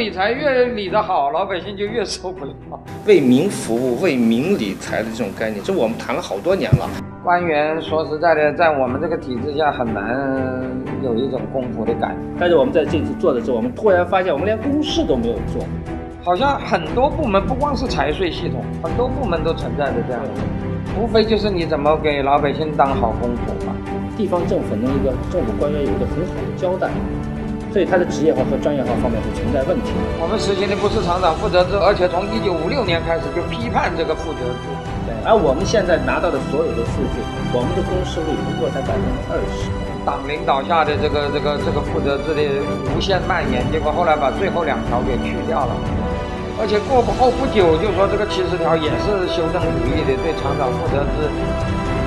理财，越理得好，老百姓就越受不了。为民服务、为民理财的这种概念，这我们谈了好多年了。官员说实在的，在我们这个体制下很难有一种公仆的感觉。但是我们在这次做的时候，我们突然发现，我们连公示都没有做。好像很多部门不光是财税系统，很多部门都存在着这样的，无非就是你怎么给老百姓当好公仆嘛。地方政府能一个政府官员有一个很好的交代，所以他的职业化和专业化方面是存在问题的。我们实行的不是厂长负责制，而且从一九五六年开始就批判这个负责制。对，而我们现在拿到的所有的数据，我们的公示率不过才百分之二十。党领导下的这个这个这个负责制的无限蔓延，结果后来把最后两条给去掉了。而且过不后不久就说这个七十条也是修正主义的，对厂长负责制，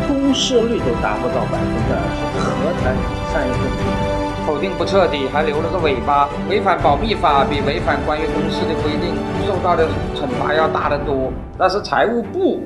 公示率都达不到百分之二十，何谈善一步？否定不彻底，还留了个尾巴。违反保密法比违反关于公示的规定受到的惩罚要大得多。但是财务部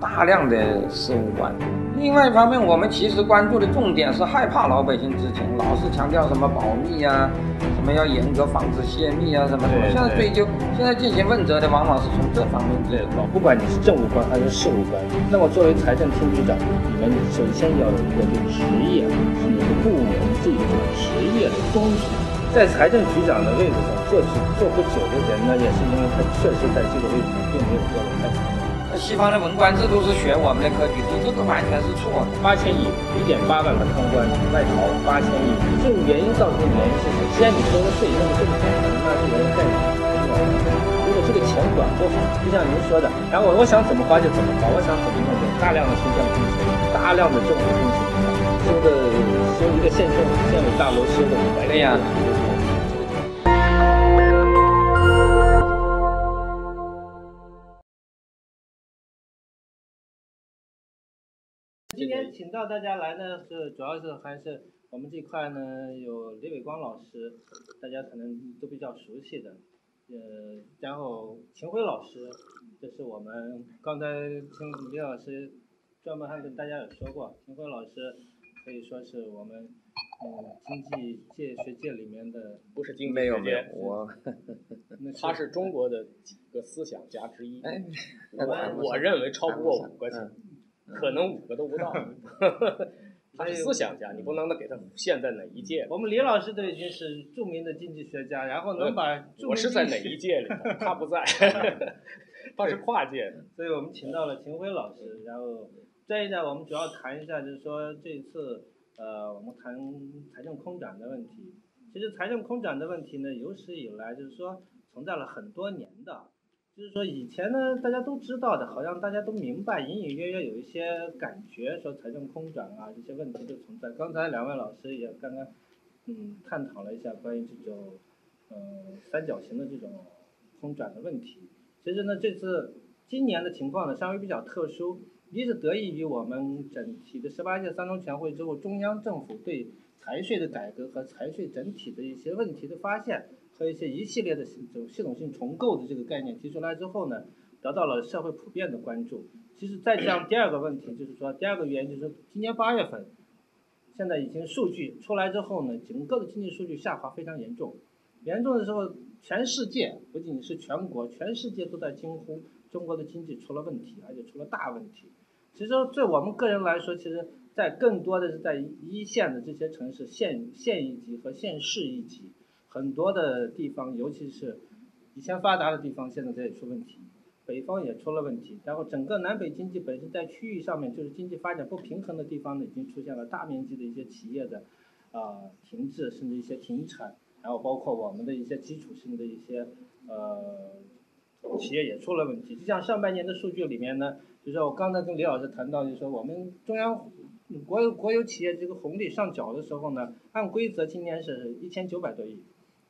大量的事务官。另外一方面，我们其实关注的重点是害怕老百姓知情，老是强调什么保密啊，什么要严格防止泄密啊，什么什么。现在追究，现在进行问责的，往往是从这方面入手。不管你是政务官还是事务官，那么作为财政厅局长，你们首先要有一个对职业，是你的部门这种职业的遵守。在财政局长的位置上做做不久的人呢，也是因为他确实在这个位置上并没有做得太长。西方的文官制度是学我们的科举制，这个完全是错的。八千亿，一点八万个贪官外逃，八千亿，这个原因造成的原因是什么？既然你收了税，那么这个钱那是人在如果这个钱管不好，就像您说的，然后我想怎么花就怎么花，我想怎么用就大量的修建工程，大量的政府工程，修的修一个县政府县委大楼修的五百对呀。今天请到大家来呢，是主要是还是我们这块呢有李伟光老师，大家可能都比较熟悉的，呃，然后秦晖老师，这是我们刚才听李老师专门还跟大家有说过，秦晖老师可以说是我们嗯经济界学界里面的不是经济没有学界，我 他是中国的几个思想家之一。哎，我我 认为超不过五个，可能五个都不到。他是思想家，你不能给他限在哪一届。我们李老师都已经是著名的经济学家，然后能把我是在哪一届里，他不在，他是跨界的。所以我们请到了秦晖老师，然后这一代，我们主要谈一下，就是说这次呃，我们谈财政空转的问题。其实财政空转的问题呢，有史以来就是说存在了很多年的。就是说，以前呢，大家都知道的，好像大家都明白，隐隐约约有一些感觉，说财政空转啊，这些问题的存在。刚才两位老师也刚刚，嗯，探讨了一下关于这种，嗯，三角形的这种空转的问题。其实呢，这次今年的情况呢，稍微比较特殊，一是得益于我们整体的十八届三中全会之后，中央政府对财税的改革和财税整体的一些问题的发现。和一些一系列的这种系统性重构的这个概念提出来之后呢，得到了社会普遍的关注。其实再讲第二个问题，就是说第二个原因就是今年八月份，现在已经数据出来之后呢，整个的经济数据下滑非常严重，严重的时候，全世界不仅仅是全国，全世界都在惊呼中国的经济出了问题，而且出了大问题。其实对我们个人来说，其实在更多的是在一线的这些城市，县县一级和县市一级。很多的地方，尤其是以前发达的地方，现在在出问题，北方也出了问题。然后整个南北经济本身在区域上面，就是经济发展不平衡的地方呢，已经出现了大面积的一些企业的啊停滞，甚至一些停产。然后包括我们的一些基础性的一些呃企业也出了问题。就像上半年的数据里面呢，就是我刚才跟李老师谈到，就是说我们中央。国有国有企业这个红利上缴的时候呢，按规则今年是一千九百多亿。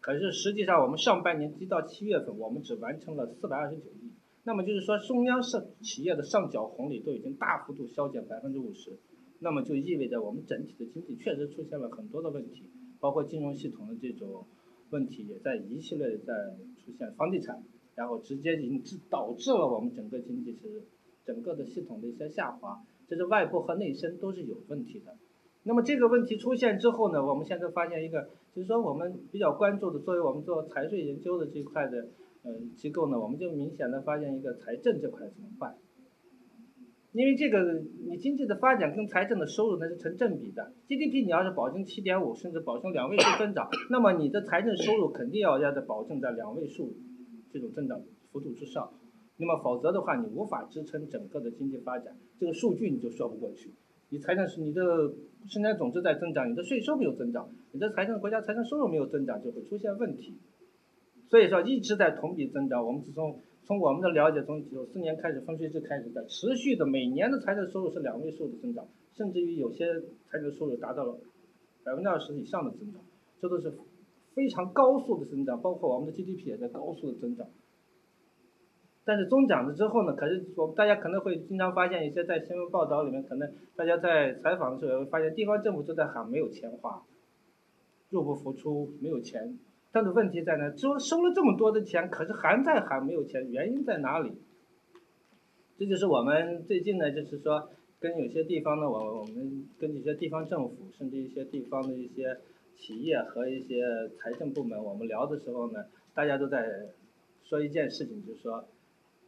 可是实际上，我们上半年一到七月份，我们只完成了四百二十九亿。那么就是说，中央上企业的上缴红利都已经大幅度削减百分之五十。那么就意味着我们整体的经济确实出现了很多的问题，包括金融系统的这种问题也在一系列的在出现，房地产，然后直接引致导致了我们整个经济是整个的系统的一些下滑，这是外部和内生都是有问题的。那么这个问题出现之后呢，我们现在发现一个就是说我们比较关注的，作为我们做财税研究的这一块的呃机构呢，我们就明显的发现一个财政这块怎么办？因为这个你经济的发展跟财政的收入那是成正比的，GDP 你要是保证七点五甚至保证两位数增长，那么你的财政收入肯定要要在保证在两位数这种增长幅度之上，那么否则的话你无法支撑整个的经济发展，这个数据你就说不过去。你财政是你的生产总值在增长，你的税收没有增长，你的财政国家财政收入没有增长，就会出现问题。所以说一直在同比增长，我们自从从我们的了解，从九四年开始分税制开始的，持续的每年的财政收入是两位数的增长，甚至于有些财政收入达到了百分之二十以上的增长，这都是非常高速的增长，包括我们的 GDP 也在高速的增长。但是中奖了之后呢，可是我大家可能会经常发现一些在新闻报道里面，可能大家在采访的时候会发现，地方政府都在喊没有钱花，入不敷出，没有钱。但是问题在呢，收收了这么多的钱，可是还在喊没有钱，原因在哪里？这就是我们最近呢，就是说跟有些地方呢，我我们跟一些地方政府，甚至一些地方的一些企业和一些财政部门，我们聊的时候呢，大家都在说一件事情，就是说，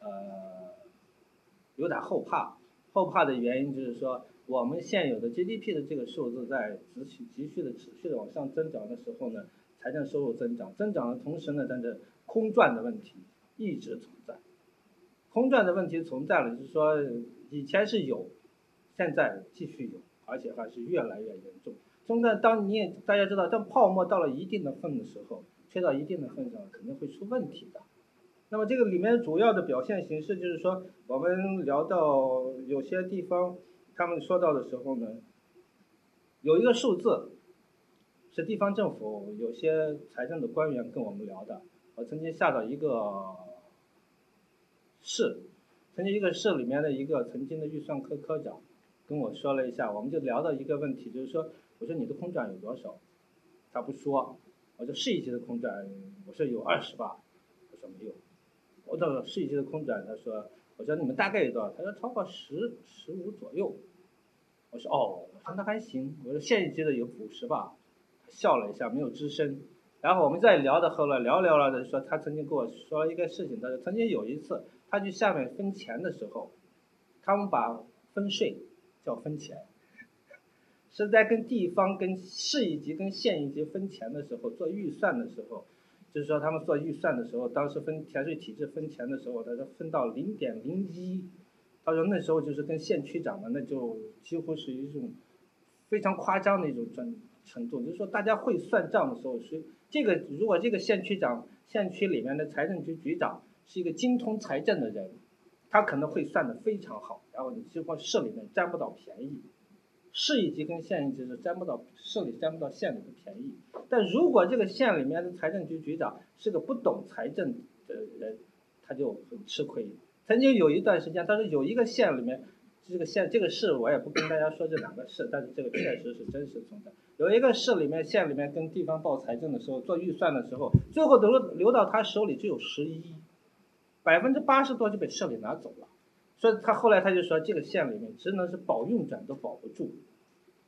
呃，有点后怕。后怕的原因就是说，我们现有的 GDP 的这个数字在持续、急续的持续的往上增长的时候呢。财政收入增长，增长的同时呢，但是空转的问题一直存在。空转的问题存在了，就是说以前是有，现在继续有，而且还是越来越严重。现在当你也大家知道，当泡沫到了一定的份的时候，吹到一定的份上，肯定会出问题的。那么这个里面主要的表现形式就是说，我们聊到有些地方，他们说到的时候呢，有一个数字。是地方政府有些财政的官员跟我们聊的。我曾经下到一个市，曾经一个市里面的一个曾经的预算科科长跟我说了一下，我们就聊到一个问题，就是说，我说你的空转有多少？他不说。我说市一级的空转，我说有二十吧。我说没有。我到市一级的空转，他说，我说你们大概有多少？他说超过十十五左右。我说哦，我说那还行。我说县一级的有五十吧。笑了一下，没有吱声。然后我们再聊的后来聊聊了的说，他曾经跟我说一个事情，他说曾经有一次他去下面分钱的时候，他们把分税叫分钱，是在跟地方、跟市一级、跟县一级分钱的时候做预算的时候，就是说他们做预算的时候，当时分田税体制分钱的时候，他说分到零点零一，他说那时候就是跟县区长嘛，那就几乎是一种非常夸张的一种专。程度就是说，大家会算账的时候，是这个如果这个县区长、县区里面的财政局局长是一个精通财政的人，他可能会算得非常好，然后你几乎市里面占不到便宜，市一级跟县一级是占不到市里占不到县里的便宜。但如果这个县里面的财政局局长是个不懂财政的人，他就很吃亏。曾经有一段时间，他说有一个县里面，这个县这个市我也不跟大家说这两个市，但是这个确实是真实存在。有一个市里面、县里面跟地方报财政的时候，做预算的时候，最后留留到他手里只有十一，百分之八十多就被市里拿走了。所以他后来他就说，这个县里面只能是保运转都保不住。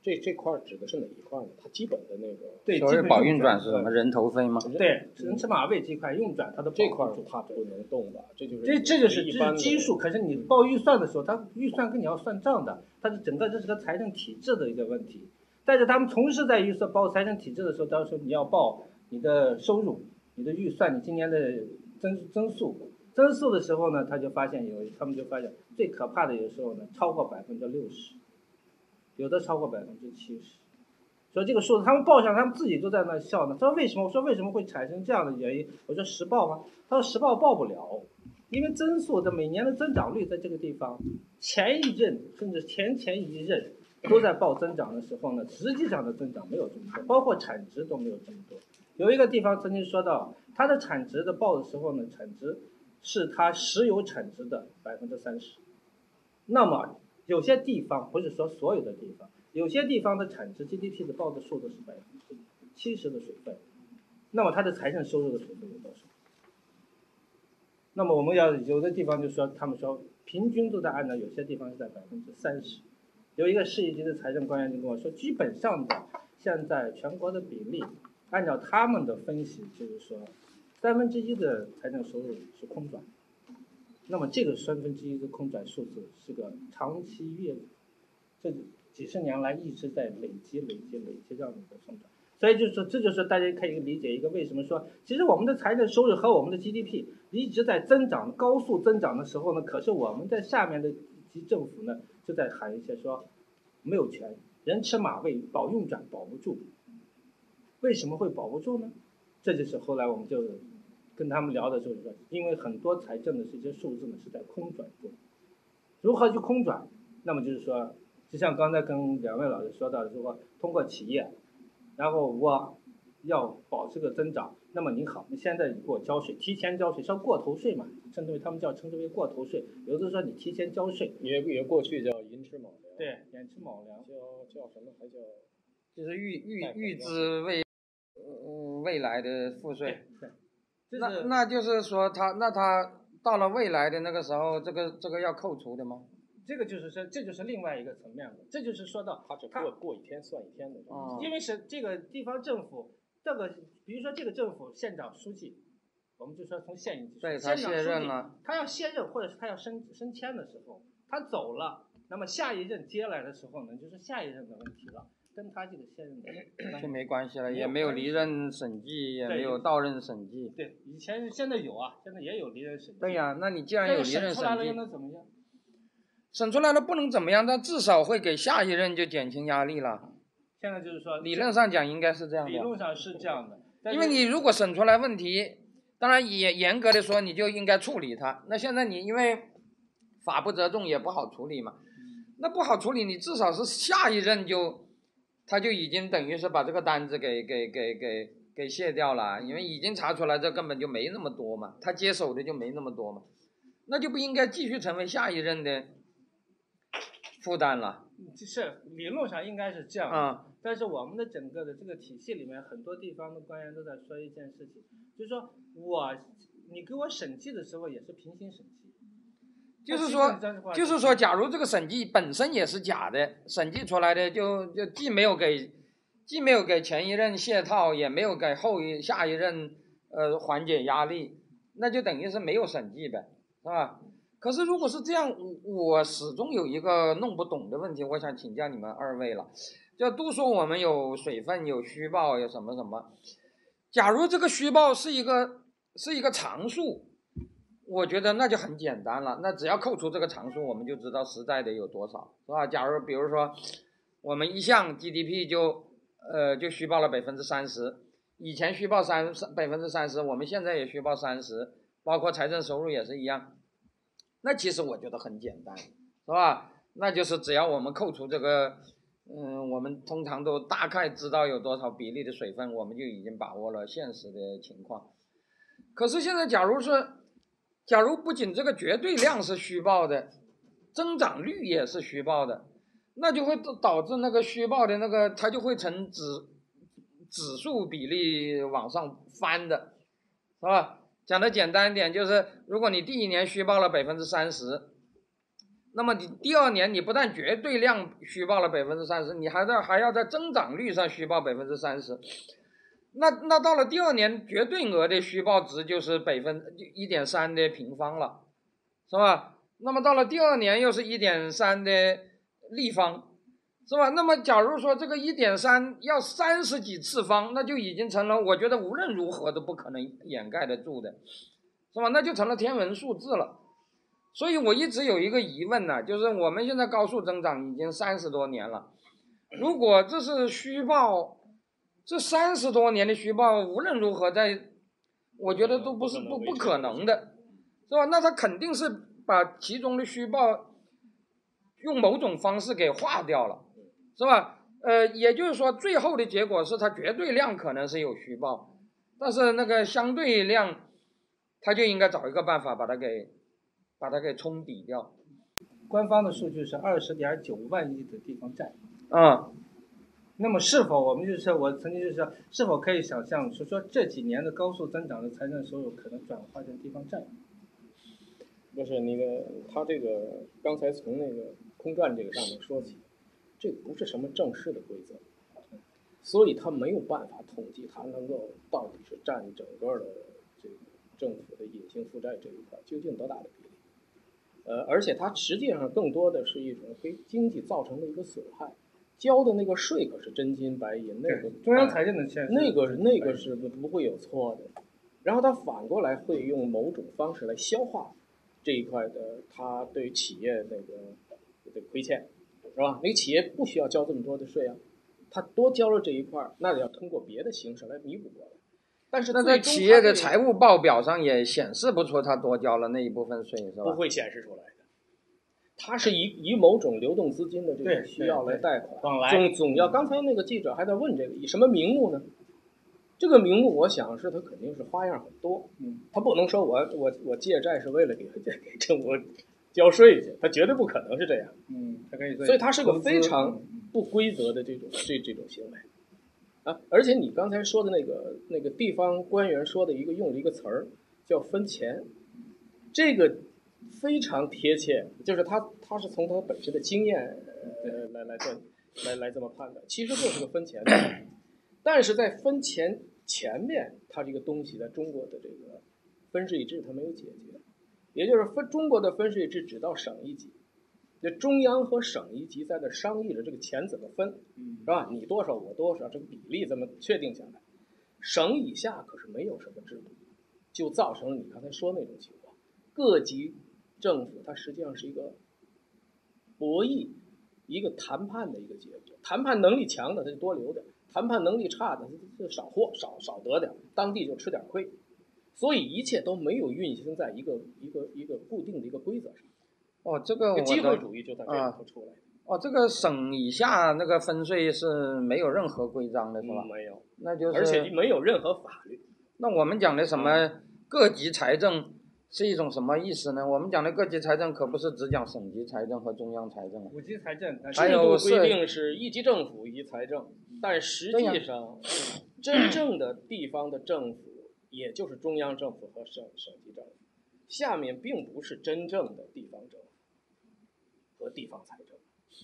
这这块指的是哪一块呢？它基本的那个对，就是保运转是什么？人头费吗？对，人吃马喂这块运转它的这块它不能动的，这就是这这就是这是基数。可是你报预算的时候，它预算跟你要算账的，它是整个这是个财政体制的一个问题。但是他们同时在预算报财政体制的时候，到时候你要报你的收入、你的预算、你今年的增增速、增速的时候呢，他就发现有，他们就发现最可怕的有时候呢，超过百分之六十，有的超过百分之七十。所以这个数字他们报上，他们自己都在那笑呢。他说为什么？我说为什么会产生这样的原因？我说实报吗？他说实报报不了，因为增速的每年的增长率在这个地方，前一任甚至前前一任。都在报增长的时候呢，实际上的增长没有这么多，包括产值都没有这么多。有一个地方曾经说到，它的产值的报的时候呢，产值是它石油产值的百分之三十。那么有些地方不是说所有的地方，有些地方的产值 GDP 的报的数都是百分之七十的水分，那么它的财政收入的水分有多少？那么我们要有的地方就说，他们说平均都在按照有些地方是在百分之三十。有一个市一级的财政官员就跟我说，基本上的现在全国的比例，按照他们的分析，就是说三分之一的财政收入是空转，那么这个三分之一的空转数字是个长期月，这几十年来一直在累积、累积、累积这样的一个增长。所以就是说，这就是大家可以理解一个为什么说，其实我们的财政收入和我们的 GDP 一直在增长、高速增长的时候呢，可是我们在下面的级政府呢就在喊一些说，没有钱，人吃马喂，保运转保不住。为什么会保不住呢？这就是后来我们就跟他们聊的时候说，因为很多财政的这些数字呢是在空转中，如何去空转？那么就是说，就像刚才跟两位老师说到的，说通过企业。然后我要保持个增长，那么你好，你现在你给我交税，提前交税，像过头税嘛，称之为他们叫称之为过头税，有的说你提前交税，也也过去叫寅吃卯粮，对，寅吃卯粮，叫叫什么还叫，就是预预预支未，嗯未来的赋税，对，那那就是说他那他到了未来的那个时候，这个这个要扣除的吗？这个就是说，这就是另外一个层面了。这就是说到，他只过过一天算一天的。因为是这个地方政府，这个比如说这个政府县长书记，我们就说从县级，对他卸任了，他要卸任或者是他要升升迁的时候，他走了，那么下一任接来的时候呢，就是下一任的问题了，跟他这个现任的 就没关系了，也没有离任审计，也没有到任审计。对，以前现在有啊，现在也有离任审计。对呀，那你既然有离任审计，又能怎么样？审出来了不能怎么样，但至少会给下一任就减轻压力了。现在就是说，理论上讲应该是这样的。理论上是这样的，因为你如果审出来问题，当然严严格的说你就应该处理它。那现在你因为法不责众也不好处理嘛，那不好处理，你至少是下一任就他就已经等于是把这个单子给给给给给卸掉了，因为已经查出来这根本就没那么多嘛，他接手的就没那么多嘛，那就不应该继续成为下一任的。负担了，是理论上应该是这样啊，但是我们的整个的这个体系里面，很多地方的官员都在说一件事情，就是说我你给我审计的时候也是平行审计，就是说就是说，假如这个审计本身也是假的，审计出来的就就既没有给既没有给前一任卸套，也没有给后一下一任呃缓解压力，那就等于是没有审计呗，是吧？可是，如果是这样，我始终有一个弄不懂的问题，我想请教你们二位了。就都说我们有水分、有虚报、有什么什么。假如这个虚报是一个是一个常数，我觉得那就很简单了。那只要扣除这个常数，我们就知道实在的有多少，是吧？假如比如说我们一项 GDP 就呃就虚报了百分之三十，以前虚报三三百分之三十，我们现在也虚报三十，包括财政收入也是一样。那其实我觉得很简单，是吧？那就是只要我们扣除这个，嗯，我们通常都大概知道有多少比例的水分，我们就已经把握了现实的情况。可是现在，假如是，假如不仅这个绝对量是虚报的，增长率也是虚报的，那就会导致那个虚报的那个它就会呈指指数比例往上翻的，是吧？讲的简单一点，就是如果你第一年虚报了百分之三十，那么你第二年你不但绝对量虚报了百分之三十，你还在还要在增长率上虚报百分之三十，那那到了第二年绝对额的虚报值就是百分一点三的平方了，是吧？那么到了第二年又是一点三的立方。是吧？那么假如说这个一点三要三十几次方，那就已经成了，我觉得无论如何都不可能掩盖得住的，是吧？那就成了天文数字了。所以我一直有一个疑问呢，就是我们现在高速增长已经三十多年了，如果这是虚报，这三十多年的虚报无论如何在，我觉得都不是不不可能的，是吧？那他肯定是把其中的虚报用某种方式给划掉了。是吧？呃，也就是说，最后的结果是它绝对量可能是有虚报，但是那个相对量，他就应该找一个办法把它给，把它给冲抵掉。官方的数据是二十点九万亿的地方债。啊，那么是否我们就是我曾经就是说，是否可以想象，是说这几年的高速增长的财政收入可能转化成地方债？不是那个，他这个刚才从那个空转这个上面说起。这不是什么正式的规则，所以他没有办法统计他能够到底是占整个的这个政府的隐性负债这一块究竟多大的比例。呃，而且它实际上更多的是一种给经济造成的一个损害。交的那个税可是真金白银，那个中央财政的钱，那个那个是不不会有错的。然后他反过来会用某种方式来消化这一块的，他对企业那个的亏欠，是吧？那个企业不需要交这么多的税啊，他多交了这一块，那要通过别的形式来弥补过来。但是那在企业的财务报表上也显示不出他多交了那一部分税，是吧？不会显示出来。它是以以某种流动资金的这个需要来贷款，总总要。刚才那个记者还在问这个，以什么名目呢？这个名目，我想是他肯定是花样很多。嗯，他不能说我我我借债是为了给给政府交税去，他绝对不可能是这样。嗯，他可以。所以他是个非常不规则的这种这这种行为啊！而且你刚才说的那个那个地方官员说的一个用的一个词儿叫分钱，这个。非常贴切，就是他，他是从他本身的经验，呃，来来做，来来这么判断，其实就是个分钱，但是在分钱前面，他这个东西在中国的这个分税制他没有解决，也就是分中国的分税制只到省一级，那中央和省一级在那商议着这个钱怎么分，是吧？你多少我多少，这个比例怎么确定下来？省以下可是没有什么制度，就造成了你刚才说那种情况，各级。政府它实际上是一个博弈，一个谈判的一个结果。谈判能力强的他就多留点，谈判能力差的他就少获少少得点，当地就吃点亏。所以一切都没有运行在一个一个一个固定的一个规则上。哦，这个机会主义就在这里头出来。哦，这个省以下那个分税是没有任何规章的，是吧？没有，那就是而且没有任何法律。那我们讲的什么各级财政？是一种什么意思呢？我们讲的各级财政可不是只讲省级财政和中央财政，五级财政还有规定是一级政府一级财政，但实际上真正的地方的政府，也就是中央政府和省省级政府，下面并不是真正的地方政府和地方财政。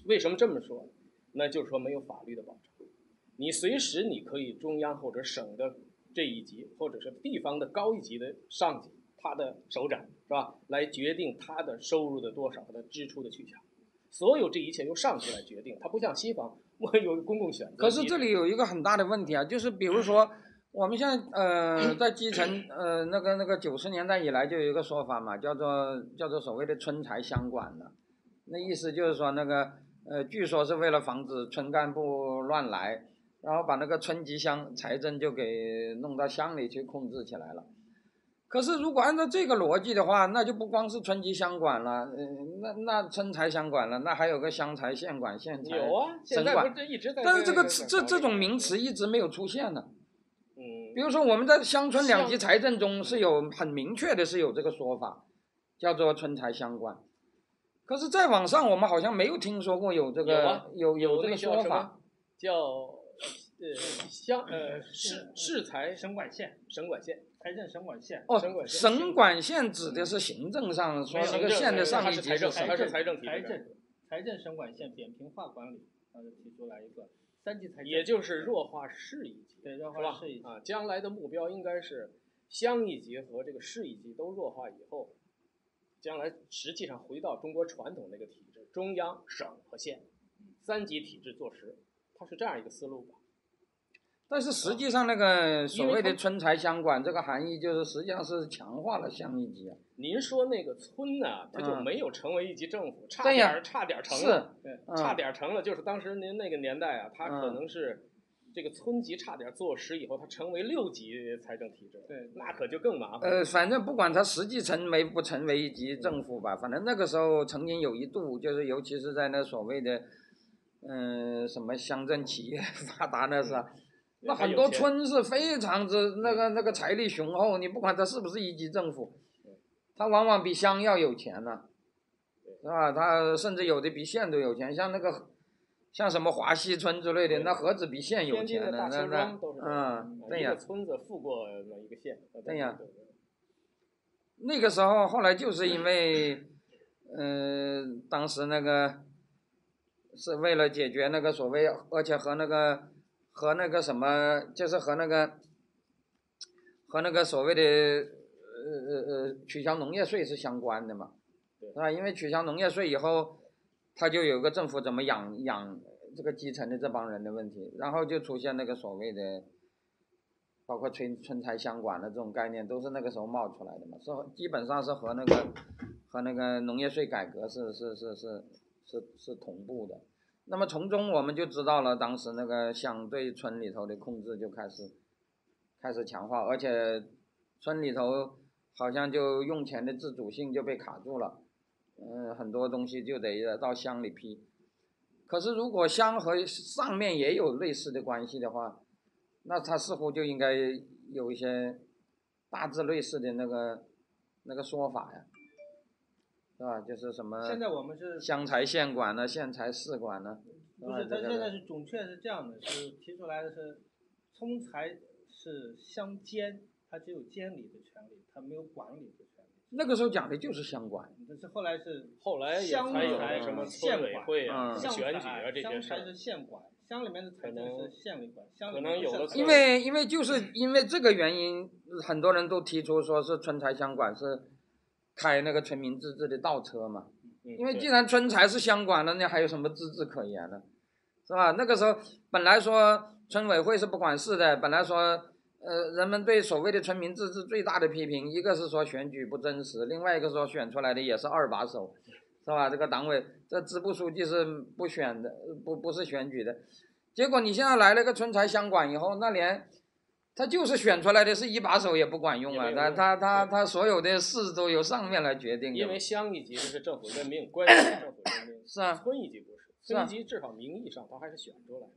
为什么这么说？那就是说没有法律的保障，你随时你可以中央或者省的这一级，或者是地方的高一级的上级。他的首长是吧？来决定他的收入的多少和他支出的去向，所有这一切由上级来决定。他不像西方，我有公共选择。可是这里有一个很大的问题啊，就是比如说我们现在呃在基层 呃那个那个九十年代以来就有一个说法嘛，叫做叫做所谓的村财乡管的，那意思就是说那个呃据说是为了防止村干部乱来，然后把那个村级乡财政就给弄到乡里去控制起来了。可是，如果按照这个逻辑的话，那就不光是村级乡管了，嗯，那那村财乡管了，那还有个乡财县管县财有啊，现在不是一直在。但是这个这这种名词一直没有出现呢。嗯。比如说，我们在乡村两级财政中是有很明确的是有这个说法，叫做村财乡管。可是再往上，我们好像没有听说过有这个有有这个说法，叫呃乡呃市市财省管县省管县。财政省管县哦，省管县指的是行政上说那个县的上一级是财政财政财政财政省管县扁平化管理，提出来一个三级财政，也就是弱化市一级，对弱化市一级啊，将来的目标应该是乡一级和这个市一级都弱化以后，将来实际上回到中国传统那个体制，中央、省和县三级体制做实，它是这样一个思路吧。但是实际上，那个所谓的村财乡管这个含义，就是实际上是强化了乡一级啊。您说那个村呢，它就没有成为一级政府，差点差点成了，差点成了。就是当时您那个年代啊，它可能是这个村级差点坐实以后，它成为六级财政体制。对，那可就更麻烦。呃，反正不管它实际成为不成为一级政府吧，反正那个时候曾经有一度，就是尤其是在那所谓的嗯什么乡镇企业 发达那是。那很多村是非常之那个那个财力雄厚，你不管他是不是一级政府，他往往比乡要有钱呢，是吧？他甚至有的比县都有钱，像那个像什么华西村之类的，那何止比县有钱呢？那那嗯，对呀。村子富过那一个县。对呀。那个时候后来就是因为，嗯，当时那个是为了解决那个所谓，而且和那个。和那个什么，就是和那个和那个所谓的呃呃呃取消农业税是相关的嘛，对是吧？因为取消农业税以后，他就有个政府怎么养养这个基层的这帮人的问题，然后就出现那个所谓的。包括村村财相管的这种概念，都是那个时候冒出来的嘛，是基本上是和那个和那个农业税改革是是是是是是同步的。那么从中我们就知道了，当时那个乡对村里头的控制就开始开始强化，而且村里头好像就用钱的自主性就被卡住了，嗯，很多东西就得到乡里批。可是如果乡和上面也有类似的关系的话，那他似乎就应该有一些大致类似的那个那个说法呀，是吧？就是什么现在我们是乡财县管呢，县财市管呢，不是，他现在是准确是这样的，是提出来的是，聪财是乡监，他只有监理的权利，他没有管理的权利。那个时候讲的就是乡管，但是后来是后来也乡才有什么县村委管会啊、选举啊这些事是，县管，乡里面的财政是县里管，乡可里面不是能有的因为因为就是因为这个原因，很多人都提出说是村财乡管是开那个村民自治的倒车嘛。嗯因为既然村财是乡管的，那还有什么自治可言呢？是吧？那个时候本来说村委会是不管事的，本来说呃人们对所谓的村民自治最大的批评，一个是说选举不真实，另外一个说选出来的也是二把手，是吧？这个党委这支部书记是不选的，不不是选举的。结果你现在来了个村财乡管以后，那连他就是选出来的是一把手也不管用啊，他他他他所有的事都由上面来决定的，因为乡一级这是政府任命，官员政府任命，是啊村一级不是，是啊村一级至少名义上他还是选出来的，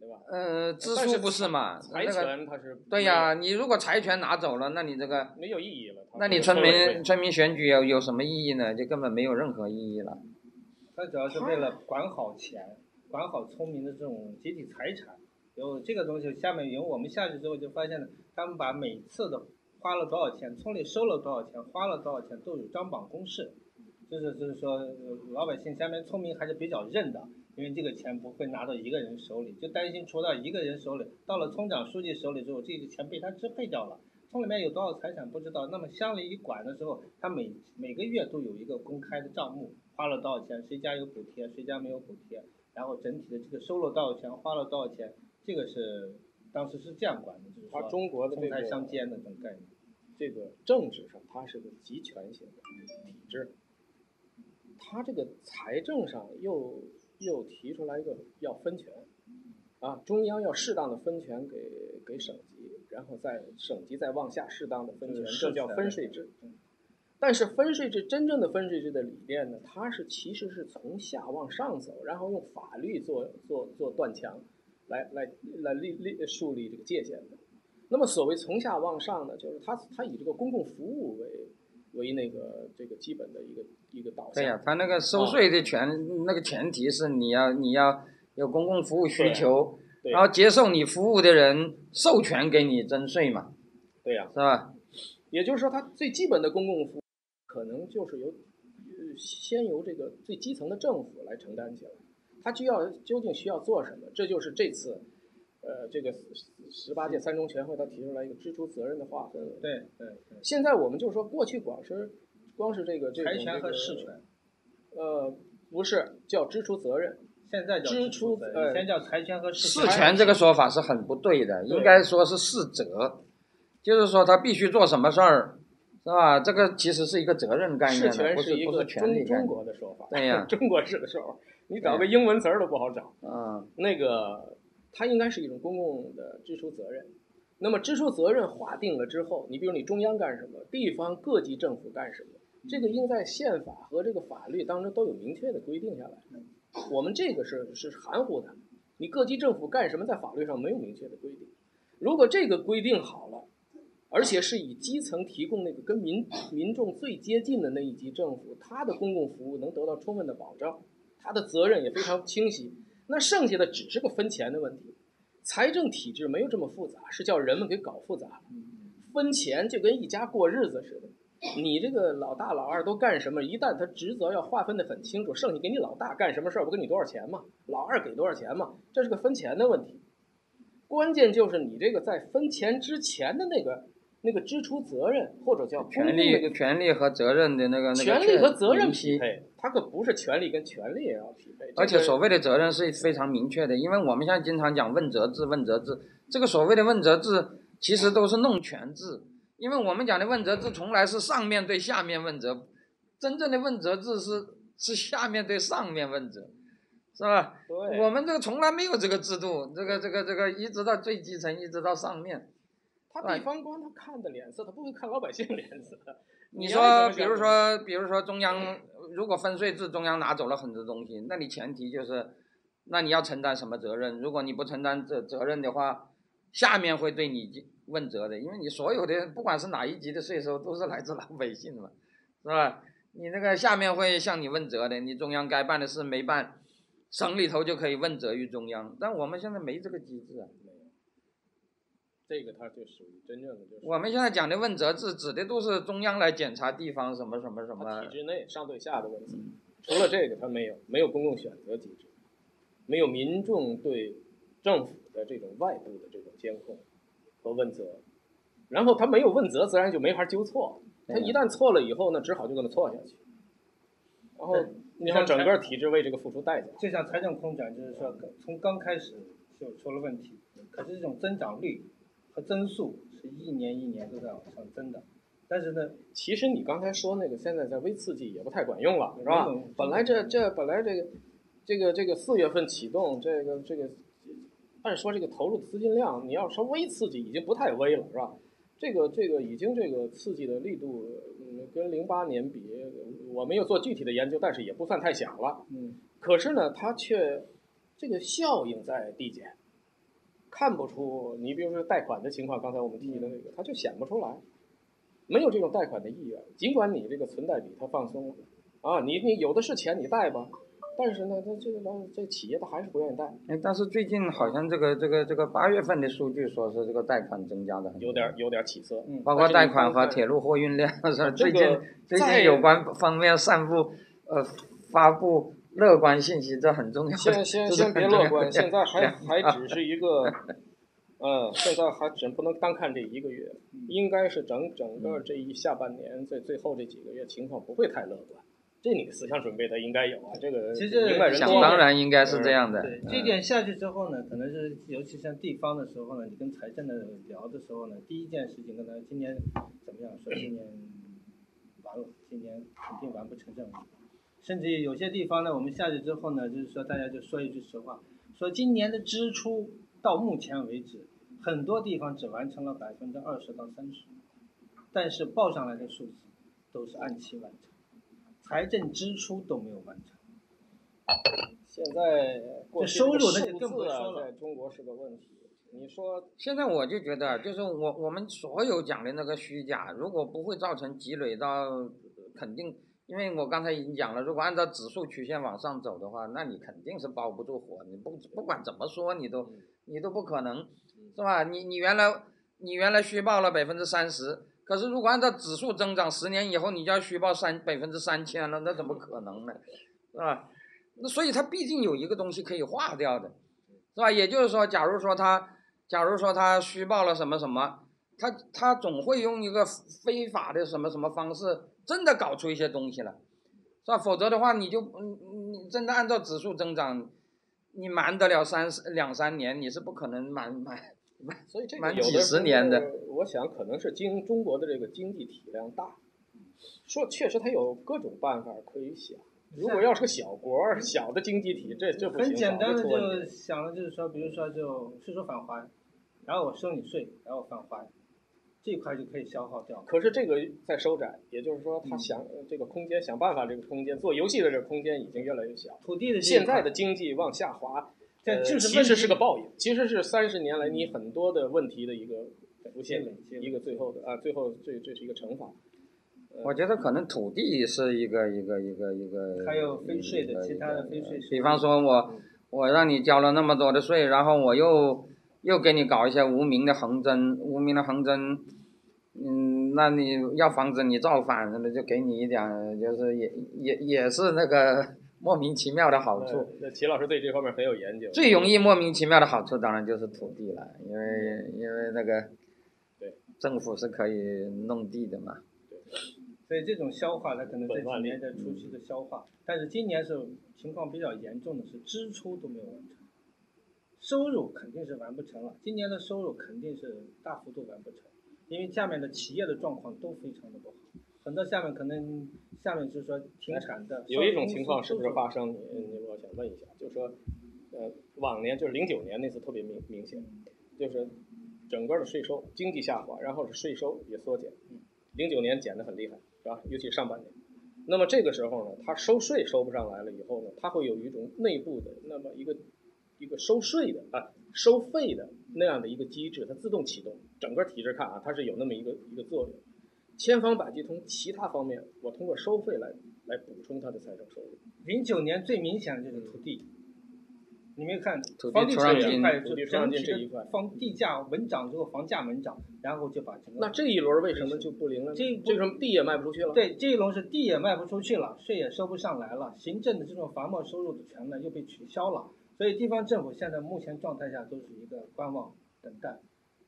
对吧？呃，支但书不是嘛？财那个权他是对呀、你如果财权拿走了，那你这个，没有意义了，那你村民村民选举有有什么意义呢？就根本没有任何意义了。他主要是为了管好钱，管好村民的这种集体财产。有这个东西，下面有我们下去之后就发现了，他们把每次的花了多少钱，村里收了多少钱，花了多少钱都有张榜公示。就是就是说，老百姓下面村民还是比较认的，因为这个钱不会拿到一个人手里，就担心出到一个人手里，到了村长书记手里之后，这个钱被他支配掉了。村里面有多少财产不知道，那么乡里一管的时候，他每每个月都有一个公开的账目，花了多少钱，谁家有补贴，谁家没有补贴，然后整体的这个收了多少钱，花了多少钱，这个是当时是这样管的，就是说它中国的这中财个相间的这种概念。这个政治上它是个集权型的体制，它这个财政上又又提出来一个要分权，啊，中央要适当的分权给给省级，然后再省级再往下适当的分权，这叫分税制。但是分税制真正的分税制的理念呢，它是其实是从下往上走，然后用法律做做做断墙，来来来立立树立这个界限的。那么所谓从下往上呢，就是它它以这个公共服务为为那个这个基本的一个一个导向。对呀、他那个收税的权，那个前提是你要你要有公共服务需求，对然后接受你服务的人授权给你征税嘛，对呀、是吧？也就是说，它最基本的公共服务可能就是由呃先由这个最基层的政府来承担起来。它需要究竟需要做什么？这就是这次呃这个十八届三中全会他提出来一个支出责任的划分。对对对，现在我们就说，过去光是光是这个这种财权和这个事权，呃，不是叫支出责任，现在叫支出责任呃以前叫财权和事事权这个说法是很不对的，应该说是事责，就是说他必须做什么事儿，是吧？这个其实是一个责任概事念的，不是权一个不是权利中中概念。国的说法。对呀中国式的说法，你找个英文词儿都不好找。嗯，那个它应该是一种公共的支出责任。那么支出责任划定了之后，你比如你中央干什么，地方各级政府干什么，这个应在宪法和这个法律当中都有明确的规定下来。我们这个是是含糊的，你各级政府干什么，在法律上没有明确的规定。如果这个规定好了，而且是以基层提供那个跟民民众最接近的那一级政府，它的公共服务能得到充分的保障，他的责任也非常清晰。那剩下的只是个分钱的问题，财政体制没有这么复杂，是叫人们给搞复杂了。分钱就跟一家过日子似的，你这个老大老二都干什么？一旦他职责要划分得很清楚，剩下给你老大干什么事儿，不给你多少钱吗？老二给多少钱吗？这是个分钱的问题。关键就是你这个在分钱之前的那个那个支出责任或者叫权利权利和责任的那个那个权利和责任匹配，它可不是权利跟权利也要匹配。而且所谓的责任是非常明确的，因为我们现在经常讲问责制，问责制，这个所谓的问责制其实都是弄权制，因为我们讲的问责制从来是上面对下面问责，真正的问责制是是下面对上面问责，是吧？对我们这个从来没有这个制度，这个这个这个一直到最基层，一直到上面。他地方官他看的脸色，他不会看老百姓脸色。你说比如说，比如说中央如果分税制，中央拿走了很多东西，那你前提就是，那你要承担什么责任？如果你不承担责责任的话，下面会对你问责的，因为你所有的不管是哪一级的税收都是来自老百姓的嘛，是吧？你那个下面会向你问责的，你中央该办的事没办，省里头就可以问责于中央，但我们现在没这个机制啊。这个它就属于真正的就是我们现在讲的问责制，指的都是中央来检查地方什么什么什么体制内上对下的问题。除了这个，它没有没有公共选择机制，没有民众对政府的这种外部的这种监控和问责，然后他没有问责，自然就没法纠错。他一旦错了以后呢，只好就这么错下去。然后你看整个体制为这个付出代价。就像财政空转，就是说从刚开始就出了问题，可是这种增长率和增速是一年一年都在往上增的。但是呢，其实你刚才说那个现在在微刺激也不太管用了，是吧？本来这这本来这个这个这个四月份启动，这个这个按说这个投入资金量，你要说微刺激已经不太微了，是吧？这个这个已经这个刺激的力度，嗯，跟零八年比，我没有做具体的研究，但是也不算太小了。嗯，可是呢，它却这个效应在递减，看不出。你比如说贷款的情况，刚才我们提的那个，他就显不出来，没有这种贷款的意愿。尽管你这个存贷比它放松了，啊，你你有的是钱，你贷吧。但是呢，他这个这企业他还是不愿意贷，哎，但是最近好像这个这个这个八月份的数据说是这个贷款增加的，有点有点起色。嗯包括贷款和铁路货运量 是吧这个最近最近有关方面散布呃发布乐观信息，这很重要。先先先别乐观，现在还还只是一个，呃，现在还只不能单看这一个月，应该是整整个这一下半年最最后这几个月情况不会太乐观。这你思想准备的应该有啊，这个其实想明白人多当然应该是这样的。对，嗯这一点下去之后呢，可能是尤其像地方的时候呢，你跟财政的聊的时候呢，第一件事情跟他今年怎么样说，今年完了，今年肯定完不成任务。甚至有些地方呢，我们下去之后呢，就是说大家就说一句实话，说今年的支出到目前为止，很多地方只完成了百分之二十到三十，但是报上来的数字都是按期完成，财政支出都没有完成。现在过去这收入这个那就更不说了在中国是个问题。你说现在我就觉得，就是我我们所有讲的那个虚假，如果不会造成积累到肯定，因为我刚才已经讲了，如果按照指数曲线往上走的话，那你肯定是包不住火，你不不管怎么说，你都你都不可能，是吧？你你原来你原来虚报了百分之三十，可是如果按照指数增长，十年以后你就要虚报三百分之三千了，那怎么可能呢？是吧？那所以它毕竟有一个东西可以化掉的，是吧？也就是说，假如说他，假如说他虚报了什么什么，他他总会用一个非法的什么什么方式，真的搞出一些东西来，是吧？否则的话，你就嗯你真的按照指数增长，你瞒得了三两三年，你是不可能瞒瞒瞒。所以这个有的年的我想可能是经中国的这个经济体量大，说确实它有各种办法可以想。如果要是个小国、小的经济体，这这不行，很简单的就想的就是说，比如说就税收返还，然后我收你税，然后返还，这块就可以消耗掉。可是这个在收窄，也就是说，嗯他想这个空间，想办法这个空间做游戏的这个空间已经越来越小。土地的现在的经济往下滑，这呃就是其实是个报应，其实是三十年来你很多的问题的一个浮现积累积，累一个最后的啊，最后这这是一个惩罚。我觉得可能土地是一个一个一个一个，还有非税的其他的非税比方说我我让你交了那么多的税，然后我又又给你搞一些无名的横征，无名的横征，嗯，那你要防止你造反，那就给你一点，就是也也也是那个 莫名其妙的好处。那那齐老师对这方面很有研究。最容易莫名其妙的好处当然就是土地了，因为因为那个对政府是可以弄地的嘛。所以这种消化，它可能这几年在初期的消化，但是今年是情况比较严重的是支出都没有完成，收入肯定是完不成了。今年的收入肯定是大幅度完不成，因为下面的企业的状况都非常的不好，很多下面可能下面就是说停产的。有一种情况是不是发生？嗯，我想问一下，就是说，呃，往年就是零九年那次特别明明显，就是整个的税收经济下滑，然后是税收也缩减。零九年减得很厉害，是吧？尤其上半年。那么这个时候呢，它收税收不上来了以后呢，它会有一种内部的那么一个一个收税的啊收费的那样的一个机制，它自动启动。整个体制看啊，它是有那么一个一个作用。千方百计从其他方面，我通过收费来来补充它的财政收入。零九年最明显的就是土地，你没有看土地房地产出让金这一块，就土地出让整体金这一块的房地价稳涨之后，房价稳涨，然后就把整个那这一轮为什么就不灵了呢？这一这种地也卖不出去了。，对，这一轮是地也卖不出去了，税也收不上来了，行政的这种房贸收入的权呢又被取消了，所以地方政府现在目前状态下都是一个观望等待，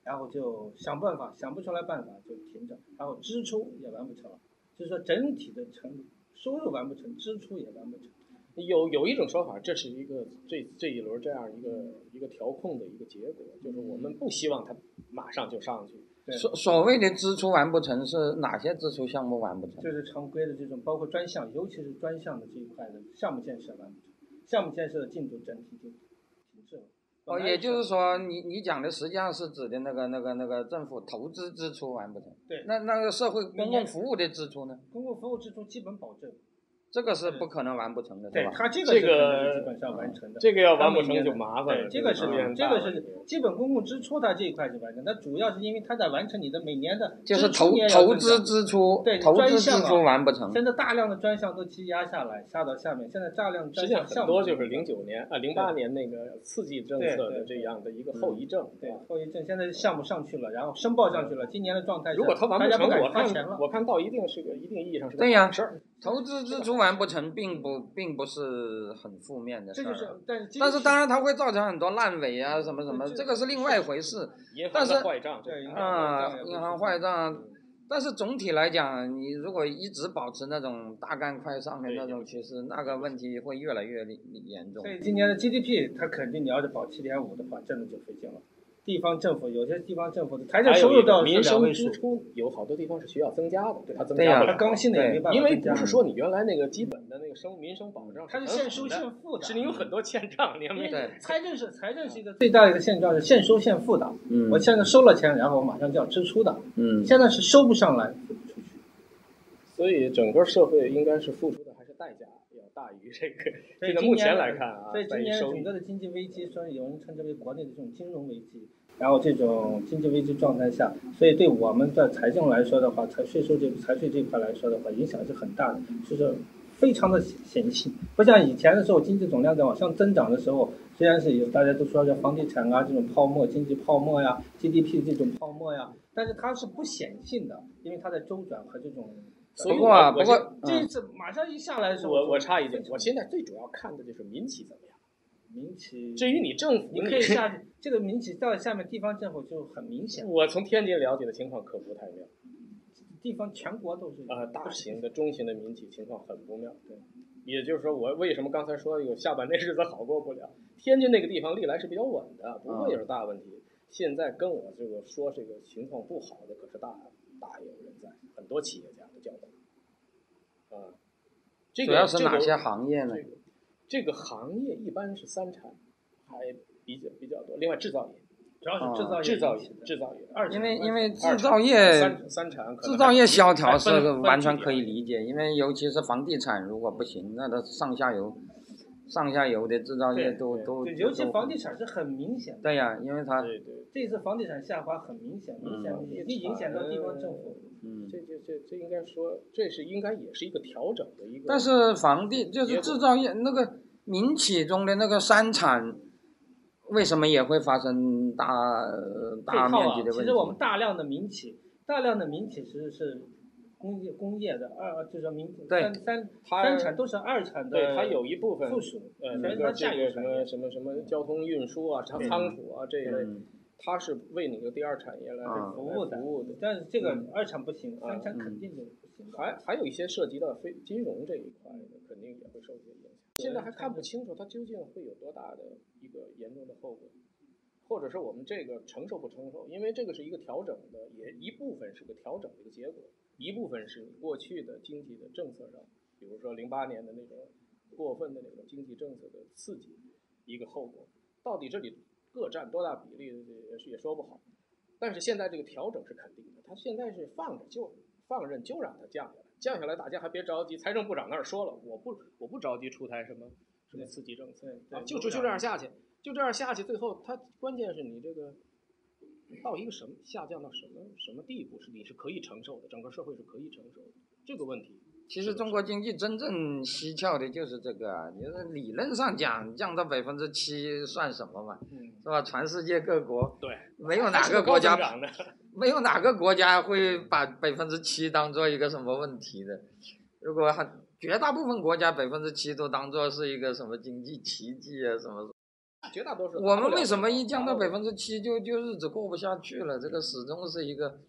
然后就想办法，想不出来办法就停着，然后支出也完不成了，就是说整体的成收入完不成，支出也完不成。有有一种说法，这是一个这这一轮这样一个一个调控的一个结果，就是我们不希望它马上就上去。所所谓的支出完不成是哪些支出项目完不成？就是常规的这种，包括专项，尤其是专项的这一块的项目建设完不成，项目建设的进度整体就停滞了。哦，也就是说，你你讲的实际上是指的那个那个那个政府投资支出完不成？对那那个社会公共服务的支出呢？公共服务支出基本保证，这个是不可能完不成的，对吧？他这个是这个基本上完成的。这个要完不成就麻烦了。对，这个是这个是基本公共支出，它这一块是完成，它主要是因为它在完成你的每年的就是投投资支出对，投资支出完不成。现在大量的专项都积压下来，下到下面，现在大量专实际上项项目很多就是零九年啊零八年那个刺激政策的这样的一个后遗症。对后遗症，现在项目上去了，然后申报上去了，今年的状态如果它完成，大家不成我花钱了。看我看到一定是个一定意义上是个对呀好事儿。投资支出完不成，并不并不是很负面的事儿啊。这就是，但是但是当然它会造成很多烂尾啊，什么什么，这这个是另外一回事银但是行的坏账，啊。银银行坏账，但是总体来讲，你如果一直保持那种大干快上的那种趋势，那个问题会越来越严重所。以今年的 GDP 它肯定你要是保七点五的话，真的就费劲了。地方政府有些地方政府的财政收入到民生支，出有好多地方是需要增加的，它增加不了。它刚性的也没办法因为不是说你原来那个基本的那个生民生保障它是现收现付的，是你有很多欠账，你还没对财政是财政是一个最大的一个现状是现收现付的。嗯我现在收了钱，然后我马上就要支出的，嗯，现在是收不上来，付不出去。所以整个社会应该是付出的还是代价要大于这个。这个目前来看啊，所以今年整个的经济危机，说有人称之为国内的这种金融危机，然后这种经济危机状态下，所以对我们的财政来说的话，财税收这财税这块来说的话，影响是很大的，就是非常的显性，不像以前的时候，经济总量在往上增长的时候，虽然是有大家都说叫房地产啊这种泡沫、经济泡沫呀、GDP 这种泡沫呀，但是它是不显性的，因为它在周转和这种。所以不过啊我不过这一次马上一下来的时候，我我插一句，我现在最主要看的就是民企怎么样。民企至于你政府，你可以下去，这个民企到下面地方政府就很明显，我从天津了解的情况可不太妙。地方全国都是啊，大型的、中型的民企情况很不妙。对，也就是说，我为什么刚才说有下半年日子好过不了？天津那个地方历来是比较稳的，不会有大问题。现在跟我这个说这个情况不好的可是大大有人在，很多企业家都叫过。啊，这个主要是哪些行业呢这？个这个行业一般是三产，还比较比较多。另外制造业，主要是制造业、制造业，制造业，二产因为因为制造业三三产制造业萧条是完全可以理解，因为尤其是房地产如果不行，那它上下游上下游的制造业对都都对，尤其房地产是很明显的。对呀，因为它对对。这次房地产下滑很明显，明显嗯已经影响到地方政府。嗯，这这这这应该说，这是应该也是一个调整的一个。但是房地就是制造业那个民企中的那个三产，为什么也会发生大大面积的，问题其实我们？大量的民企，大量的民企其实是工业工业的二就是民对三三它三产都是二产的，对它有一部分附属，呃，全是那个这它下游个什么。什么什么交通运输啊、仓储啊这一类，嗯它是为你的第二产业来啊服务的服务的。但是这个嗯二产不行，啊三产肯定就不行。还还有一些涉及到非金融这一块的，肯定也会受一些影响。现在还看不清楚它究竟会有多大的一个严重的后果，或者是我们这个承受不承受？因为这个是一个调整的，也一部分是个调整的一个结果，一部分是你过去的经济的政策上，比如说零八年的那种过分的那种经济政策的刺激，一个后果。到底这里各占多大比例也是也说不好。但是现在这个调整是肯定的，它现在是放着就放任就让它降下来，降下来大家还别着急。财政部长那儿说了，我不我不着急出台什么什么刺激政策就就就这样下去，就这样下去，最后它关键是你这个到一个什么下降到什么什么地步是你是可以承受的，整个社会是可以承受的这个问题。其实中国经济真正蹊跷的就是这个啊，就是理论上讲降到百分之七算什么嘛，嗯，是吧？全世界各国对，没有哪个国家没有哪个国家会把百分之七当做一个什么问题的。如果很绝大部分国家百分之七都当做是一个什么经济奇迹啊什么，绝大多数我们为什么一降到百分分之七就就日子过不下去了？这个始终是一个，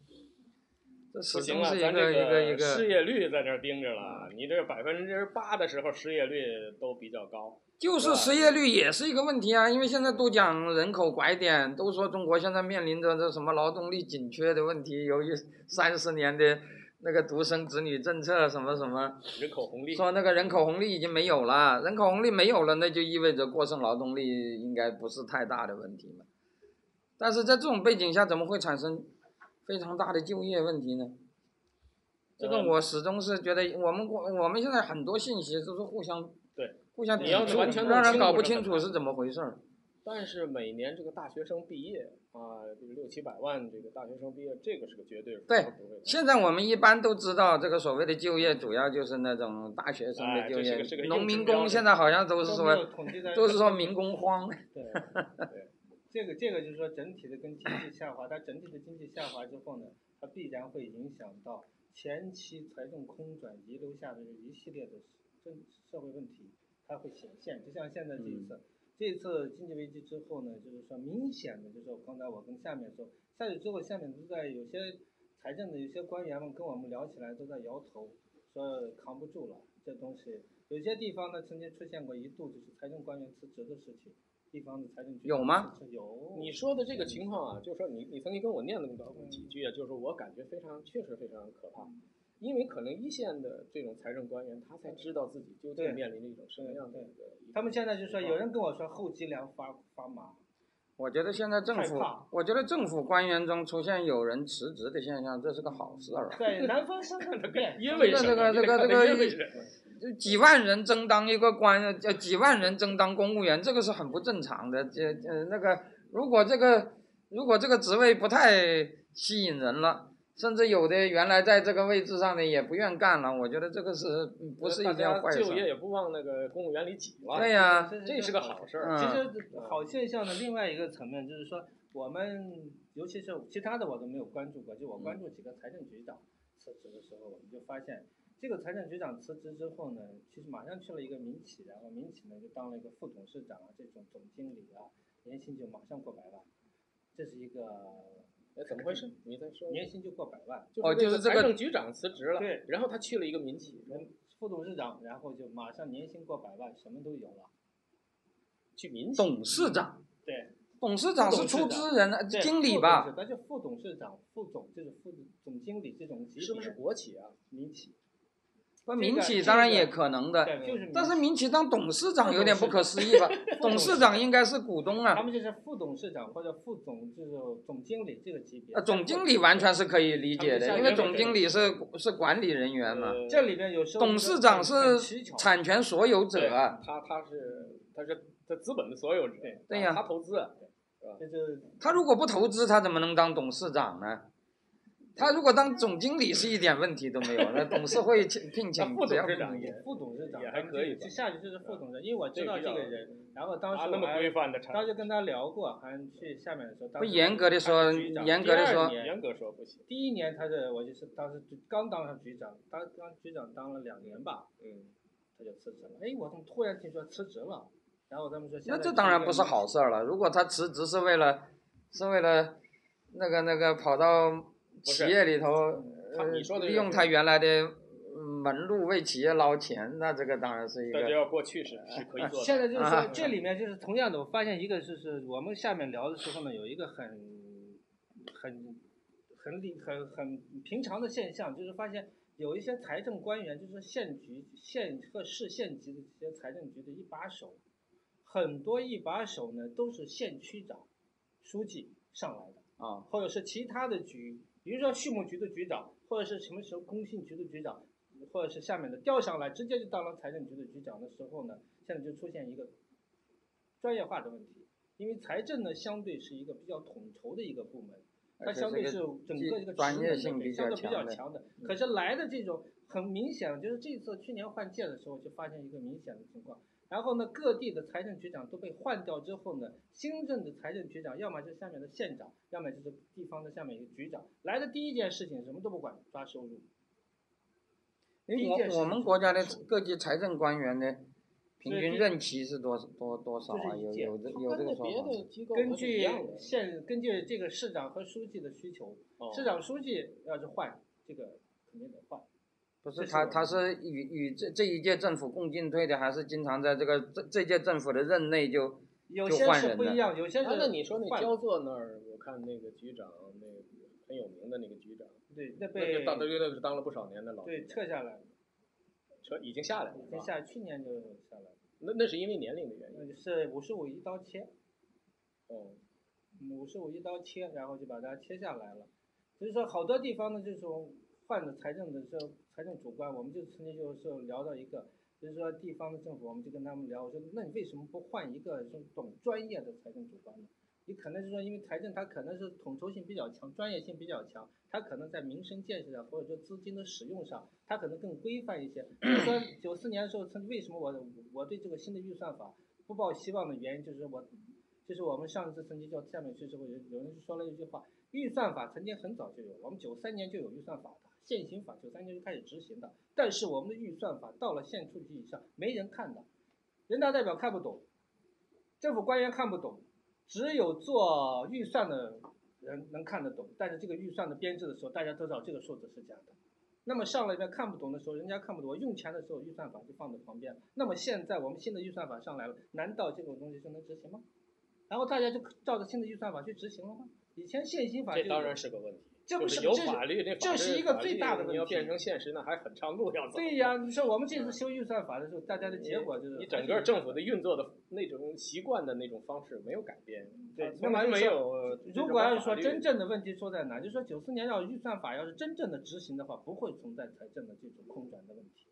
这始，终是一个一个一个，失业率在那儿盯着了，你这百分之八的时候失业率都比较高，就是失业率也是一个问题啊。因为现在都讲人口拐点，都说中国现在面临着这什么劳动力紧缺的问题，由于三十年的那个独生子女政策什么什么。人口红利。说那个人口红利已经没有了，人口红利没有了，那就意味着过剩劳动力应该不是太大的问题嘛。但是在这种背景下，怎么会产生非常大的就业问题呢？这个嗯我始终是觉得，我们我我们现在很多信息都是互相对互相抵触让人搞不清楚是怎么回事儿。但是每年这个大学生毕业啊，这个六七百万这个大学生毕业，这个是个绝对数对现在我们一般都知道，这个所谓的就业，主要就是那种大学生的哎就业农民工现在好像都是说都是说民工荒。对对，这个这个就是说整体的跟经济下滑，它整体的经济下滑之后呢，它必然会影响到前期财政空转遗留下的一系列的政社会问题，它会显现。就像现在这一次，这次经济危机之后呢，就是说明显的，就是说刚才我跟下面说，下去之后，下面都在有些财政的有些官员们跟我们聊起来都在摇头，说扛不住了，这东西。有些地方呢，曾经出现过一度就是财政官员辞职的事情，地方的财政局有吗？有。你说的这个情况啊，就是说你你曾经跟我念叨过几句啊，就是我感觉非常确实非常可怕，因为可能一线的这种财政官员，他才知道自己究对竟面临着一种什么样的一个。他们现在就说，有人跟我说后脊梁发发麻，我觉得现在政府，我觉得政府官员中出现有人辞职的现象，这是个好事儿啊。在南方生产变，因为？这个这个这个因为什么就几万人争当一个官，呃，几万人争当公务员，这个是很不正常的。这呃那个，如果这个如果这个职位不太吸引人了，甚至有的原来在这个位置上的也不愿干了，我觉得这个是嗯不是一件坏大家就业。也不往那个公务员里挤了。对呀、这是个好事儿。嗯。其实好现象的另外一个层面就是说，我们尤其是其他的我都没有关注过，就我关注几个财政局长辞职的时候，我们就发现，这个财政局长辞职之后呢，其实马上去了一个民企，然后民企呢就当了一个副董事长啊，这种总经理啊，年薪就马上过百万，这是一个哎，怎么回事？你再说。年薪就过百万，哦就是这个财政局长辞职了，对然后他去了一个民企，人副董事长，然后就马上年薪过百万，什么都有了。去民企。董事长，对，董事长是出资人，啊经理吧？那就副董事长、副总就是副总经理这种级别，是不是国企啊？民企？不，民企当然也可能的，但是民民企当董事长有点不可思议吧？董事长应该是股东啊他啊，们就是副董事长或者副总，就是总经理这个级别。呃，总经理完全是可以理解的，因为总经理是是管理人员嘛，呃这里面有董事长是产权所有者啊，他他是他是他资本的所有者，对对呀他投资，就是他如果不投资，他怎么能当董事长呢？他如果当总经理是一点问题都没有，那董事会请聘请副只要董事长也副董事长也还可以吧就下去就是副董事长，因为我知道这这个人，然后当时啊，那么我还规范的当时跟他聊过，还去下面的时候，不严格的说严格的说严格说不行。第一年他是我就是当时就刚当上局长，当当局长当了两年吧，嗯，他就辞职了。哎，我怎么突然听说辞职了？然后他们说那这当然不是好事儿了。如果他辞职是为了是为了那个那个跑到企业里头，你说的，利用他原来的嗯门路为企业捞钱，那这个当然是一个但这要过去是是可以做的。现在就是啊说，这里面就是同样的，我发现一个就是我们下面聊的时候呢，有一个很很很理很很平常的现象，就是发现有一些财政官员，就是县局、县和市县级的这些财政局的一把手，很多一把手呢都是县区长、书记上来的。啊，或者是其他的局，比如说畜牧局的局长，或者是什么时候工信局的局长，或者是下面的调上来，直接就当了财政局的局长的时候呢，现在就出现一个专业化的问题，因为财政呢相对是一个比较统筹的一个部门，它相对是整个一个专业职能的性比较相对比较强的。可是来的这种很明显，就是这次去年换届的时候就发现一个明显的情况。然后呢，各地的财政局长都被换掉之后呢，新任的财政局长要么就是下面的县长，要么就是地方的下面一个局长。来的第一件事情什么都不管，抓收入。因为第一件我我们国家的各级财政官员的平均任期是多多多少啊？有有这有这个说别法根据县，根据这个市长和书记的需求，哦市长书记要是换，这个肯定得换。不是他，他是与与这这一届政府共进退的，还是经常在这个这这届政府的任内就就有些换人了是不一样，有些是啊，那你说那换焦作那儿，我看那个局长，那个很有名的那个局长，对，那那被个当那个是当了不少年的老对撤下来，撤已经下来了，是吧先下去年就下来了，那那是因为年龄的原因。那是五十五一刀切，哦，五十五一刀切，然后就把它切下来了。所以说好多地方呢，这种换的财政的时候，财政主管，我们就曾经就是聊到一个，就是说地方的政府，我们就跟他们聊，我说那你为什么不换一个这种懂专业的财政主管呢？你可能是说，因为财政它可能是统筹性比较强，专业性比较强，它可能在民生建设上或者说资金的使用上，它可能更规范一些。比如说 九四年的时候，曾为什么我我对这个新的预算法不抱希望的原因，就是我，就是我们上一次曾经叫下面去之后，有有人说了一句话，预算法曾经很早就有，我们九三年就有预算法的，现行法九三年就开始执行的，但是我们的预算法到了县处级以上没人看的，人大代表看不懂，政府官员看不懂，只有做预算的人能看得懂，但是这个预算的编制的时候，大家都知道这个数字是假的。那么上了一遍看不懂的时候，人家看不懂，用钱的时候预算法就放在旁边。那么现在我们新的预算法上来了，难道这种东西就能执行吗？然后大家就照着新的预算法去执行了吗？以前现行法这当然是个问题，这不就是有法律，这这法律是一个最大的问题你要变成现实，那还很长路要走。对呀，你说我们这次修预算法的时候，大家的结果就是你整个政府的运作的那种习惯的那种方式没有改变，对它从来没有如果要是说真正的问题出在哪，就是说九四年要预算法要是真正的执行的话，不会存在财政的这种空转的问题。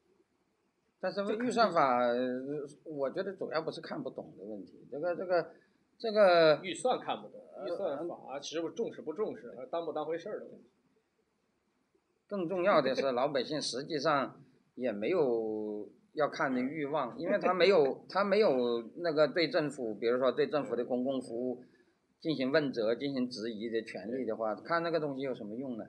但是这预算法，呃我觉得主要不是看不懂的问题，这个这个这个预算看不懂，预呃算法是不是重视不重视，当不当回事儿的问题。更重要的是，老百姓实际上也没有要看的欲望，因为他没有他没有那个对政府，比如说对政府的公共服务进行问责、进行质疑的权利的话，看那个东西有什么用呢？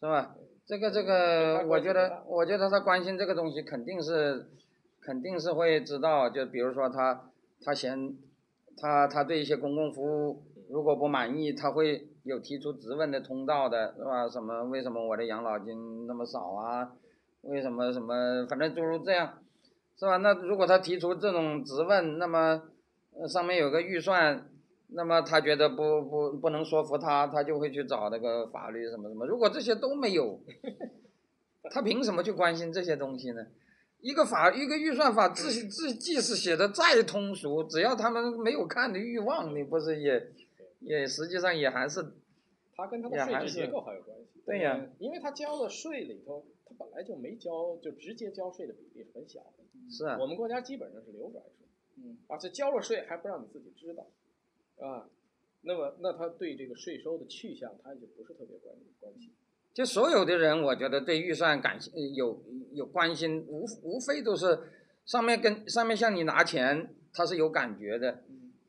是吧？这个这个，我觉得我觉得他关心这个东西，肯定是肯定是会知道，就比如说他他嫌他他对一些公共服务如果不满意，他会有提出质问的通道的，是吧？什么为什么我的养老金那么少啊？为什么什么？反正诸如这样，是吧？那如果他提出这种质问，那么上面有个预算，那么他觉得不不不能说服他，他就会去找那个法律什么什么。如果这些都没有，他凭什么去关心这些东西呢？一个法一个预算法，自自即使写的再通俗，只要他们没有看的欲望，你不是也也实际上也还是它跟它的税制结构还有关系。对呀嗯因为它交了税里头，它本来就没交，就直接交税的比例是很小的。是啊我们国家基本上是流转税，嗯，而且交了税还不让你自己知道，啊，那么那他对这个税收的去向，他就不是特别关关心。就所有的人，我觉得对预算感有有关心，无无非都是上面跟上面向你拿钱，他是有感觉的，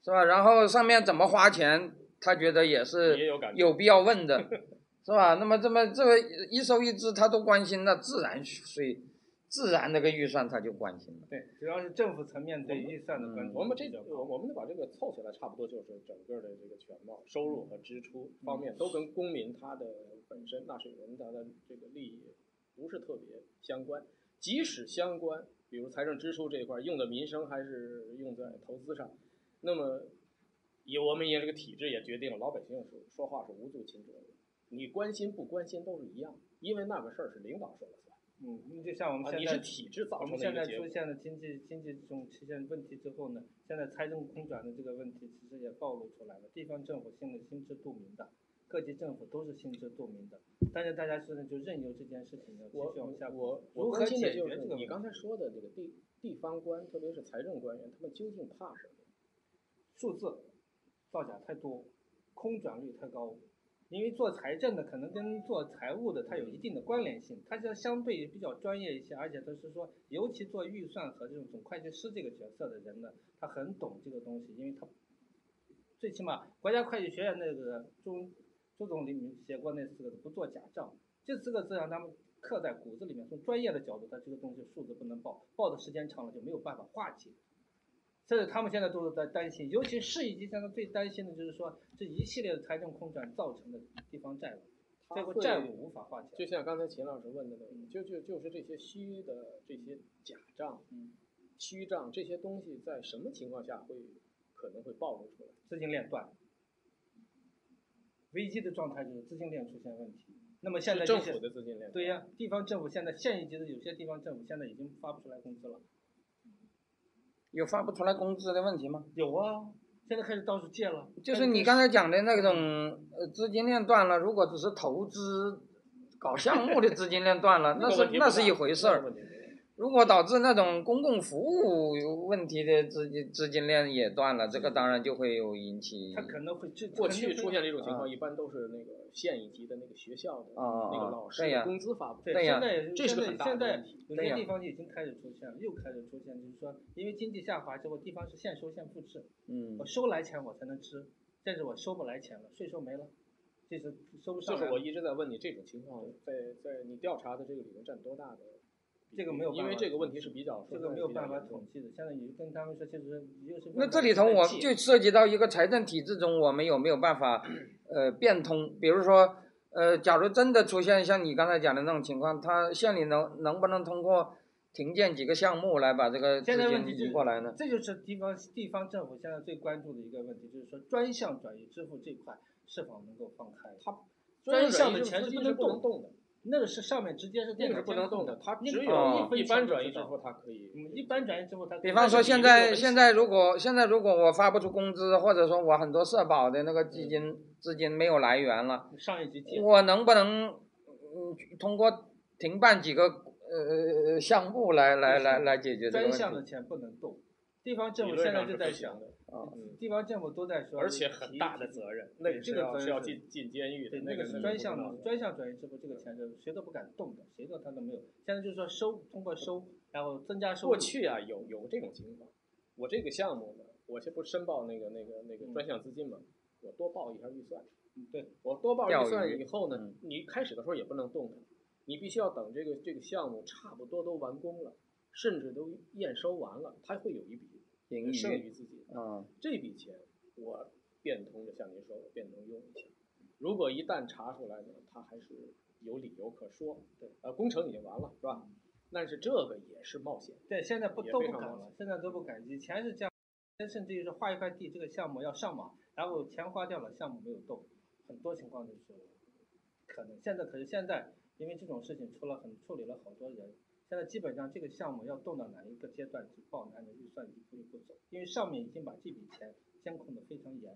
是吧？然后上面怎么花钱，他觉得也是也有必要问的，是吧？那么这么这个一收一支他都关心，那自然税自然那个预算他就关心了。对，主要是政府层面对预算的关注。我们这我我们把这个凑起来，差不多就是整个的这个全貌，收入和支出方面都跟公民他的本身纳税人他的这个利益不是特别相关。即使相关，比如财政支出这一块用的民生还是用在投资上，那么以我们也这个体制也决定了，老百姓是说话是无足轻重的，你关心不关心都是一样，因为那个事儿是领导说了算。嗯，你就像我们啊，现在你是体制造成我们现在。出现了经济经济这种出现问题之后呢，现在财政空转的这个问题其实也暴露出来了。地方政府现在心知肚明的，各级政府都是心知肚明的，但是大家现在就任由这件事情要继我续往下我如何解就是决这个？你刚才说的这个地地方官，特别是财政官员，他们究竟怕什么？数字造假太多，空转率太高。因为做财政的可能跟做财务的它有一定的关联性，它是相对比较专业一些，而且它是说，尤其做预算和这种总会计师这个角色的人呢，他很懂这个东西，因为他最起码国家会计学院那个朱朱总理写过那四个字不做假账，这四个字让他们刻在骨子里面，从专业的角度，他这个东西数字不能报，报的时间长了就没有办法化解。所以他们现在都是在担心，尤其市一级现在最担心的就是说这一系列的财政空转造成的地方债务，这个债务无法化解。就像刚才秦老师问的那个，就就就是这些虚的这些假账、嗯虚账这些东西，在什么情况下会可能会暴露出来？资金链断，危机的状态就是资金链出现问题。那么现在政府的资金链。对呀、地方政府现在县一级的有些地方政府现在已经发不出来工资了。有发不出来工资的问题吗？有啊，现在开始到处借了。就是你刚才讲的那种呃资金链断了，如果只是投资搞项目的资金链断了，那是那是一回事儿如果导致那种公共服务有问题的资金资金链也断了，这个当然就会有引起它可能会这过去出现这种情啊况，一般都是那个县一级的那个学校的啊那个啊老师对工资发不出对，对呀现在这是个很大的现在问题有些地方已经开始出现了，又开始出现，就是说，因为经济下滑之后，地方是现收现付制，嗯我收来钱我才能吃，但是我收不来钱了，税收没了，这是收不上来。就是我一直在问你，这种情况在在你调查的这个里面占多大的？这个没有办法因为这个问题是比较这个没有办法统计的，现在你跟他们说，其实是那这里头我就涉及到一个财政体制中，我们有没有办法呃变通？比如说呃，假如真的出现像你刚才讲的那种情况，他县里能能不能通过停建几个项目来把这个资金移过来呢？这就是地方地方政府现在最关注的一个问题，就是说专项转移支付这块是否能够放开。它专项的的钱是不能动的，那个是上面直接是电脑那个是不能监控动的，它只有哦一般转移支付它可以。嗯，一般转移支付它。比方说现在现在如果现在如果我发不出工资，或者说我很多社保的那个基金资金没有来源了，上一级借，我能不能嗯通过停办几个呃项目来来来来解决这个专项的问题？钱不能动。地方政府现在就在想，的，啊，嗯，地方政府都在说，而且很大的责任，那对这个个是要进进监狱的对，，那个是专项专项转移支付这个钱是谁都不敢动的，谁都他都没有。现在就是说收，通过收，然后增加收入。过去啊，有有这种情况，我这个项目呢，我先不申报那个那个那个专项资金嘛，我多报一下预算，嗯对，我多报钓预算以后呢嗯，你开始的时候也不能动它，你必须要等这个这个项目差不多都完工了，甚至都验收完了，它会有一笔盈余剩余自己的，这笔钱我变通的，像您说的变通用一下。如果一旦查出来呢，他还是有理由可说，对，呃，工程已经完了，是吧？但是这个也是冒险，对，现在不都不敢了现在都不敢。以前是这样，甚至于是划一块地，这个项目要上马，然后钱花掉了，项目没有动，很多情况就是可能。现在可是现在，因为这种事情出了很处理了好多人，现在基本上这个项目要动到哪一个阶段，就报哪的预算一步一步走，因为上面已经把这笔钱监控的非常严。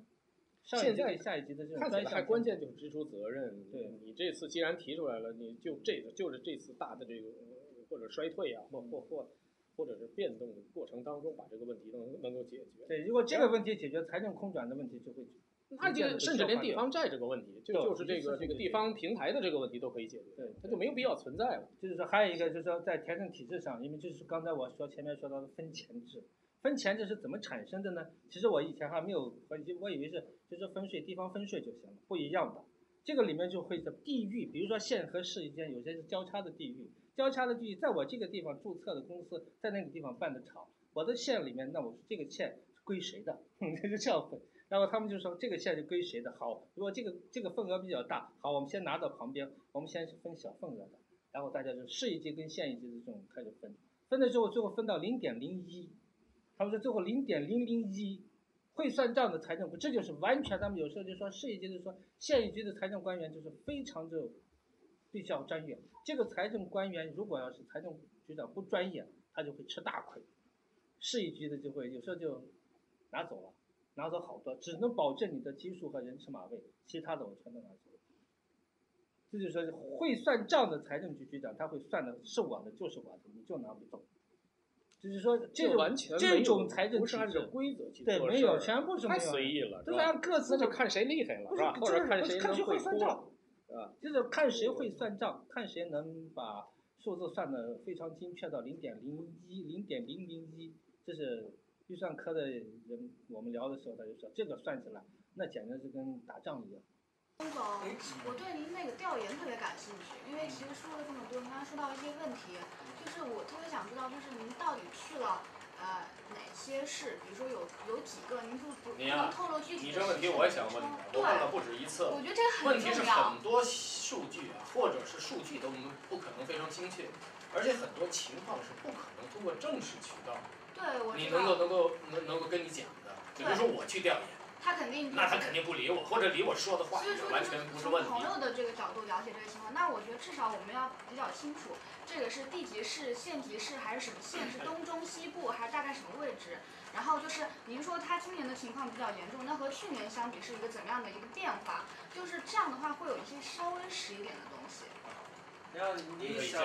上一级现在对下一级的这种看起来关键就是支出责任。对你这次既然提出来了，你就这个就是这次大的这个呃或者衰退啊，或或或或者是变动的过程当中，把这个问题能能够解决。对，如果这个问题解决，财政空转的问题就会那就甚至连地方债这个问题，就就是这个这个地方平台的这个问题都可以解决，对，它就没有必要存在了。就是说，还有一个就是说，在财政体制上，因为就是刚才我说前面说到的分钱制，分钱制是怎么产生的呢？其实我以前还没有，我我以为是就是分税，地方分税就行了，不一样的。这个里面就会的地域，比如说县和市之间有些是交叉的地域，交叉的地域，在我这个地方注册的公司在那个地方办的厂，我的县里面，那我这个县归谁的？这就这样分。然后他们就说这个县就归谁的好，如果这个这个份额比较大，好，我们先拿到旁边，我们先是分小份额的，然后大家就市一级跟县一级的这种开始分，分的时候最后分到零点零一，他们说最后零点零零一，会算账的财政部，这就是完全他们有时候就说市一级的说县一级的财政官员就是非常的必须要专业，这个财政官员如果要是财政局长不专业，他就会吃大亏，市一级的就会有时候就拿走了。拿走好多，只能保证你的基数和人吃马喂，其他的我全都拿走。这就是说，会算账的财政局局长，他会算的是我的就是我的，你就拿不走。就是说，这种这种财政不是按照规则去对，没有，全部是太随意了，都是按各自那就看谁厉害了，是吧？或者看谁能会算账，啊，就是看谁会算账，看谁能把数字算的非常精确到零点零一、零点零零一，这是。预算科的人，我们聊的时候，他就说这个算起来，那简直是跟打仗一样。钟总，我对您那个调研特别感兴趣，因为其实说了这么多，您刚才说到一些问题，就是我特别想知道，就是您到底去了呃哪些市？比如说有有几个，您不不不能透露具体的。你这问题我也想问你，我问了不止一次。我觉得这个很重要。问题是很多数据啊，或者是数据都不可能非常精确，而且很多情况是不可能通过正式渠道。对，我你能够能够能能够跟你讲的，比如说我去调研，他肯定那他肯定不理我，或者理我说的话完全不是问题。从朋友的这个角度了解这个情况，那我觉得至少我们要比较清楚，这个是地级市、县级市还是什么县？是东中西部还是大概什么位置？然后就是您说他今年的情况比较严重，那和去年相比是一个怎么样的一个变化？就是这样的话会有一些稍微实一点的东西。然后你想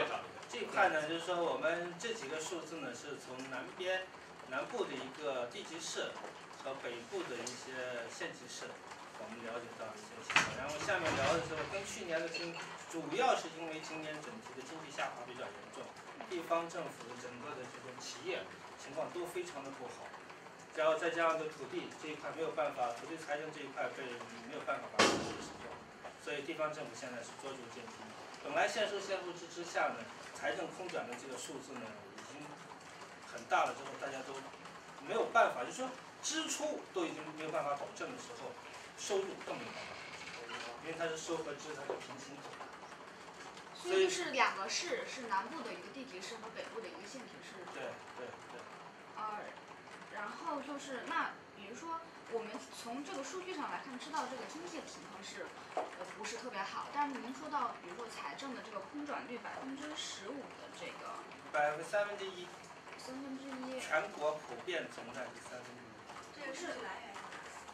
这块呢，就是说我们这几个数字呢，是从南边、南部的一个地级市和北部的一些县级市，我们了解到一些情况。然后下面聊的时候，跟去年的经，主要是因为今年整体的经济下滑比较严重，地方政府的整个的这种企业情况都非常的不好。然后再加上这土地这一块没有办法，土地财政这一块被没有办法把它实施掉，所以地方政府现在是捉襟见肘。本来现收现付制之下呢。财政空转的这个数字呢，已经很大了，之后大家都没有办法，就是说支出都已经没有办法保证的时候，收入更没有办法保证，因为它是收和支它是平行走。所以是两个市，是南部的一个地级市和北部的一个县级市。对对对。呃，然后就是那。比如说，我们从这个数据上来看，知道这个经济的情况是，呃，不是特别好。但是您说到，比如说财政的这个空转率百分之十五的这个，百分三分之一，三分之一，全国普遍存在是三分之一。这个数据来源？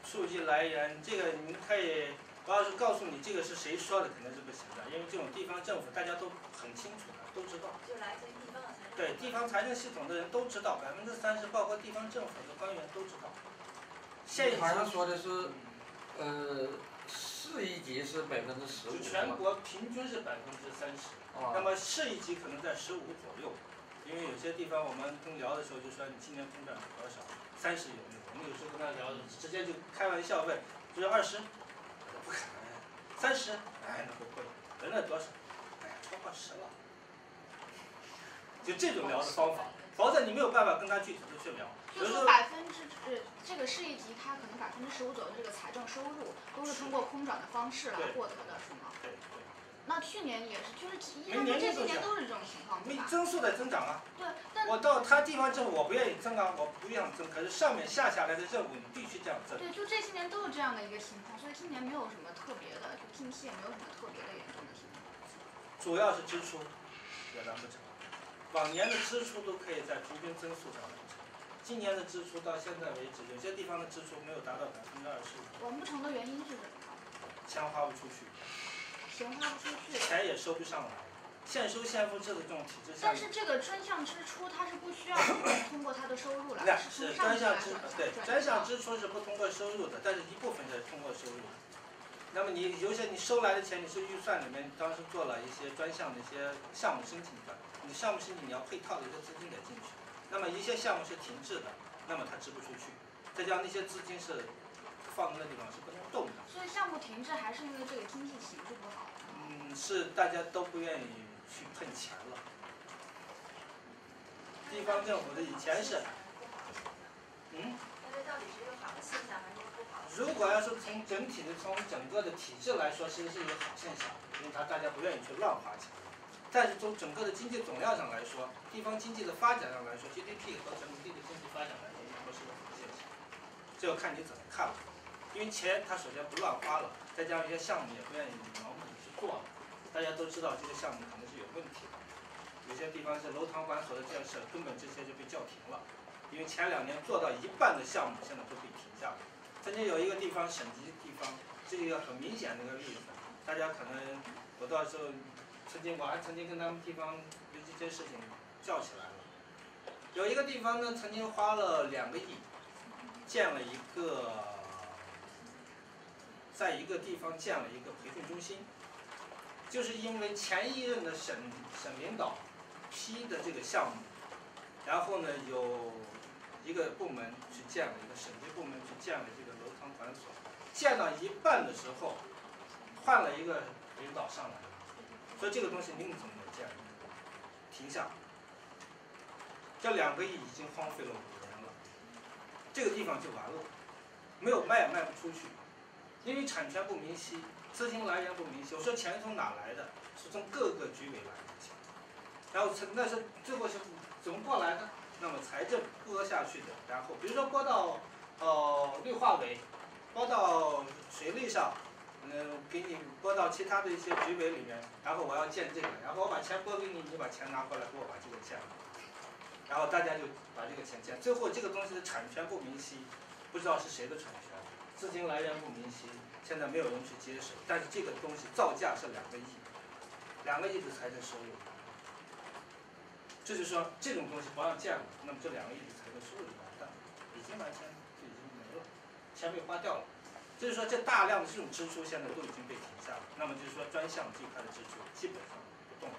数据来源，这个您可以，我要是告诉你这个是谁说的，肯定是不行的，因为这种地方政府大家都很清楚的，都知道。就来自于地方的财政。对，地方财政系统的人都知道，百分之三十，包括地方政府的官员都知道。你好像说的是，呃，市一级是百分之十五，全国平均是百分之三十，那么市一级可能在十五左右，因为有些地方我们跟聊的时候就说你今年空转多少，三十有没有？我们有时候跟他聊，直接就开玩笑问，就是二十，不可能，三十，哎，那不会，人那多少？哎呀，超过十了，就这种聊的方法。否则你没有办法跟他具体的去聊。就是说百分之呃，这个市一级它可能百分之十五左右的这个财政收入都是通过空转的方式来获得的，是吗？对对。那去年也是，就是一样这些年都是这种情况，没增速在增长啊。对，但我到他地方之后，我不愿意增啊，我不愿意增，可是上面下下来的任务你必须这样增。对，就这些年都是这样的一个情况，所以今年没有什么特别的，就近期也没有什么特别的严重的情况。主要是支出，也难不成。往年的支出都可以在平均增速上完成，今年的支出到现在为止，有些地方的支出没有达到百分之二十五。完不成的原因是什么？钱花不出去。钱花不出去。钱也收不上来，现收现付制的这种体制下，但是这个专项支出它是不需要通过它的收入来，那是专项支对专项支出是不通过收入的，但是一部分是通过收入。那么你有些你收来的钱，你是预算里面当时做了一些专项的一些项目申请的，你项目申请你要配套的一个资金得进去。那么一些项目是停滞的，那么它支不出去，再加上那些资金是放在那地方是不能动的。所以项目停滞还是因为这个经济形势不好。嗯，是大家都不愿意去碰钱了。地方政府的以前是，嗯，那这到底是一个好的现象还是一个不好的？如果要是从整体的从整个的体制来说，其实是一个好现象，因为它大家不愿意去乱花钱。但是从整个的经济总量上来说，地方经济的发展上来说，GDP 和整体的经济发展来说，不是个好现象。这要看你怎么看了。因为钱它首先不乱花了，再加上一些项目也不愿意盲目的去做了。大家都知道这个项目可能是有问题的，有些地方是楼堂馆所的建设根本这些就被叫停了，因为前两年做到一半的项目现在都被停下了。曾经有一个地方省级地方，这是一个很明显的一个例子，大家可能我到时候曾经我还曾经跟他们地方为这件事情叫起来了。有一个地方呢，曾经花了两个亿，建了一个，在一个地方建了一个培训中心，就是因为前一任的省省领导批的这个项目，然后呢有一个部门去建了一个省级部门去建了这个楼堂馆所，建到一半的时候，换了一个领导上来，所以这个东西宁总没建，停下，这两个亿已经荒废了五年了，这个地方就完了，没有卖也卖不出去，因为产权不明晰，资金来源不明晰。我说钱从哪来的？是从各个局委来的钱，然后从那是最后是怎么过来的？那么财政拨下去的，然后比如说拨到呃绿化委，拨到水利上，嗯，给你拨到其他的一些局委里面，然后我要建这个，然后我把钱拨给你，你把钱拿过来给我把这个建了，然后大家就把这个钱建，最后这个东西的产权不明晰，不知道是谁的产权，资金来源不明晰，现在没有人去接手，但是这个东西造价是两个亿，两个亿的财政收入。这就是说，这种东西不让建了，那么这两个亿的财政收入就完蛋了，已经完全就已经没了，钱被花掉了。就是说，这大量的这种支出现在都已经被停下了。那么就是说，专项这一块的支出基本上不动。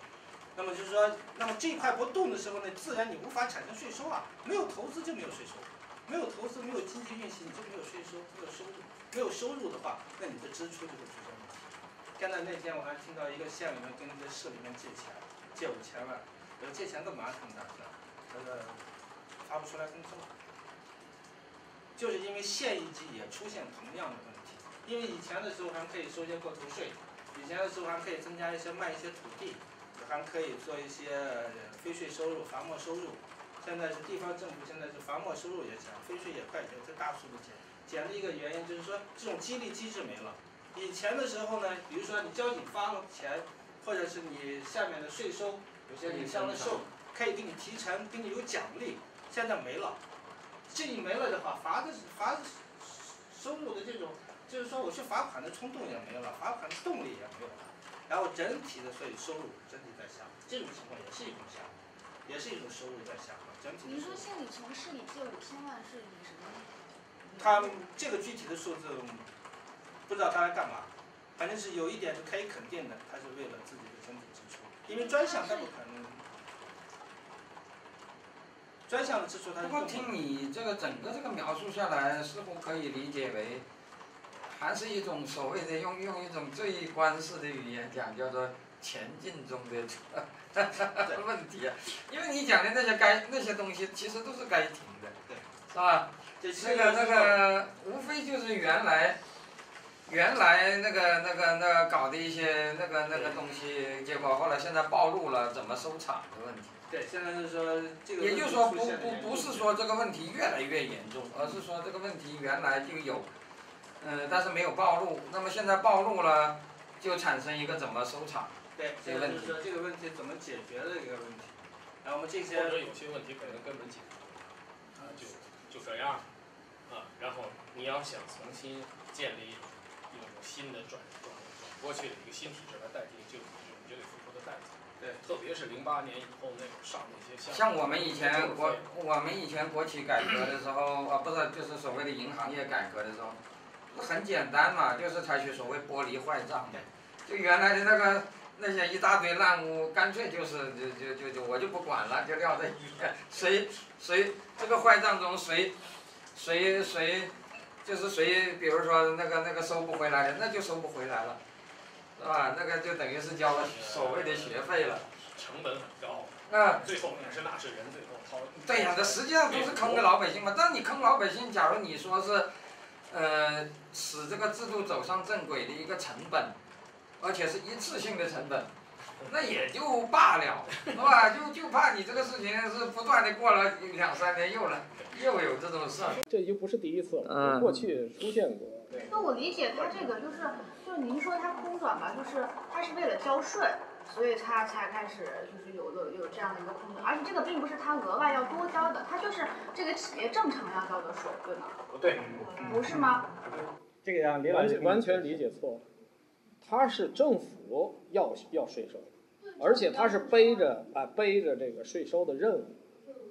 那么就是说，那么这一块不动的时候呢，自然你无法产生税收啊，没有投资就没有税收，没有投资没有经济运行，你就没有税收，没有收入，没有收入的话，那你的支出就会出现问题。现在那天我还听到一个县里面跟一个市里面借钱，借五千万。我说借钱干嘛？他们打算，他说发不出来工资了，就是因为县一级也出现同样的。因为以前的时候还可以收一些过头税，以前的时候还可以增加一些卖一些土地，还可以做一些非税收入、罚没收入。现在是地方政府现在是罚没收入也减，非税也快减，在大幅度减。减的一个原因就是说这种激励机制没了。以前的时候呢，比如说你交警发了钱，或者是你下面的税收。有些领项的收可以给你提成，给你有奖励，现在没了。这一没了的话，罚的罚的收入的这种，就是说我去罚款的冲动也没有了，罚款的动力也没有了。然后整体的所以收入整体在下滑，这种情况也是一种下滑，也是一种收入在下滑。整体的您说收入。县里从市里借五千万是以什么？他这个具体的数字不知道他来干嘛，反正是有一点是可以肯定的，他是为了自己的整体支出，因为专项他不可能。专项的支出它不过听你这个整个这个描述下来，似乎可以理解为，还是一种所谓的用用一种最官式的语言讲，叫做前进中的 问题啊。因为你讲的那些该那些东西，其实都是该停的，对，是吧？这是这个那个无非就是原来，原来那个那个那个搞的一些那个那个东西，结果后来现在暴露了，怎么收场的问题。对，现在是说这个。也就是说，不不不是说这个问题越来越严重，而是说这个问题原来就有，嗯、但是没有暴露。那么现在暴露了，就产生一个怎么收场？对，这个问题现在就是说这个问题怎么解决的一个问题。然后我们这些或者些有些问题可能根本解决不了，啊，就就这样，啊，然后你要想重新建立一种新的转转转过去的一个新体制来代替，就就你就得付出的代价。对，特别是零八年以后那种上那些项目，像我们以前国我们以前国企改革的时候啊，不是就是所谓的银行业改革的时候，不很简单嘛，就是采取所谓剥离坏账，就原来的那个那些一大堆烂屋，干脆就是就就就就我就不管了，就撂在一边，谁谁这个坏账中谁谁谁就是谁，比如说那个那个收不回来的，那就收不回来了。是吧？那个就等于是交了所谓的学费了。成本很高。那。最后也是纳税人最后掏。对呀，这实际上都是坑给老百姓嘛。但你坑老百姓，假如你说是，呃，使这个制度走上正轨的一个成本，而且是一次性的成本，那也就罢了，是吧？就就怕你这个事情是不断的过了两三年又来又有这种事儿。这已经不是第一次了，嗯。过去出现过。那我理解他这个就是。就是您说他空转吧，就是他是为了交税，所以他才开始就是有了有这样的一个空转，而且这个并不是他额外要多交的，他就是这个企业正常要交的税，对吗？不对，不是吗？这个让完全完全理解错了，他是政府要要税收，而且他是背着啊背着这个税收的任务，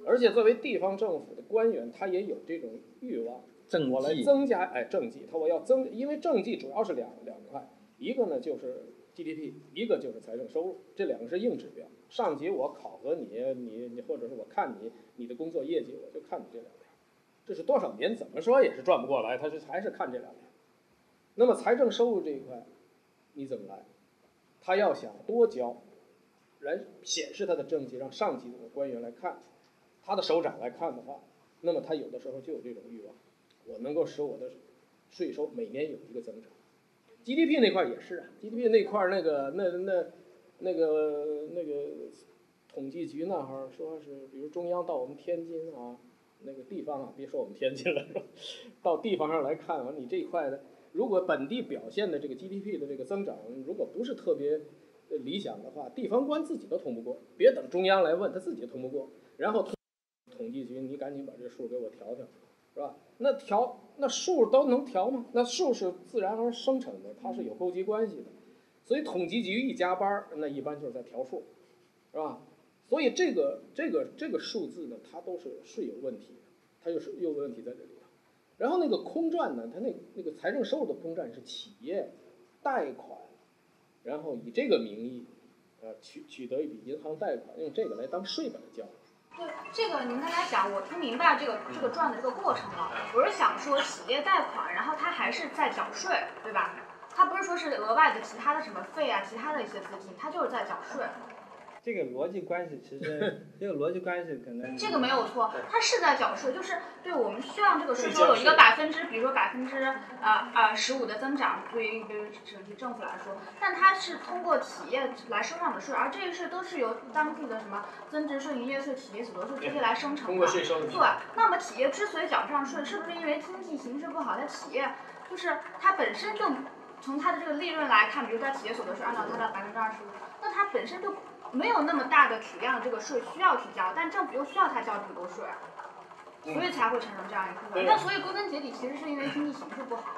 而且作为地方政府的官员，他也有这种欲望。我来增加哎政绩，他我要增，因为政绩主要是两两块，一个呢就是 GDP，一个就是财政收入，这两个是硬指标。上级我考核你，你你或者是我看你你的工作业绩，我就看你这两条，这是多少年怎么说也是转不过来，他是还是看这两条。那么财政收入这一块，你怎么来？他要想多交，来显示他的政绩，让上级的官员来看，他的首长来看的话，那么他有的时候就有这种欲望。我能够使我的税收每年有一个增长，GDP 那块也是啊，GDP 那块那个那那那个那个统计局那哈说是，比如中央到我们天津啊，那个地方啊，别说我们天津了，到地方上来看，完你这一块的，如果本地表现的这个 GDP 的这个增长如果不是特别理想的话，地方官自己都通不过，别等中央来问，他自己通不过，然后统计局你赶紧把这数给我调调。是吧？那调那数都能调吗？那数是自然而生成的，它是有勾稽关系的。所以统计局一加班那一般就是在调数，是吧？所以这个这个这个数字呢，它都是是有问题的，它就是有问题在这里头。然后那个空转呢，它那那个财政收入的空转是企业贷款，然后以这个名义，呃取取得一笔银行贷款，用这个来当税把它交。对这个，您刚才讲，我听明白这个这个赚的这个过程了。我是想说，企业贷款，然后他还是在缴税，对吧？他不是说是额外的其他的什么费啊，其他的一些资金，他就是在缴税。这个逻辑关系其实，这个逻辑关系可能这个没有错，他是在缴税，就是对我们需要这个税收有一个百分之，比如说百分之啊啊十五的增长，对于比如整体政府来说，但它是通过企业来收上的税，而这些税都是由当地的什么增值税、营业税、企业所得税这些来生成的。通过税收。对，那么企业之所以缴上税，是不是因为经济形势不好？它企业就是它本身就从它的这个利润来看，比如它企业所得税按照它的百分之二十五，那它本身就。没有那么大的体量这个税需要去交，但政府又需要他交这么多税，所以才会产生这样一个。那所以归根结底，其实是因为经济形势不好。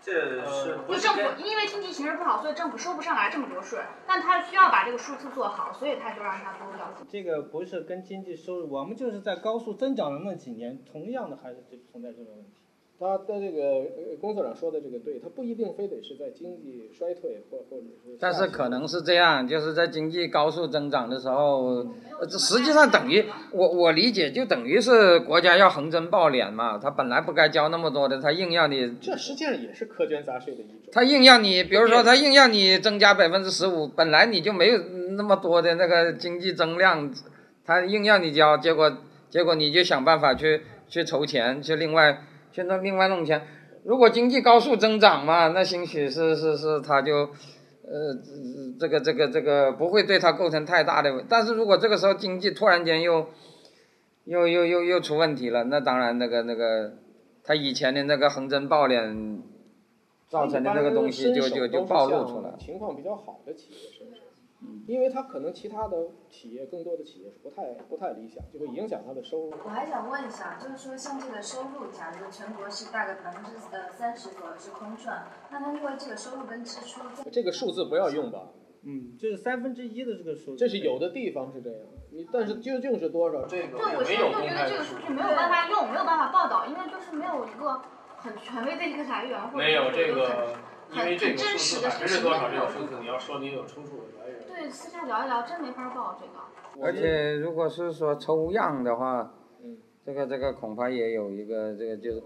这是。就政府因为经济形势不好，所以政府收不上来这么多税，但他需要把这个数字做好，所以他就让他多交。这个不是跟经济收入，我们就是在高速增长的那几年，同样的还是存在这个问题。他的这个工作长说的这个对，他不一定非得是在经济衰退或或者是。但是可能是这样，就是在经济高速增长的时候，这实际上等于我我理解就等于是国家要横征暴敛嘛，他本来不该交那么多的，他硬要你。这实际上也是苛捐杂税的一种。他硬要你，比如说他硬要你增加百分之十五，本来你就没有那么多的那个经济增量，他硬要你交，结果结果你就想办法去去筹钱去另外。现在另外弄钱，如果经济高速增长嘛，那兴许是是是，他就，呃，这个这个这个不会对他构成太大的。但是如果这个时候经济突然间又，又又又又出问题了，那当然那个那个，他以前的那个横征暴敛，造成的那个东西就就就暴露出来。情况比较好的企业身上。因为他可能其他的企业更多的企业是不太不太理想，就会影响他的收入。我还想问一下，就是说像这个收入，假如全国是大概百分之呃三十左右是空转，那他因为这个收入跟支出，这个数字不要用吧？嗯，就是三分之一的这个数字。这是有的地方是这样，你但是究竟是多少，这个对，我也没有公现在就觉得这个数据没有办法用，没有办法报道，因为就是没有一个很权威的一个来源，或者没有这个很，因为这个数字百实的实分之多少这个数字，你要说你有出处私下聊一聊，真没法报这个。而且如果是说抽样的话，嗯，这个这个恐怕也有一个这个就是，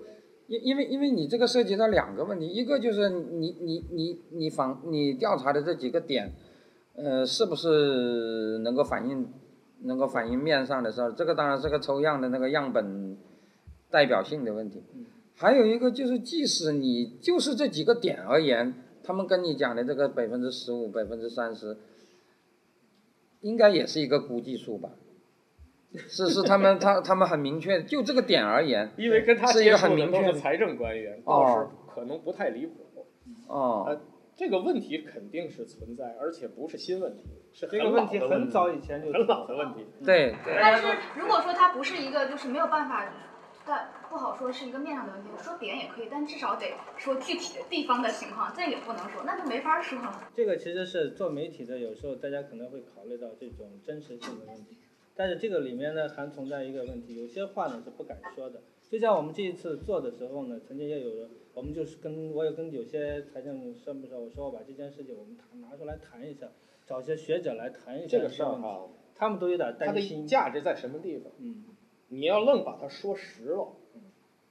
因因为因为你这个涉及到两个问题，一个就是你你你你访你调查的这几个点，呃，是不是能够反映能够反映面上的事儿？这个当然是个抽样的那个样本代表性的问题。还有一个就是，即使你就是这几个点而言，他们跟你讲的这个百分之十五、百分之三十，应该也是一个估计数吧？是是，他们他他们很明确，就这个点而言，因为跟他是一个接触的很明确的都是财政官员，哦倒是可能不太离谱。哦，呃，这个问题肯定是存在，而且不是新问题，是这个问题很早以前就很老的问题。对对，但是如果说它不是一个就是没有办法，但不好说是一个面上的问题，说点也可以，但至少得说具体的地方的情况，这也不能说，那就没法说了。这个其实是做媒体的，有时候大家可能会考虑到这种真实性的问题，但是这个里面呢还存在一个问题，有些话呢是不敢说的。就像我们这一次做的时候呢，曾经也有人，我们就是跟我有跟有些财政商部说，我说我把这件事情我们谈拿出来谈一下，找一些学者来谈一下这个问题事儿哈，他们都有点它的担心。价值在什么地方？嗯，你要愣把它说实了，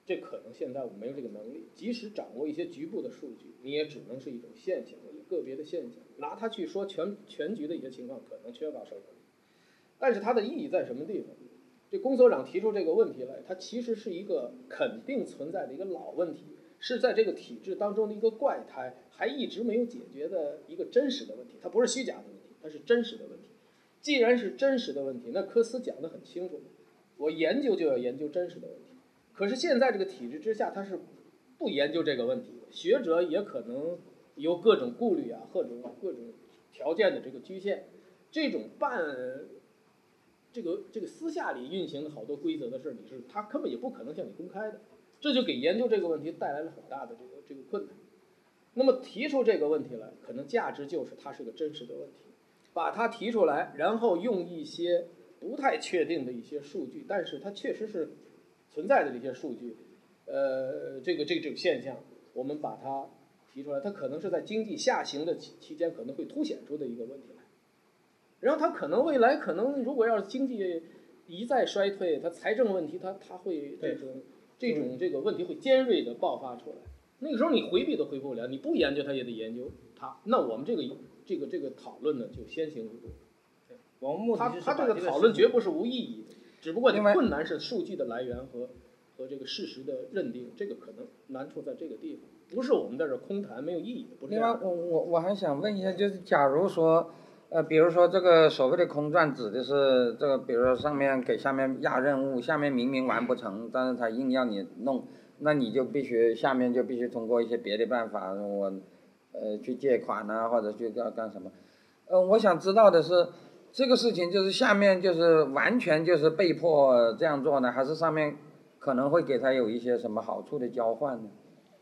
这可能现在我没有这个能力。即使掌握一些局部的数据，你也只能是一种现象，个别的现象。拿它去说全全局的一些情况，可能缺乏说服力。但是它的意义在什么地方？这龚所长提出这个问题来，它其实是一个肯定存在的一个老问题，是在这个体制当中的一个怪胎，还一直没有解决的一个真实的问题。它不是虚假的问题，它是真实的问题。既然是真实的问题，那科斯讲得很清楚，我研究就要研究真实的问题。可是现在这个体制之下，他是不研究这个问题的，学者也可能有各种顾虑啊，或者各种条件的这个局限，这种办这个这个私下里运行的好多规则的事儿，你是他根本也不可能向你公开的，这就给研究这个问题带来了很大的这个这个困难。那么提出这个问题来，可能价值就是它是个真实的问题，把它提出来，然后用一些不太确定的一些数据，但是它确实是存在的这些数据，呃，这个这个这个现象，我们把它提出来，它可能是在经济下行的期期间可能会凸显出的一个问题来。然后它可能未来可能如果要是经济一再衰退，它财政问题它它会这种这种这个问题会尖锐的爆发出来。那个时候你回避都回避不了，你不研究它也得研究它。那我们这个这个这个讨论呢就先行一步。我们目的它就是它这个讨论绝不是无意义的，只不过困难是数据的来源和和这个事实的认定，这个可能难处在这个地方，不是我们在这儿空谈没有意义的，不是另外，我我我还想问一下，就是假如说，呃，比如说这个所谓的空转指的是这个，比如说上面给下面压任务，下面明明完不成，但是他硬要你弄，那你就必须下面就必须通过一些别的办法，我呃去借款啊，或者去干干什么？呃，我想知道的是，这个事情就是下面就是完全就是被迫这样做呢，还是上面可能会给他有一些什么好处的交换呢？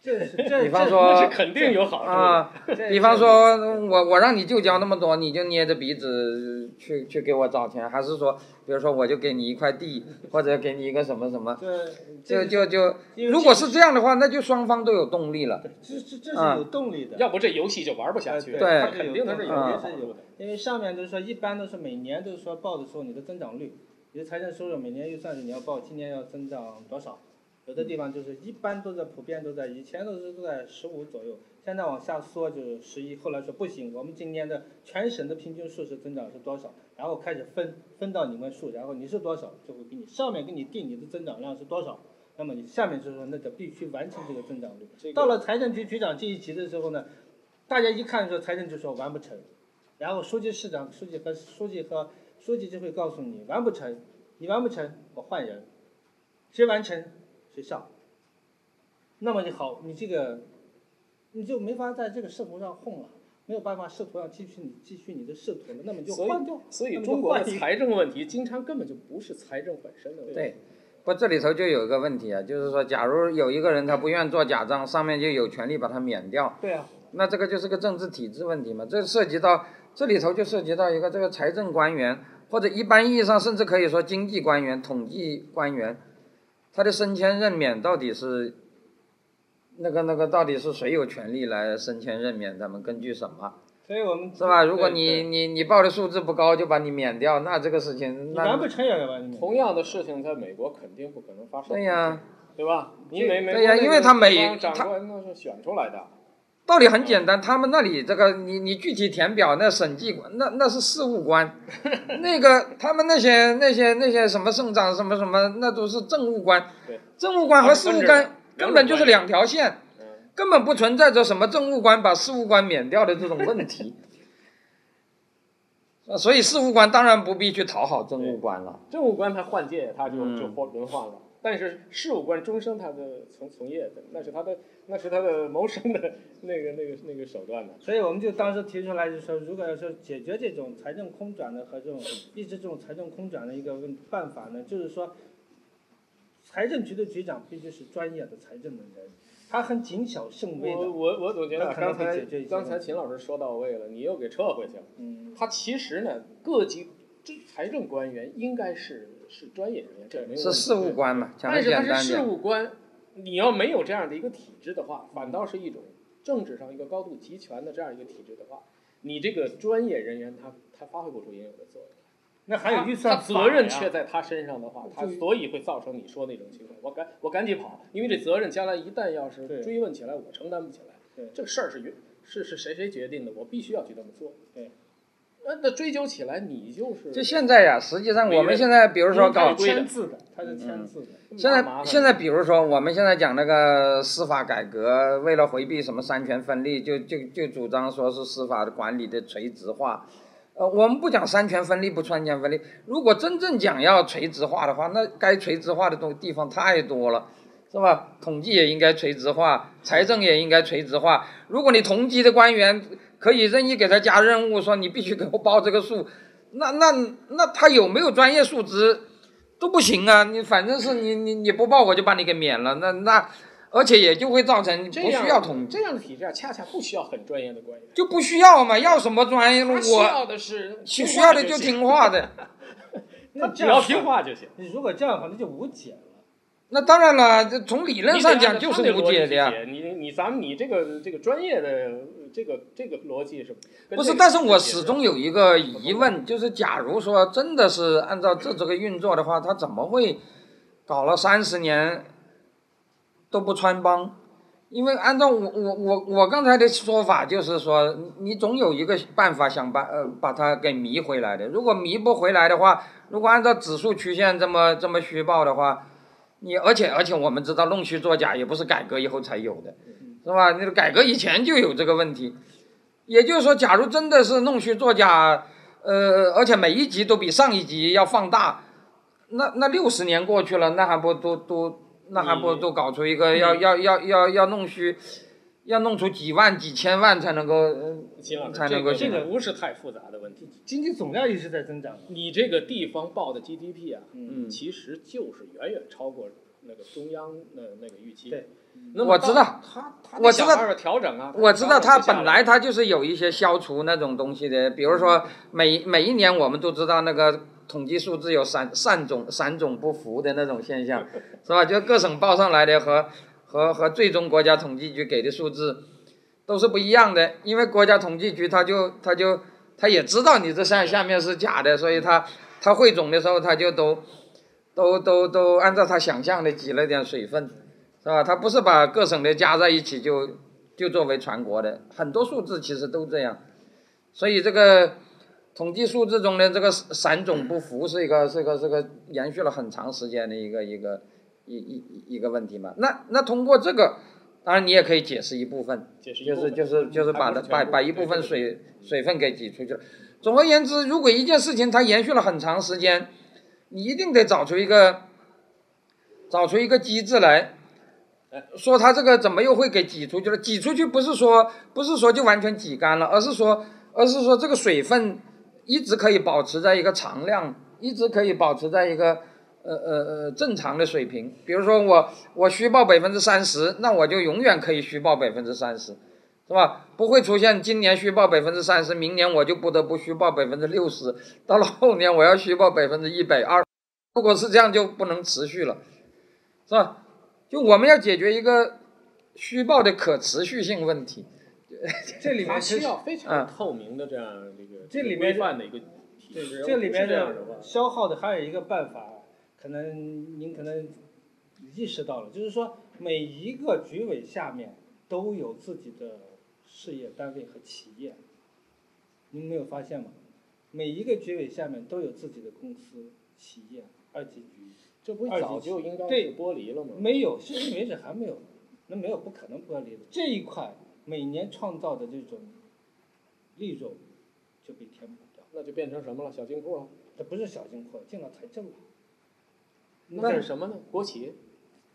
这是这比方这说是肯定有好处。啊，这比方说，我我让你就交那么多，你就捏着鼻子去去给我找钱，还是说，比如说我就给你一块地，或者给你一个什么什么，对就就就，如果是这样的话，那就双方都有动力了。这这这啊是有动力的。要不这游戏就玩不下去。对它肯定它是有啊是有的，因为上面就是说，一般都是每年都是说报的时候你的增长率，你的财政收入每年预算是你要报今年要增长多少，有的地方就是一般都在普遍都在，以前都是都在十五左右，现在往下缩就是十一，后来说不行，我们今年的全省的平均数是增长是多少，然后开始分分到你们数，然后你是多少就会给你上面给你定你的增长量是多少。那么你下面就是说，那就必须完成这个增长率。这个到了财政局局长这一级的时候呢，大家一看说财政就说完不成，然后书记、市长、书记和书记和书记就会告诉你完不成，你完不成我换人，谁完成谁上。那么你好，你这个你就没法在这个仕途上混了，没有办法仕途上继续你继续你的仕途了，那么你就换掉。所以中国的财政问题经常根本就不是财政本身的问题。对，不，这里头就有一个问题啊，就是说，假如有一个人他不愿做假账，上面就有权利把他免掉，对啊，那这个就是个政治体制问题嘛，这涉及到这里头就涉及到一个这个财政官员，或者一般意义上甚至可以说经济官员、统计官员，他的升迁任免到底是那个那个到底是谁有权利来升迁任免？咱们根据什么？所以我们是吧？如果你你你报的数字不高，就把你免掉，那这个事情那你难不成也要把你同样的事情在美国肯定不可能发生，对呀、对吧？你美美对呀因为他美地方长他官那是选出来的，道理很简单，他们那里这个你你具体填表，那审计官那那是事务官，那个他们那些那些那些什么省长什么什么，那都是政务官，政务官和事务官根本就是两条线，嗯，根本不存在着什么政务官把事务官免掉的这种问题。呃 所以事务官当然不必去讨好政务官了。政务官他换届他就嗯。就换轮换了，但是事务官终生他的从从业的，那是他的那是他的谋生的那个那个那个手段呢。所以我们就当时提出来，就是说，如果要说解决这种财政空转的和这种抑制这种财政空转的一个问办法呢，就是说，财政局的局长必须是专业的财政的人，他很谨小慎微我的。我我总觉得可能刚才会解决一些刚才秦老师说到位了，你又给撤回去了。嗯，他其实呢，各级这财政官员应该是是专业人员，这没有是事务官嘛，讲的但是他是事。务官，你要没有这样的一个体制的话，反倒是一种政治上一个高度集权的这样一个体制的话，你这个专业人员他他发挥不出应有的作用。那还有预算他责任却在他身上的话，他所以会造成你说那种情况。我赶我赶紧跑，因为这责任将来一旦要是追问起来，我承担不起来。对这个事儿是原是是谁谁决定的，我必须要去这么做。对，那那追究起来，你就是就现在呀，实际上我们现在比如说搞签字的，他是签字的。现在现在比如说我们现在讲那个司法改革，为了回避什么三权分立，就就就主张说是司法的管理的垂直化。呃，我们不讲三权分立不三权分立，如果真正讲要垂直化的话，那该垂直化的东地方太多了，是吧？统计也应该垂直化，财政也应该垂直化。如果你同级的官员可以任意给他加任务，说你必须给我报这个数，那那那他有没有专业素质都不行啊！你反正是你你你不报我就把你给免了，那那而且也就会造成不需要统计，这样的体制啊，恰恰不需要很专业的官员，就不需要嘛，要什么专业？我需要的是需需要的就听听话的。那只要听话就行。你如果这样的话，那就无解了。那当然了，这从理论上讲就是无解的呀。你你你咱们你这个这个专业的这个这个逻辑是跟不是，这个但是我始终有一个疑问，就是假如说真的是按照这这个运作的话，他怎么会搞了三十年都不穿帮？因为按照我我我我刚才的说法，就是说你你总有一个办法想把呃把它给迷回来的。如果迷不回来的话，如果按照指数曲线这么这么虚报的话，你而且而且我们知道弄虚作假也不是改革以后才有的，是吧？那个改革以前就有这个问题。也就是说，假如真的是弄虚作假，呃，而且每一集都比上一集要放大，那那六十年过去了，那还不都都那还不都搞出一个要要要要要弄虚，要弄出几万几千万才能够，呃秦老师，才这个这能够行个不是太复杂的问题。经济总量一直在增长。你这个地方报的 GDP 啊，嗯其实就是远远超过那个中央那那个预期。对，那么我知道他他我知道调整啊。我知道它调整不下本来他就是有一些消除那种东西的，比如说每每一年我们都知道那个统计数字有三三种三种不符的那种现象，是吧？就各省报上来的和和和最终国家统计局给的数字都是不一样的，因为国家统计局他就他就他也知道你这下下面是假的，所以他他汇总的时候他就都都都都按照他想象的挤了点水分。是吧？他不是把各省的加在一起就就作为全国的，很多数字其实都这样，所以这个统计数字中的这个散种不符是一个是一个是个延续了很长时间的一个一个一一一一个问题嘛。那那通过这个，当然你也可以解释一部分，就是解释就是就是就是把它把把一部分水水分给挤出去了。总而言之，如果一件事情它延续了很长时间，你一定得找出一个找出一个机制来，说它这个怎么又会给挤出去了？挤出去不是说不是说就完全挤干了，而是说而是说这个水分一直可以保持在一个常量，一直可以保持在一个呃呃呃正常的水平。比如说我我虚报百分之三十，那我就永远可以虚报百分之三十，是吧？不会出现今年虚报百分之三十，明年我就不得不虚报百分之六十，到了后年我要虚报百分之一百二。如果是这样，就不能持续了，是吧？就我们要解决一个虚报的可持续性问题。这里面需要非常透明的这样这个这里面规范的一个体制。这里面的消耗的还有一个办法，可能您可能意识到了，就是说每一个局委下面都有自己的事业单位和企业，您没有发现吗？每一个局委下面都有自己的公司、企业、二级局，这不早就应该对是剥离了吗？没有，至今为止还没有，那没有不可能剥离的。这一块每年创造的这种利润就被填补掉，那就变成什么了？小金库了？这不是小金库，进了财政了。那是什么呢？国企？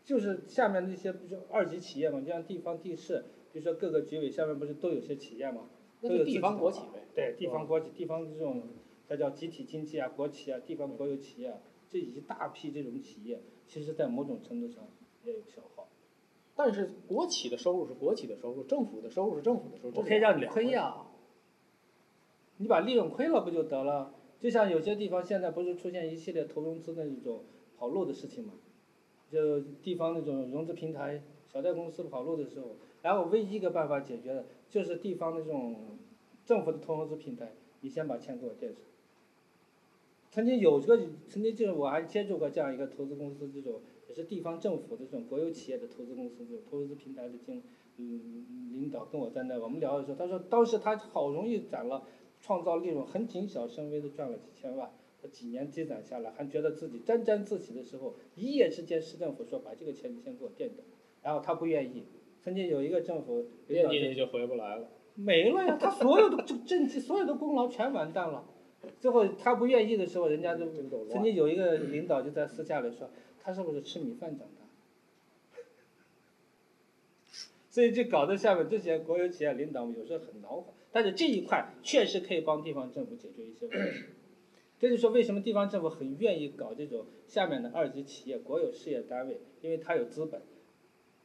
就是下面那些不是二级企业嘛，就像地方地市，比如说各个局委下面不是都有些企业嘛？那就地方国企呗。对，地方国企、地方这种，它叫集体经济啊、国企啊、地方国有企业啊，这一大批这种企业，其实在某种程度上也有消耗。但是国企的收入是国企的收入，政府的收入是政府的收入。我可以让你亏呀、呀、你把利润亏了不就得了？就像有些地方现在不是出现一系列投融资的那种跑路的事情嘛？就地方那种融资平台、小贷公司跑路的时候，然后唯一一个办法解决的就是地方的这种政府的投融资平台，你先把钱给我垫上。曾经有这个，曾经就是我还接触过这样一个投资公司，这种也是地方政府的这种国有企业的投资公司，这种投资平台的经嗯领导跟我在那我们聊的时候，他说当时他好容易攒了创造利润，很谨小慎微的赚了几千万，他几年积攒下来，还觉得自己沾沾自喜的时候，一夜之间市政府说把这个钱你先给我垫着，然后他不愿意。曾经有一个政府领导惦记你就回不来了。没了呀，他所有的政政绩、所有的功劳全完蛋了。最后他不愿意的时候，人家就曾经有一个领导就在私下里说，他是不是吃米饭长大？所以就搞得下面这些国有企业领导有时候很恼火。但是这一块确实可以帮地方政府解决一些问题。这就是说为什么地方政府很愿意搞这种下面的二级企业、国有事业单位，因为它有资本，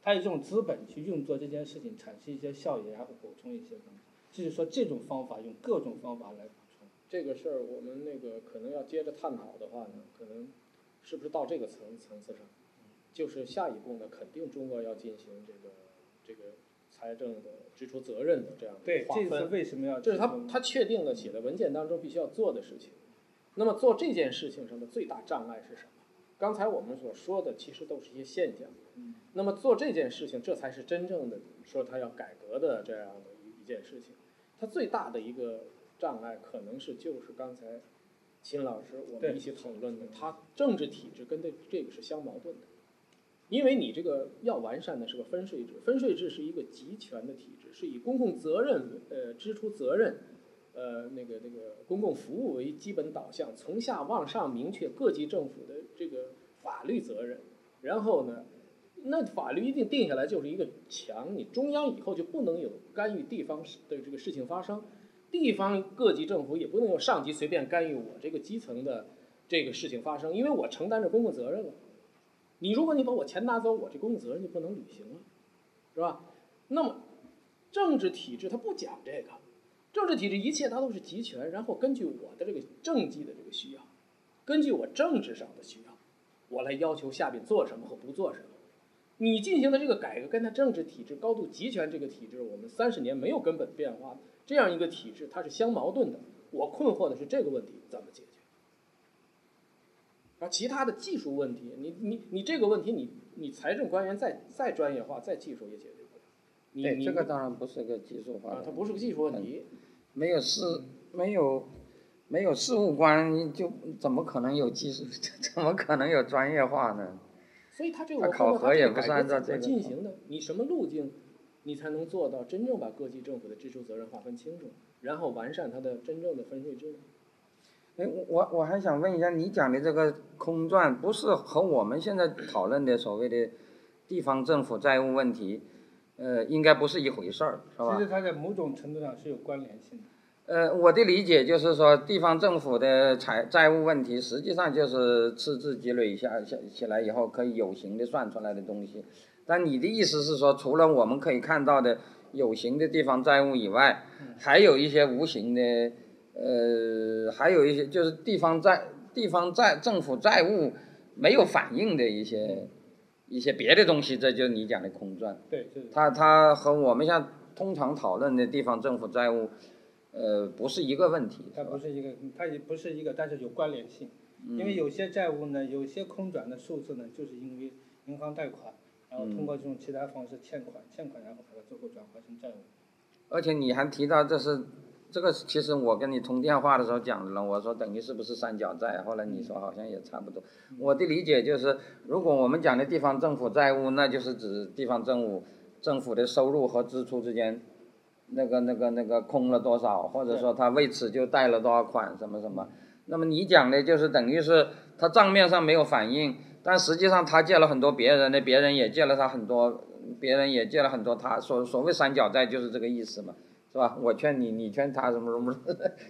它有这种资本去运作这件事情，产生一些效益，然后补充一些东西。就是说这种方法用各种方法来。这个事儿我们那个可能要接着探讨的话呢，可能是不是到这个层层次上，就是下一步呢，肯定中国要进行这个这个财政的支出责任的这样的对，划这次分。为什么要？这是他他确定的写的文件当中必须要做的事情。那么做这件事情上的最大障碍是什么？刚才我们所说的其实都是一些现象。那么做这件事情，这才是真正的说他要改革的这样的一一件事情。它最大的一个障碍，可能是就是刚才秦老师我们一起讨论的，它政治体制跟这这个是相矛盾的。因为你这个要完善的是个分税制，分税制是一个集权的体制，是以公共责任呃支出责任，呃那个那个公共服务为基本导向，从下往上明确各级政府的这个法律责任，然后呢，那法律一定定下来就是一个墙，你中央以后就不能有干预地方的这个事情发生，地方各级政府也不能有上级随便干预我这个基层的这个事情发生，因为我承担着公共责任了。你如果你把我钱拿走，我这公共责任就不能履行了，是吧？那么政治体制它不讲这个，政治体制一切它都是集权，然后根据我的这个政绩的这个需要，根据我政治上的需要，我来要求下边做什么和不做什么。你进行的这个改革跟它政治体制高度集权这个体制，我们三十年没有根本变化，这样一个体制它是相矛盾的。我困惑的是这个问题怎么解决？而其他的技术问题，你你你这个问题，你你财政官员再再专业化、再技术也解决不了。你这个当然不是个技术化啊，它不是个技术问题。没有事，没有没有事务官，你就怎么可能有技术？怎么可能有专业化呢？所以它这个它考核也不是按照这个进行的？你什么路径，你才能做到真正把各级政府的支出责任划分清楚，然后完善它的真正的分税制度？哎，我我我还想问一下，你讲的这个空转，不是和我们现在讨论的所谓的地方政府债务问题，呃，应该不是一回事儿，是吧其？实它在某种程度上是有关联性的。呃，我的理解就是说，地方政府的财债务问题，实际上就是赤字积累下下起来以后可以有形的算出来的东西。但你的意思是说，除了我们可以看到的有形的地方债务以外，还有一些无形的，呃，还有一些就是地方债、地方债、政府债务没有反应的一些一些别的东西，这就是你讲的空转。对，就是它它和我们像通常讨论的地方政府债务，呃，不是一个问题。它不是一个，它也不是一个，但是有关联性。嗯因为有些债务呢，有些空转的数字呢，就是因为银行贷款，然后通过这种其他方式欠款，欠款然后把它最后转化成债务。而且你还提到这是这个，其实我跟你通电话的时候讲的了，我说等于是不是三角债？后来你说好像也差不多。我的理解就是，如果我们讲的地方政府债务，那就是指地方政府政府的收入和支出之间，那个那个那个空了多少，或者说他为此就贷了多少款，什么什么。那么你讲的就是等于是他账面上没有反应，但实际上他借了很多别人的，别人也借了他很多，别人也借了很多他，所所谓三角债就是这个意思嘛，是吧？我劝你，你劝他，什么什么，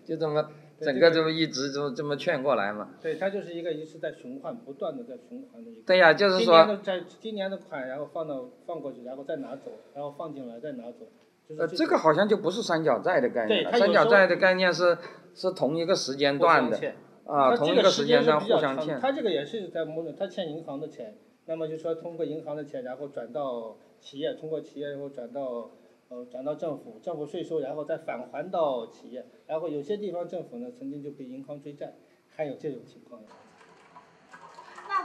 就这么整个这么一直这么这么劝过来嘛。对，它就是一个一直在循环，不断的在循环的一个。对呀，就是今年说，的债，今年的款，然后放到放过去，然后再拿走，然后放进来再拿走，就是呃，这个好像就不是三角债的概念了，三角债的概念是是同一个时间段的啊，它同一个这个时时间段间是比较互相欠。长它这个也是在某种，他欠银行的钱，那么就说通过银行的钱，然后转到企业，通过企业然后转到呃转到政府，政府税收，然后再返还到企业，然后有些地方政府呢曾经就被银行追债，还有这种情况。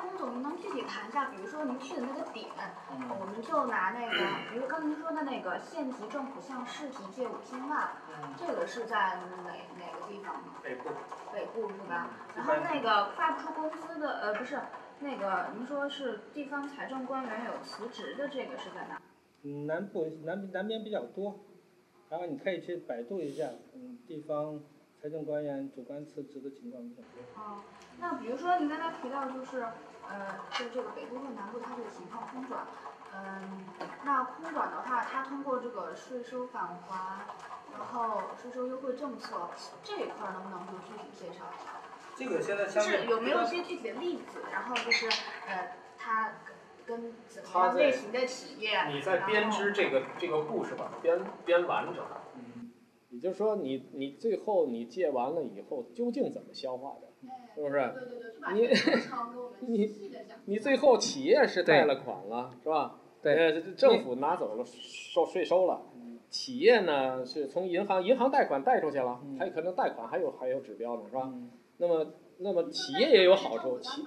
您能具体谈一下，比如说您去的那个点，嗯我们就拿那个，比如刚才您说的那个县级政府向市级借五千万，这个是在哪哪个地方呢？北部。北部是吧？然后那个发不出工资的，呃，不是，那个您说是地方财政官员有辞职的，这个是在哪？嗯，南部南南边比较多，然后你可以去百度一下，嗯，地方财政官员主观辞职的情况比较多。哦，那比如说您刚才提到就是，呃，就这个北部和南部它这个情况空转，嗯，那空转的话，它通过这个税收返还，然后税收优惠政策这一块儿能不能就具体介绍一下？这个现在就相对是有没有一些具体的例子？然后就是呃，它跟怎么样类型的企业，你在编织这个这个故事吧，编编完整。嗯，也就是说你，你最后你借完了以后，究竟怎么消化的，是不是？对对对，就把你 你。你最后企业是贷了款了，是吧？对呃，政府拿走了收税收了，企业呢是从银行银行贷款贷出去了，嗯它可能贷款还有还有指标呢，是吧？嗯那么那么企业也有好处，企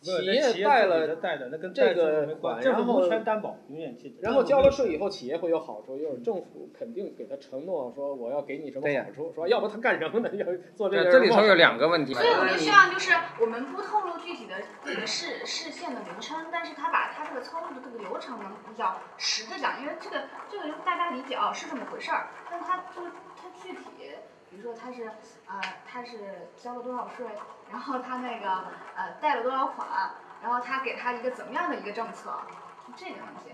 企业贷了贷的，那跟这个没关政府款然后无权担保，永远记得。然后交了税以后，企业会有好处，就是政府肯定给他承诺说我要给你什么好处，说要不他干什么呢？要做这，个。这里头有两个问题。所以我就希望就是我们不透露具体的这个市市县的名称，但是他把他这个操作的这个流程能比较实的讲，因为这个这个就大家理解哦是这么回事儿，但他这个他具体，比如说他是呃他是交了多少税，然后他那个呃贷了多少款，然后他给他一个怎么样的一个政策，就这个东西。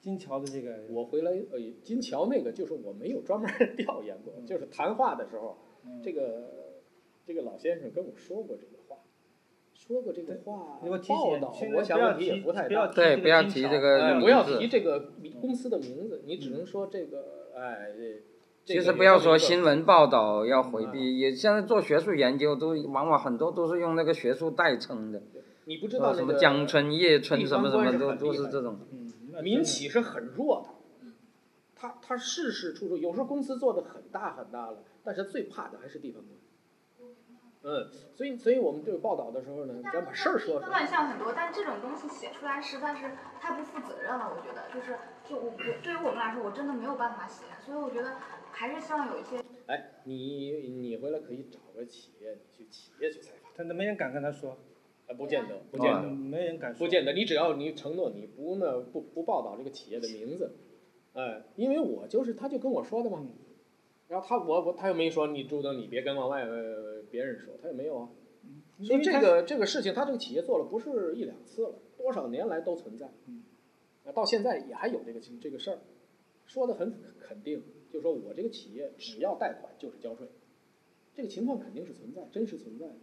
金桥的这个，我回来，呃，金桥那个就是我没有专门 调研过，就是谈话的时候，嗯这个这个老先生跟我说过这个话，说过这个话报道我想问题也不太大，对，不要提这个不要提这个公司的名字，你只能说这个，哎，这其实不要说新闻报道要回嗯避，也现在做学术研究都往往很多都是用那个学术代称的，你不知道啊什么江春、叶春什么什么都都是这种。嗯，民企是很弱的，他他事事处处，有时候公司做的很大很大了，但是最怕的还是地方官。嗯，所以所以我们这个报道的时候呢，咱把事儿说出来乱来。象很多，但这种东西写出来实在是太不负责任了。我觉得，就是就我我对于我们来说，我真的没有办法写，所以我觉得还是希望有一些哎，你你回来可以找个企业，你去企业去采访。他没人敢跟他说，呃，不见得，不见嗯得，没人敢说，不见得。你只要你承诺你不那不不报道这个企业的名字，哎，因为我就是他就跟我说的嘛。然后他我我他又没说你朱登你别跟往外呃别人说，他也没有啊。所以这个这个事情，他这个企业做了不是一两次了，多少年来都存在。啊，到现在也还有这个情这个事儿，说的很肯定，就说我这个企业只要贷款就是交税，这个情况肯定是存在，真实存在的。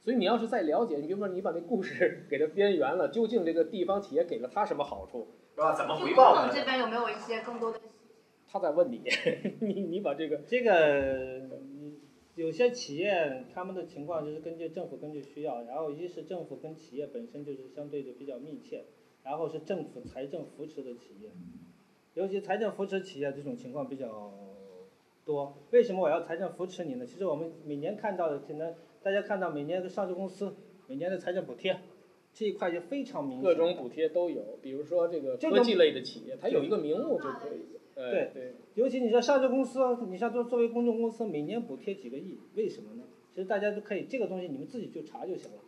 所以你要是再了解，你比如说你把那故事 给它边缘了，究竟这个地方企业给了他什么好处，是吧？怎么回报他就工总这？边有没有一些更多的？他在问你，你你把这个这个嗯有些企业他们的情况就是根据政府根据需要，然后一是政府跟企业本身就是相对的比较密切，然后是政府财政扶持的企业，尤其财政扶持企业这种情况比较多。为什么我要财政扶持你呢？其实我们每年看到的，可能大家看到每年的上市公司每年的财政补贴这一块就非常明显。各种补贴都有，比如说这个科技类的企业，它有一个名目就可以。哎对对，尤其你说上市公司，你像作作为公众公司，每年补贴几个亿，为什么呢？其实大家都可以，这个东西你们自己去查就行了。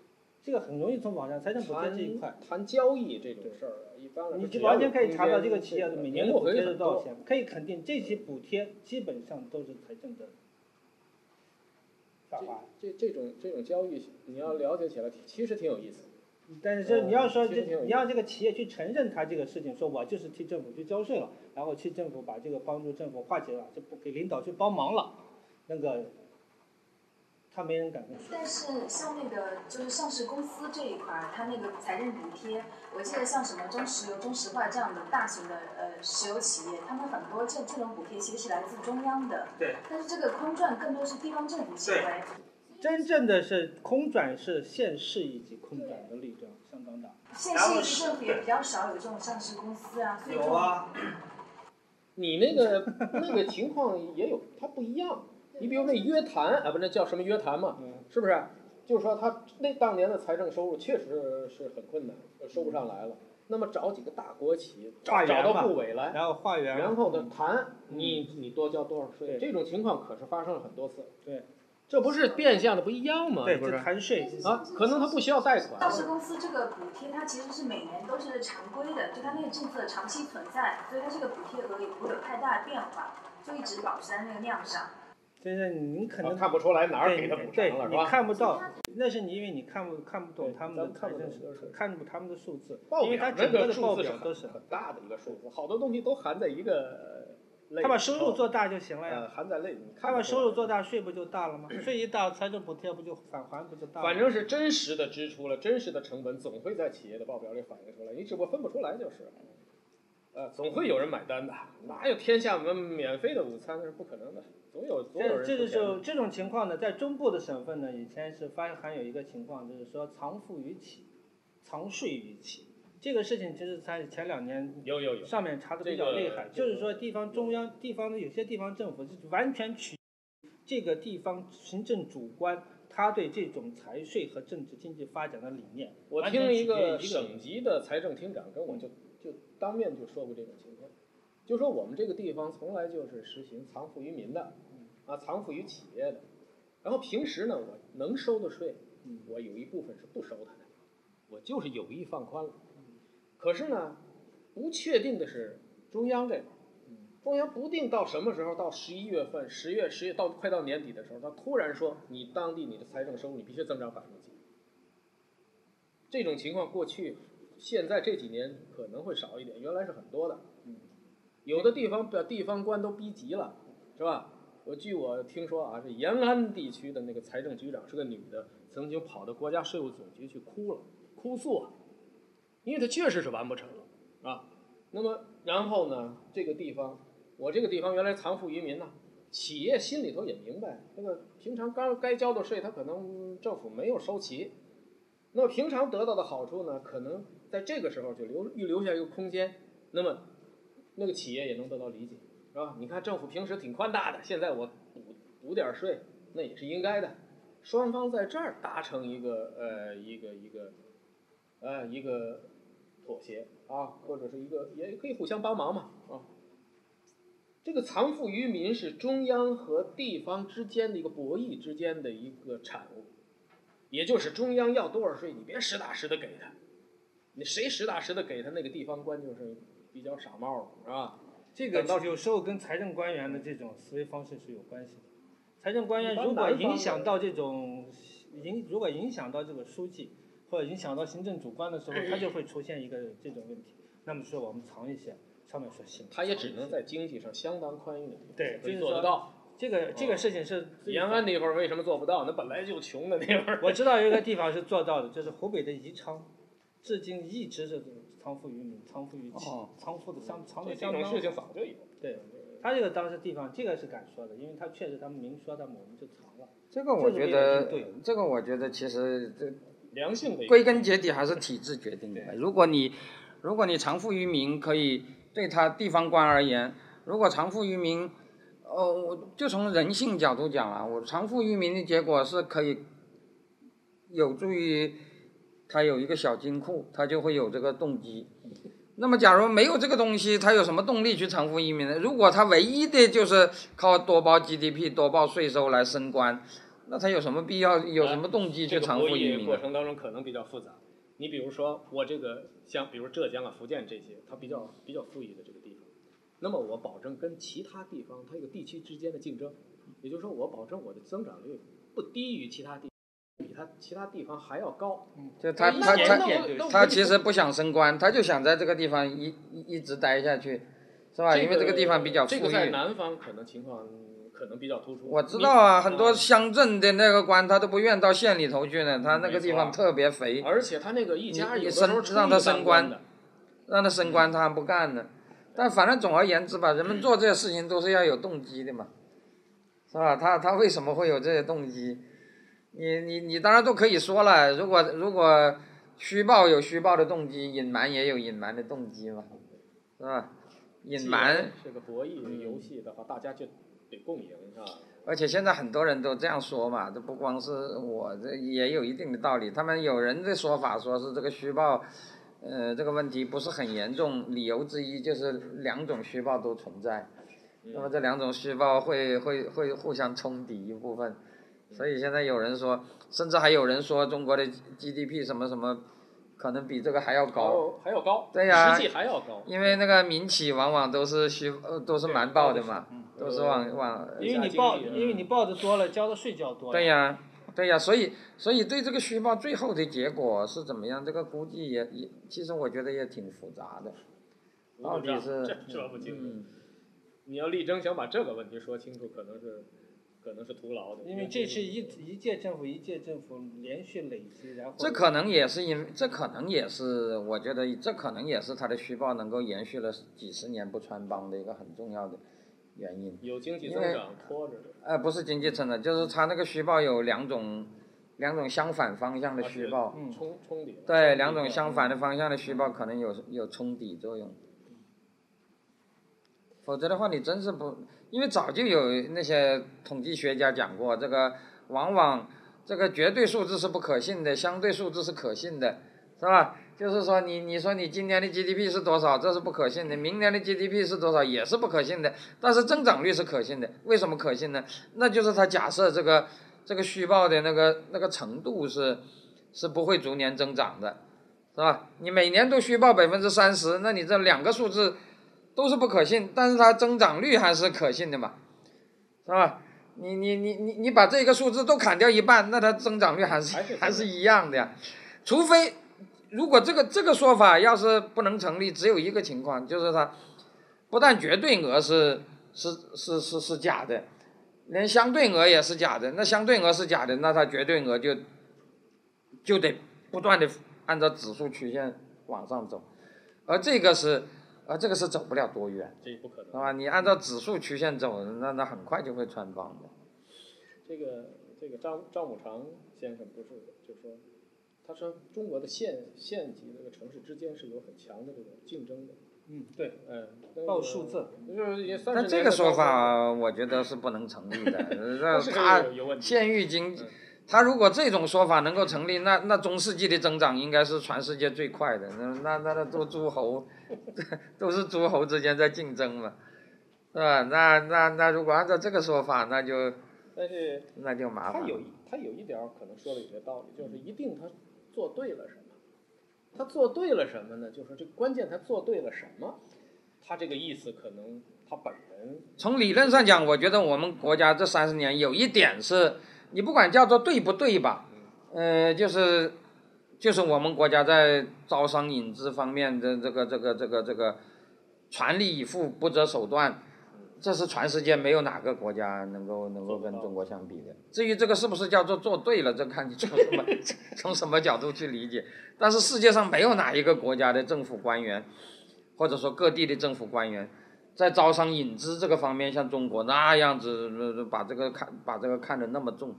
这个很容易从网上财政补贴这一块，谈交易这种事儿啊，一般来说你就完全可以查到这个企业的每年的补贴是多多少钱，可以肯定这些补贴基本上都是财政的下滑。这这种这种交易，你要了解起来，其实挺有意思。但是这你要说这你让这个企业去承认他这个事情，说我就是替政府去交税了，然后去政府把这个帮助政府化解了，就不给领导去帮忙了，那个他没人敢跟。但是像那个就是上市公司这一块儿，它那个财政补贴，我记得像什么中石油、中石化这样的大型的呃石油企业，他们很多这这种补贴其实是来自中央的。对。但是这个空转更多是地方政府行为。真正的是空转是县市以及空转的力量相当大。县市一级政府也比较少有这种上市公司啊，有啊，你那个那个情况也有，它不一样。你比如那约谈啊，不，那叫什么约谈嘛？嗯，是不是？就是说他那当年的财政收入确实是很困难，收不上来了。那么找几个大国企，找找到部委来，然后化缘，然后呢谈你你多交多少税，这种情况可是发生了很多次。对，这不是变相的不一样吗？对，是不？就是谈税啊，可能他不需要贷款上。市公司这个补贴，它其实是每年都是常规的，就它那个政策长期存在，所以它这个补贴额也不会有太大的变化，就一直保持在那个量上。真是你可能啊看不出来哪儿对给他补对你偿了是吧？看不到，那是你因为你看不看不懂他们的看不财政懂就是看不他们的数字，报因为它表那个整个的报数字是表都是很很大的一个数字，好多东西都含在一个类。他把收入做大就行了呃呀。含在类里，你他把收入做大，税不就大了吗？税一大，财政补贴不就返还不就大了吗？反正是真实的支出了，真实的成本总会在企业的报表里反映出来，你只不过分不出来就是。呃，总会有人买单的，哪有天下免免费的午餐？那是不可能的，总有总有这人这就付钱的是这种情况呢，在中部的省份呢，以前是发还有一个情况，就是说藏富于企，藏税于企。这个事情其实在前两年有有有，上面查的比较厉害，这个就是说地方中央地方的有些地方政府是完全取这个地方行政主官他对这种财税和政治经济发展的理念。我听一个取决于一个省级的财政厅长跟我就就当面就说过这种情况，就说我们这个地方从来就是实行藏富于民的，啊，藏富于企业的，然后平时呢，我能收的税，我有一部分是不收它的，我就是有意放宽了。可是呢，不确定的是中央这块儿，中央不定到什么时候，到十一月份、十月、十月到快到年底的时候，他突然说你当地你的财政收入你必须增长百分之几。这种情况过去，现在这几年可能会少一点，原来是很多的。嗯有的地方把地方官都逼急了，是吧？我据我听说啊，这延安地区的那个财政局长是个女的，曾经跑到国家税务总局去哭了，哭诉啊，因为她确实是完不成了啊。那么然后呢，这个地方，我这个地方原来藏富于民呐、企业心里头也明白，那个平常该该交的税，他可能政府没有收齐，那么平常得到的好处呢，可能在这个时候就留预留下一个空间，那么那个企业也能得到理解，是吧？你看政府平时挺宽大的，现在我补补点税，那也是应该的。双方在这儿达成一个呃一个一个呃一个妥协啊，或者是一个也可以互相帮忙嘛啊。这个藏富于民是中央和地方之间的一个博弈之间的一个产物，也就是中央要多少税，你别实打实的给他，你谁实打实的给他，那个地方官就是比较傻帽了，是吧？这个有时候跟财政官员的这种思维方式是有关系的。财政官员如果影响到这种影，如果影响到这个书记或者影响到行政主官的时候，他就会出现一个这种问题。那么说我们藏一些，上面说行，他也只能在经济上相当宽裕的地方对，可以就是做得到。这个这个事情是延安那会儿为什么做不到？那本来就穷的那会儿。我知道有一个地方是做到的，就是湖北的宜昌，至今一直是藏富于民，藏富于民，哦仓富的相藏这的相当这种事情早就有。对，他这个当时地方这个是敢说的，因为他确实他们明说他们我们就藏了。这个我觉得对，这个我觉得其实这良性的归根结底还是体制决定的。如果你如果你藏富于民，可以对他地方官而言，如果藏富于民，哦，我就从人性角度讲啊，我藏富于民的结果是可以有助于他有一个小金库，他就会有这个动机。那么，假如没有这个东西，他有什么动力去偿付移民呢？如果他唯一的就是靠多报 GDP、多报税收来升官，那他有什么必要、有什么动机去偿付移民过？程当中可能比较复杂。你比如说，我这个像比如浙江啊、福建这些，它比较比较富裕的这个地方，那么我保证跟其他地方它有地区之间的竞争，也就是说，我保证我的增长率不低于其他地，比他其他地方还要高。就他他他他其实不想升官，他就想在这个地方一一一直待下去，是吧？因为这个地方比较富这个在裕。南方可能情况可能比较突出。我知道啊，很多乡镇的那个官他都不愿到县里头去呢，他那个地方特别肥，而且他那个一家有的时候升让他升官的，让他升官他还不干呢。但反正总而言之吧，人们做这些事情都是要有动机的嘛，是吧？他他为什么会有这些动机？你你你当然都可以说了，如果如果虚报有虚报的动机，隐瞒也有隐瞒的动机嘛，是吧？隐瞒，是个博弈游戏的话，大家就得共赢，是吧？而且现在很多人都这样说嘛，这不光是我，这也有一定的道理。他们有人的说法说是这个虚报，呃，这个问题不是很严重，理由之一就是两种虚报都存在，那么这两种虚报会会会互相冲抵一部分，所以现在有人说，甚至还有人说中国的 GDP 什么什么，可能比这个还要高。还要高，对呀实际还要高。因为那个民企往往都是虚，呃，都是瞒报的嘛，都是往往因为你报，因为你报的多了，交的税交多了。对呀，对呀，所以所以对这个虚报最后的结果是怎么样，这个估计也也，其实我觉得也挺复杂的，到底是这这不清楚。嗯，你要力争想把这个问题说清楚，可能是可能是徒劳的。因为这是一一届政府一届政府连续累积，然后这可能也是因，这可能也是我觉得这可能也是他的虚报能够延续了几十年不穿帮的一个很重要的原因。有经济增长拖着的。呃，不是经济增长，就是他那个虚报有两种，两种相反方向的虚报。嗯冲冲抵。对，两种相反的方向的虚报可能有有冲抵作用，否则的话你真是不，因为早就有那些统计学家讲过，这个往往这个绝对数字是不可信的，相对数字是可信的，是吧？就是说你你说你今年的 GDP 是多少，这是不可信的，明年的 GDP 是多少也是不可信的，但是增长率是可信的，为什么可信呢？那就是他假设这个这个虚报的那个那个程度是是不会逐年增长的。是吧？你每年都虚报百分之三十，那你这两个数字都是不可信，但是它增长率还是可信的嘛，是吧？你你你你你把这个数字都砍掉一半，那它增长率还是还是一样的呀，除非如果这个这个说法要是不能成立，只有一个情况，就是它不但绝对额是是是是是假的，连相对额也是假的。那相对额是假的，那它绝对额就就得不断的按照指数曲线往上走，而这个是，而这个是走不了多远，这不可能是。吧？你按照指数曲线走，那那很快就会穿帮的。这个这个张赵武常先生不是就说，他说中国的县县级这个城市之间是有很强的这种竞争的。嗯对，嗯，报数字，就是也三但这个说法，我觉得是不能成立的。那他。县域经济嗯，他如果这种说法能够成立，那那中世纪的增长应该是全世界最快的。那那那那都诸侯，都是诸侯之间在竞争嘛，是吧？那那那如果按照这个说法，那就但是那就麻烦了。他有一他有一点可能说的有些道理，就是一定他做对了什么，他做对了什么呢？就是这关键他做对了什么，他这个意思可能他本人从理论上讲，我觉得我们国家这三十年有一点是，你不管叫做对不对吧，呃，就是就是我们国家在招商引资方面的这个这个这个这个全力以赴、不择手段，这是全世界没有哪个国家能够能够跟中国相比的。至于这个是不是叫做做对了，这看你从什么 从什么角度去理解。但是世界上没有哪一个国家的政府官员，或者说各地的政府官员，在招商引资这个方面像中国那样子呃把这个看把这个看得那么重。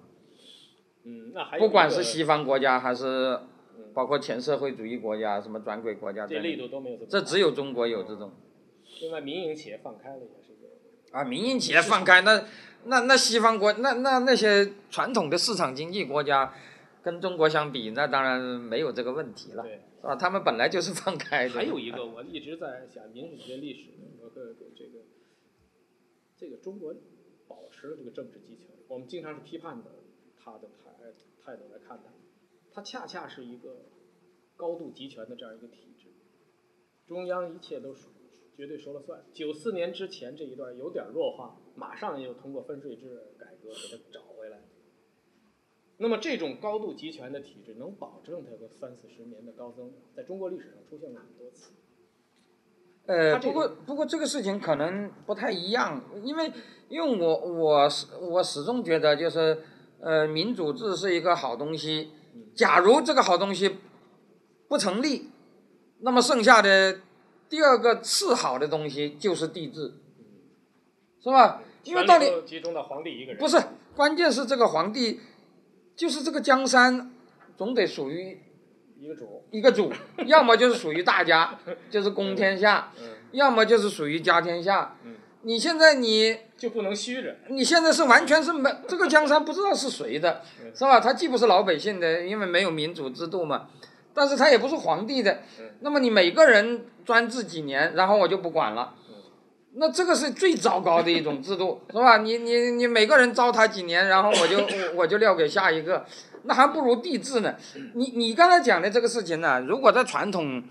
嗯，那还不管是西方国家还是包括前社会主义国家，什么转轨国家这力度都没有这么这只有中国有这种。另外民营企业放开了也是一个。啊，民营企业放开，那那那西方国那那那些传统的市场经济国家，跟中国相比，那当然没有这个问题了，对，是吧？他们本来就是放开的。还有一个我一直在想民主学历史和和这个这个中国保持了这个政治激情，我们经常是批判的他的态态度来看它，它恰恰是一个高度集权的这样一个体制，中央一切都属绝对说了算。九四年之前这一段有点弱化，马上又通过分税制改革给它找回来。那么这种高度集权的体制能保证它个三四十年的高增长，在中国历史上出现过很多次。呃，不过不过这个事情可能不太一样，因为因为我我始我始终觉得就是呃民主制是一个好东西，假如这个好东西不成立，那么剩下的第二个次好的东西就是帝制，是吧？因为到皇帝一个人，不是，关键是这个皇帝，就是这个江山总得属于一个主。一个主，要么就是属于大家，就是公天下，嗯要么就是属于家天下。嗯，你现在你就不能虚着。你现在是完全是没这个江山不知道是谁的，嗯是吧？他既不是老百姓的，因为没有民主制度嘛，但是他也不是皇帝的嗯。那么你每个人专制几年，然后我就不管了。嗯那这个是最糟糕的一种制度，是吧？你你你每个人糟蹋几年，然后我就我 我就撂给下一个，那还不如帝制呢。你你刚才讲的这个事情呢，如果在传统，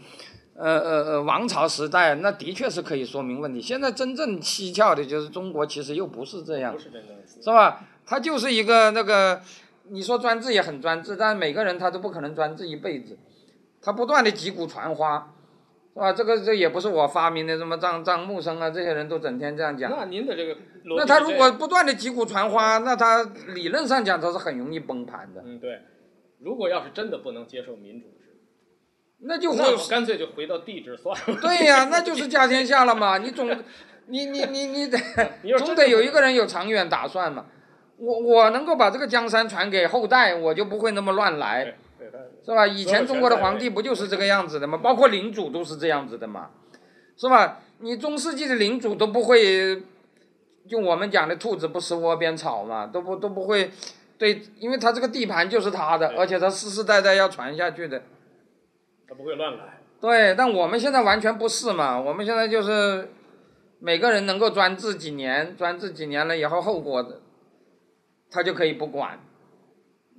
呃呃呃王朝时代，那的确是可以说明问题。现在真正蹊跷的就是中国其实又不是这样，是吧？它就是一个那个，你说专制也很专制，但每个人他都不可能专制一辈子，他不断的击鼓传花，是吧？这个这也不是我发明的，什么张张木生啊这些人都整天这样讲。那您的这个那他如果不断的击鼓传花，那他理论上讲他是很容易崩盘的，嗯对，如果要是真的不能接受民主制，那就那我干脆就回到地址算了。对呀、那就是家天下了嘛。你总你你你你得总得有一个人有长远打算嘛。我我能够把这个江山传给后代，我就不会那么乱来。是吧？以前中国的皇帝不就是这个样子的吗？包括领主都是这样子的嘛，是吧？你中世纪的领主都不会，就我们讲的兔子不吃窝边草嘛，都不都不会，对，因为他这个地盘就是他的，而且他世世代代要传下去的。他不会乱来。对，但我们现在完全不是嘛，我们现在就是每个人能够专制几年，专制几年了以后，后果他就可以不管。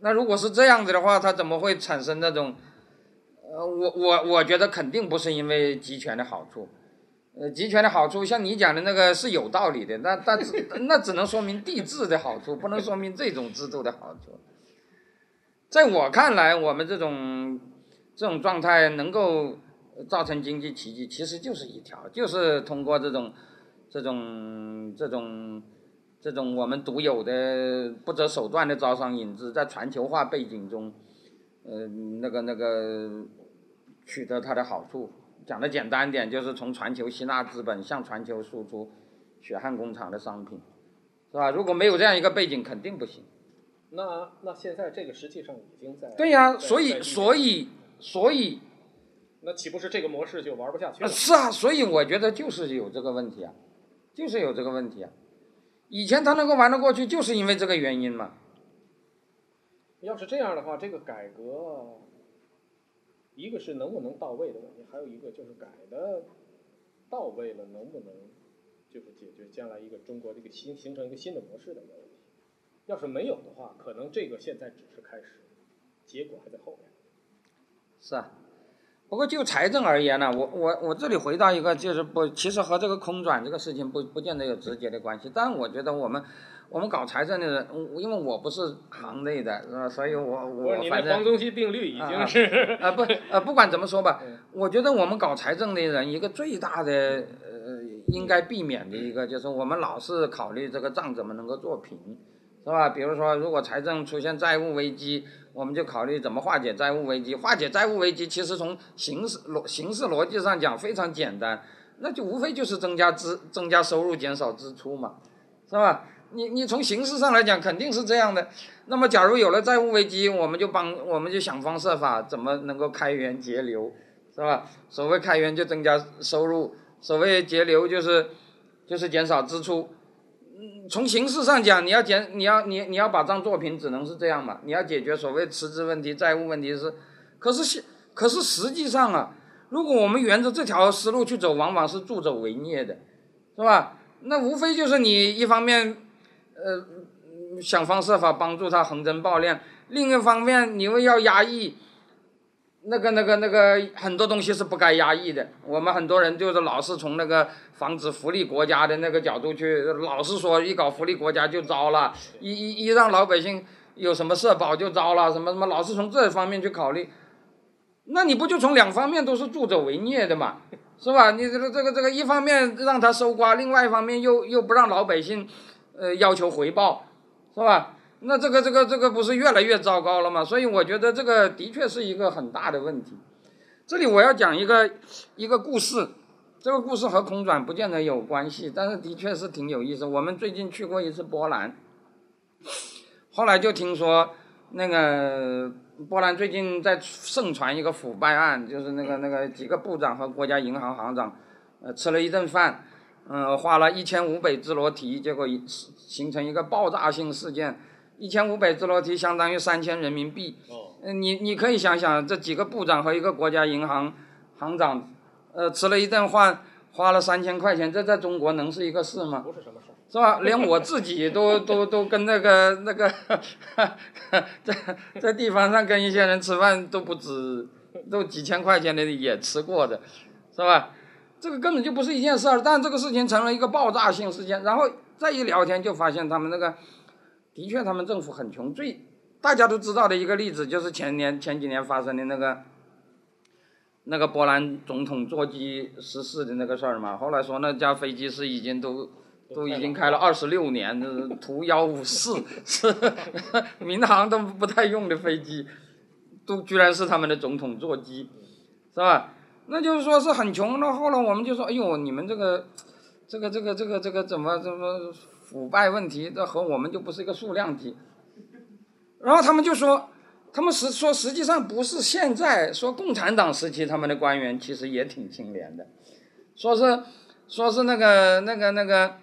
那如果是这样子的话，他怎么会产生那种？呃，我我我觉得肯定不是因为集权的好处，呃，集权的好处像你讲的那个是有道理的，那但只那只能说明帝制的好处，不能说明这种制度的好处。在我看来，我们这种这种状态能够造成经济奇迹，其实就是一条，就是通过这种这种这种这种我们独有的不择手段的招商引资，在全球化背景中，呃，那个那个取得它的好处。讲的简单点，就是从全球吸纳资本，向全球输出血汗工厂的商品，是吧？如果没有这样一个背景，肯定不行。那那现在这个实际上已经在对呀、在所以所以所以那岂不是这个模式就玩不下去啊，了？是啊，所以我觉得就是有这个问题啊，就是有这个问题啊。以前他能够玩得过去，就是因为这个原因嘛。要是这样的话，这个改革，一个是能不能到位的问题，还有一个就是改的到位了，能不能就是解决将来一个中国这个新形成一个新的模式的问题。要是没有的话，可能这个现在只是开始，结果还在后面。是啊，不过就财政而言呢，我我我这里回到一个，就是不，其实和这个空转这个事情不不见得有直接的关系。但我觉得我们我们搞财政的人，因为我不是行内的，是吧？所以我我反正黄宗羲定律已啊经是，啊不呃不管怎么说吧嗯，我觉得我们搞财政的人一个最大的呃应该避免的一个，就是我们老是考虑这个账怎么能够做平，是吧？比如说，如果财政出现债务危机，我们就考虑怎么化解债务危机。化解债务危机，其实从形式逻形式逻辑上讲非常简单，那就无非就是增加支增加收入，减少支出嘛，是吧？你你从形式上来讲肯定是这样的。那么，假如有了债务危机，我们就帮我们就想方设法怎么能够开源节流，是吧？所谓开源就增加收入，所谓节流就是就是减少支出。从形式上讲，你要减你要你你要把账做平，只能是这样嘛。你要解决所谓辞职问题、债务问题是，可是可是实际上啊，如果我们沿着这条思路去走，往往是助纣为虐的，是吧？那无非就是你一方面。呃，想方设法帮助他横征暴敛，另一方面你又要压抑，那个那个那个很多东西是不该压抑的。我们很多人就是老是从那个防止福利国家的那个角度去，老是说一搞福利国家就糟了，一一一让老百姓有什么社保就糟了，什么什么，老是从这方面去考虑，那你不就从两方面都是助纣为虐的嘛，是吧？你这个这个这个一方面让他收刮，另外一方面又又不让老百姓。呃，要求回报，是吧？那这个这个这个不是越来越糟糕了吗？所以我觉得这个的确是一个很大的问题。这里我要讲一个一个故事，这个故事和空转不见得有关系，但是的确是挺有意思。我们最近去过一次波兰，后来就听说那个波兰最近在盛传一个腐败案，就是那个那个几个部长和国家银行行长，呃，吃了一顿饭。嗯，花了一千五百兹罗提，结果形成一个爆炸性事件。一千五百兹罗提相当于三千人民币。你你可以想想，这几个部长和一个国家银行行长，呃，吃了一顿饭，花了三千块钱，这在中国能是一个事吗？不是什么事。是吧？连我自己都都都跟那个那个，在在地方上跟一些人吃饭都不止，都几千块钱的也吃过的，是吧？这个根本就不是一件事儿，但这个事情成了一个爆炸性事件，然后再一聊天就发现他们那个，的确他们政府很穷。最大家都知道的一个例子就是前年前几年发生的那个，那个波兰总统座机失事的那个事儿嘛。后来说那架飞机是已经都都已经开了二十六年，图幺五四是 民航都不太用的飞机，都居然是他们的总统座机，是吧？那就是说是很穷，那后来我们就说，哎呦，你们这个，这个这个这个这个怎么怎么腐败问题，这和我们就不是一个数量级。然后他们就说，他们实说实际上不是现在说共产党时期他们的官员其实也挺清廉的，说是说是那个那个那个，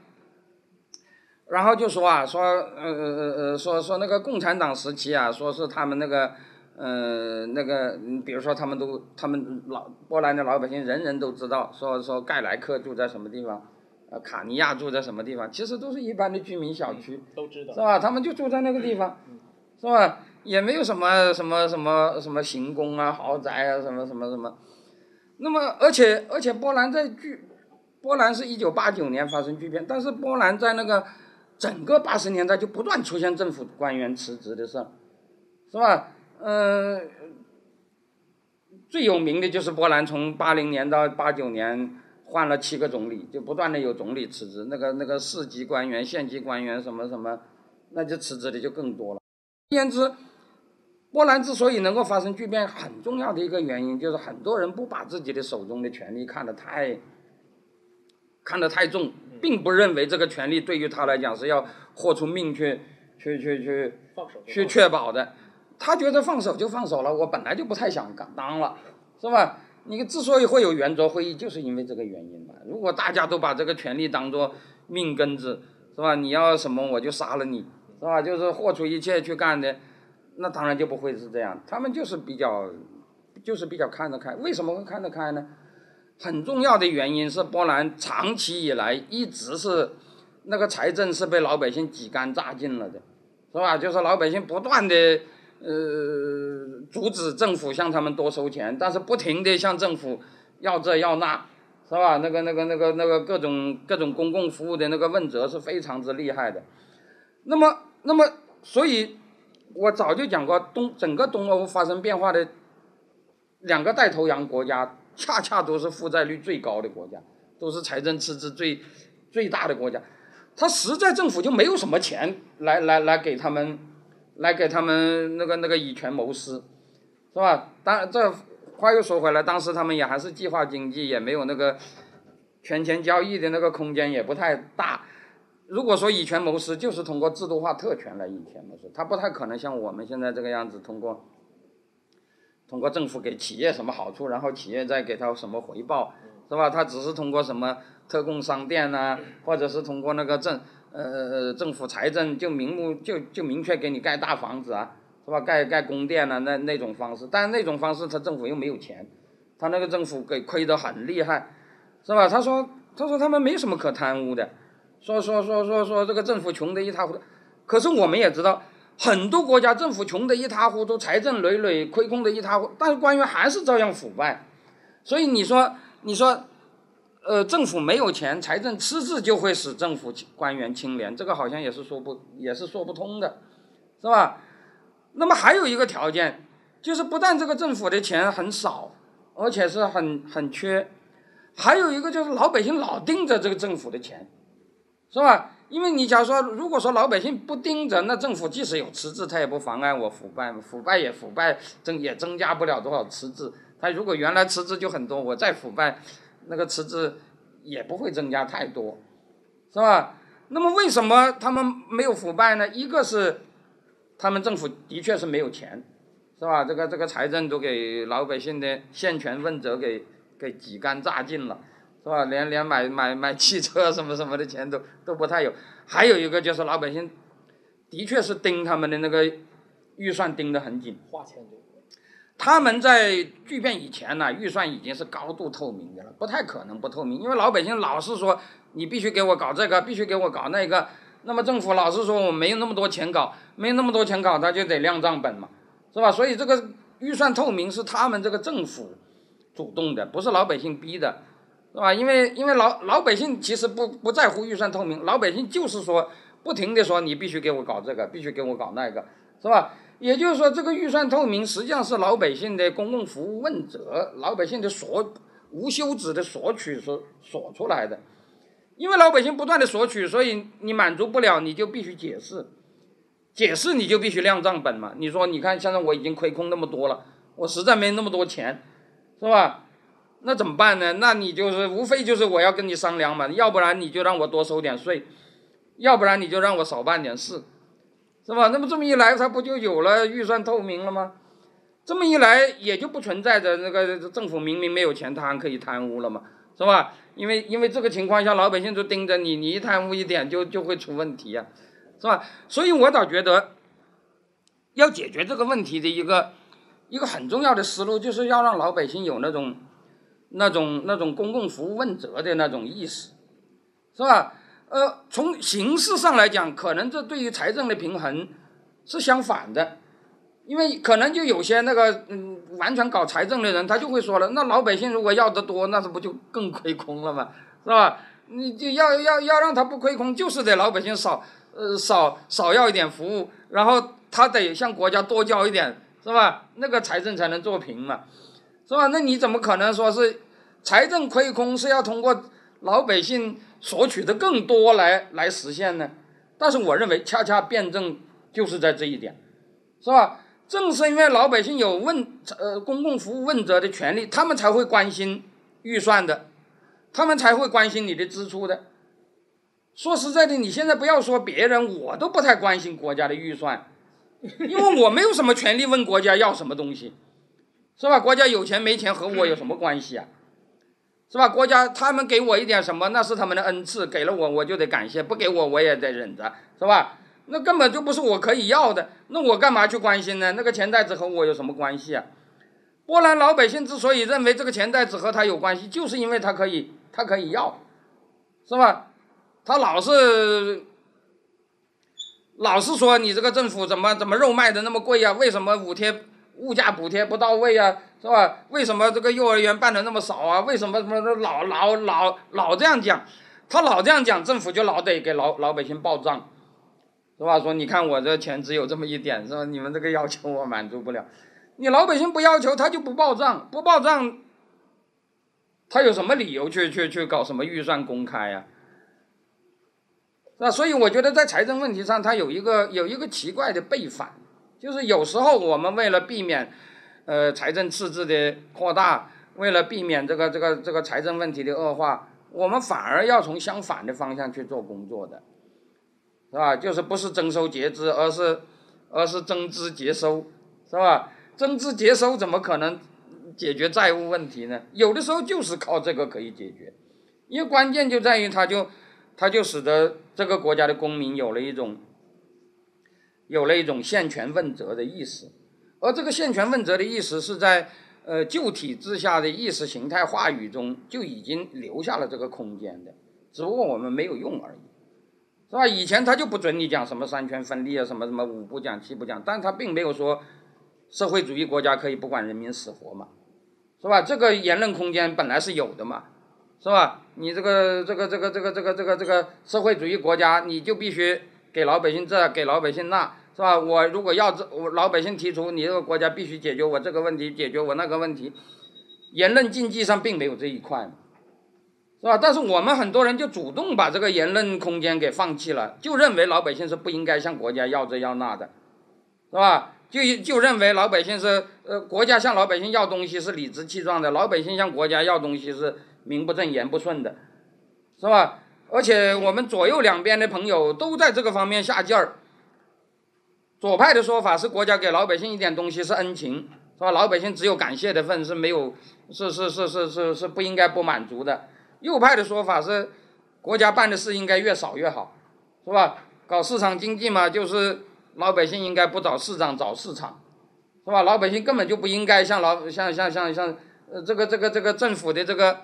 然后就说啊说呃呃呃说说那个共产党时期啊，说是他们那个。呃，那个，比如说，他们都，他们老波兰的老百姓，人人都知道，说说盖莱克住在什么地方，呃，卡尼亚住在什么地方，其实都是一般的居民小区，都知道，是吧？他们就住在那个地方，是吧？也没有什么什么什么什么行宫啊、豪宅啊，什么什么什么。那么，而且而且，波兰在巨，波兰是一九八九年发生巨变，但是波兰在那个整个八十年代就不断出现政府官员辞职的事，是吧？嗯，最有名的就是波兰，从八零年到八九年换了七个总理，就不断的有总理辞职，那个那个市级官员、县级官员什么什么，那就辞职的就更多了。言之，波兰之所以能够发生巨变，很重要的一个原因就是很多人不把自己的手中的权力看得太看得太重，并不认为这个权力对于他来讲是要豁出命去去去去去确保的。他觉得放手就放手了，我本来就不太想当了，是吧？你之所以会有圆桌会议，就是因为这个原因嘛。如果大家都把这个权利当做命根子，是吧？你要什么我就杀了你，是吧？就是豁出一切去干的，那当然就不会是这样。他们就是比较，就是比较看得开。为什么会看得开呢？很重要的原因是波兰长期以来一直是那个财政是被老百姓挤干榨尽了的，是吧？就是老百姓不断的。呃，阻止政府向他们多收钱，但是不停的向政府要这要那，是吧？那个那个那个那个各种各种公共服务的那个问责是非常之厉害的。那么那么，所以我早就讲过，东整个东欧发生变化的两个带头羊国家，恰恰都是负债率最高的国家，都是财政赤字最最大的国家，他实在政府就没有什么钱来来来给他们，来给他们那个那个以权谋私，是吧？当这话又说回来，当时他们也还是计划经济，也没有那个权钱交易的那个空间也不太大。如果说以权谋私，就是通过制度化特权来以权谋私，他不太可能像我们现在这个样子，通过通过政府给企业什么好处，然后企业再给他什么回报，是吧？他只是通过什么特供商店呐、或者是通过那个政呃政府财政就明目就就明确给你盖大房子啊，是吧？盖盖宫殿呐、那那种方式，但是那种方式他政府又没有钱，他那个政府给亏得很厉害，是吧？他说他说他们没什么可贪污的。说说说说说这个政府穷得一塌糊涂，可是我们也知道，很多国家政府穷得一塌糊涂，财政累累，亏空得一塌糊涂，但是官员还是照样腐败。所以你说你说，呃，政府没有钱，财政赤字就会使政府官员清廉，这个好像也是说不也是说不通的，是吧？那么还有一个条件，就是不但这个政府的钱很少，而且是很很缺，还有一个就是老百姓老盯着这个政府的钱。是吧？因为你假如说，如果说老百姓不盯着，那政府即使有赤字，他也不妨碍我腐败，腐败也腐败增也增加不了多少赤字。他如果原来赤字就很多，我再腐败，那个赤字也不会增加太多，是吧？那么为什么他们没有腐败呢？一个是他们政府的确是没有钱，是吧？这个这个财政都给老百姓的现权问责给给挤干榨尽了。是吧？连连买买买汽车什么什么的钱都都不太有，还有一个就是老百姓，的确是盯他们的那个预算盯得很紧，花钱多。他们在巨变以前呢，预算已经是高度透明的了，不太可能不透明，因为老百姓老是说你必须给我搞这个，必须给我搞那个，那么政府老是说我没有那么多钱搞，没有那么多钱搞，他就得亮账本嘛，是吧？所以这个预算透明是他们这个政府主动的，不是老百姓逼的。是吧？因为因为老老百姓其实不不在乎预算透明，老百姓就是说不停的说你必须给我搞这个，必须给我搞那个，是吧？也就是说，这个预算透明实际上是老百姓的公共服务问责，老百姓的索无休止的索取所索出来的。因为老百姓不断的索取，所以你满足不了，你就必须解释，解释你就必须亮账本嘛。你说你看现在我已经亏空那么多了，我实在没那么多钱，是吧？那怎么办呢？那你就是无非就是我要跟你商量嘛，要不然你就让我多收点税，要不然你就让我少办点事，是吧？那么这么一来，它不就有了预算透明了吗？这么一来，也就不存在着那个政府明明没有钱，他还可以贪污了嘛，是吧？因为因为这个情况下，老百姓就盯着你，你一贪污一点就就会出问题呀，是吧？所以我倒觉得，要解决这个问题的一个一个很重要的思路，就是要让老百姓有那种。那种那种公共服务问责的那种意识，是吧？呃，从形式上来讲，可能这对于财政的平衡是相反的，因为可能就有些那个嗯，完全搞财政的人，他就会说了，那老百姓如果要的多，那是不就更亏空了吗？是吧？你就要要要让他不亏空，就是得老百姓少呃少少要一点服务，然后他得向国家多交一点，是吧？那个财政才能做平嘛。是吧？那你怎么可能说是财政亏空是要通过老百姓索取的更多来来实现呢？但是我认为恰恰辩证就是在这一点，是吧？正是因为老百姓有问呃公共服务问责的权利，他们才会关心预算的，他们才会关心你的支出的。说实在的，你现在不要说别人，我都不太关心国家的预算，因为我没有什么权利问国家要什么东西。是吧？国家有钱没钱和我有什么关系啊？是吧？国家他们给我一点什么，那是他们的恩赐，给了我我就得感谢，不给我我也得忍着，是吧？那根本就不是我可以要的，那我干嘛去关心呢？那个钱袋子和我有什么关系啊？波兰老百姓之所以认为这个钱袋子和他有关系，就是因为他可以，他可以要，是吧？他老是老是说你这个政府怎么怎么肉卖的那么贵呀？为什么补贴？物价补贴不到位啊，是吧？为什么这个幼儿园办的那么少啊？为什么什么老老老老这样讲？他老这样讲，政府就老得给老老百姓报账，是吧？说你看我这钱只有这么一点，是吧？你们这个要求我满足不了。你老百姓不要求，他就不报账，不报账，他有什么理由去去去搞什么预算公开呀、那所以我觉得在财政问题上，它有一个有一个奇怪的背反，就是有时候我们为了避免呃财政赤字的扩大，为了避免这个这个这个财政问题的恶化，我们反而要从相反的方向去做工作的，是吧？就是不是增收节支，而是而是增支节收，是吧？增支节收怎么可能解决债务问题呢？有的时候就是靠这个可以解决，因为关键就在于它就它就使得这个国家的公民有了一种有了一种限权问责的意识，而这个限权问责的意识是在呃旧体制下的意识形态话语中就已经留下了这个空间的，只不过我们没有用而已，是吧？以前他就不准你讲什么三权分立啊，什么什么五不讲七不讲，但他并没有说社会主义国家可以不管人民死活嘛，是吧？这个言论空间本来是有的嘛，是吧？你这个这个这个这个这个这个这个社会主义国家，你就必须给老百姓这，给老百姓那，是吧？我如果要这，我老百姓提出你这个国家必须解决我这个问题，解决我那个问题，言论禁忌上并没有这一块，是吧？但是我们很多人就主动把这个言论空间给放弃了，就认为老百姓是不应该向国家要这要那的，是吧？就就认为老百姓是呃国家向老百姓要东西是理直气壮的，老百姓向国家要东西是名不正言不顺的，是吧？而且我们左右两边的朋友都在这个方面下劲儿。左派的说法是国家给老百姓一点东西是恩情，是吧？老百姓只有感谢的份，是没有是是是是是是不应该不满足的。右派的说法是国家办的事应该越少越好，是吧？搞市场经济嘛，就是老百姓应该不找市长找市场，是吧？老百姓根本就不应该像老像像像像呃这个这个这个政府的这个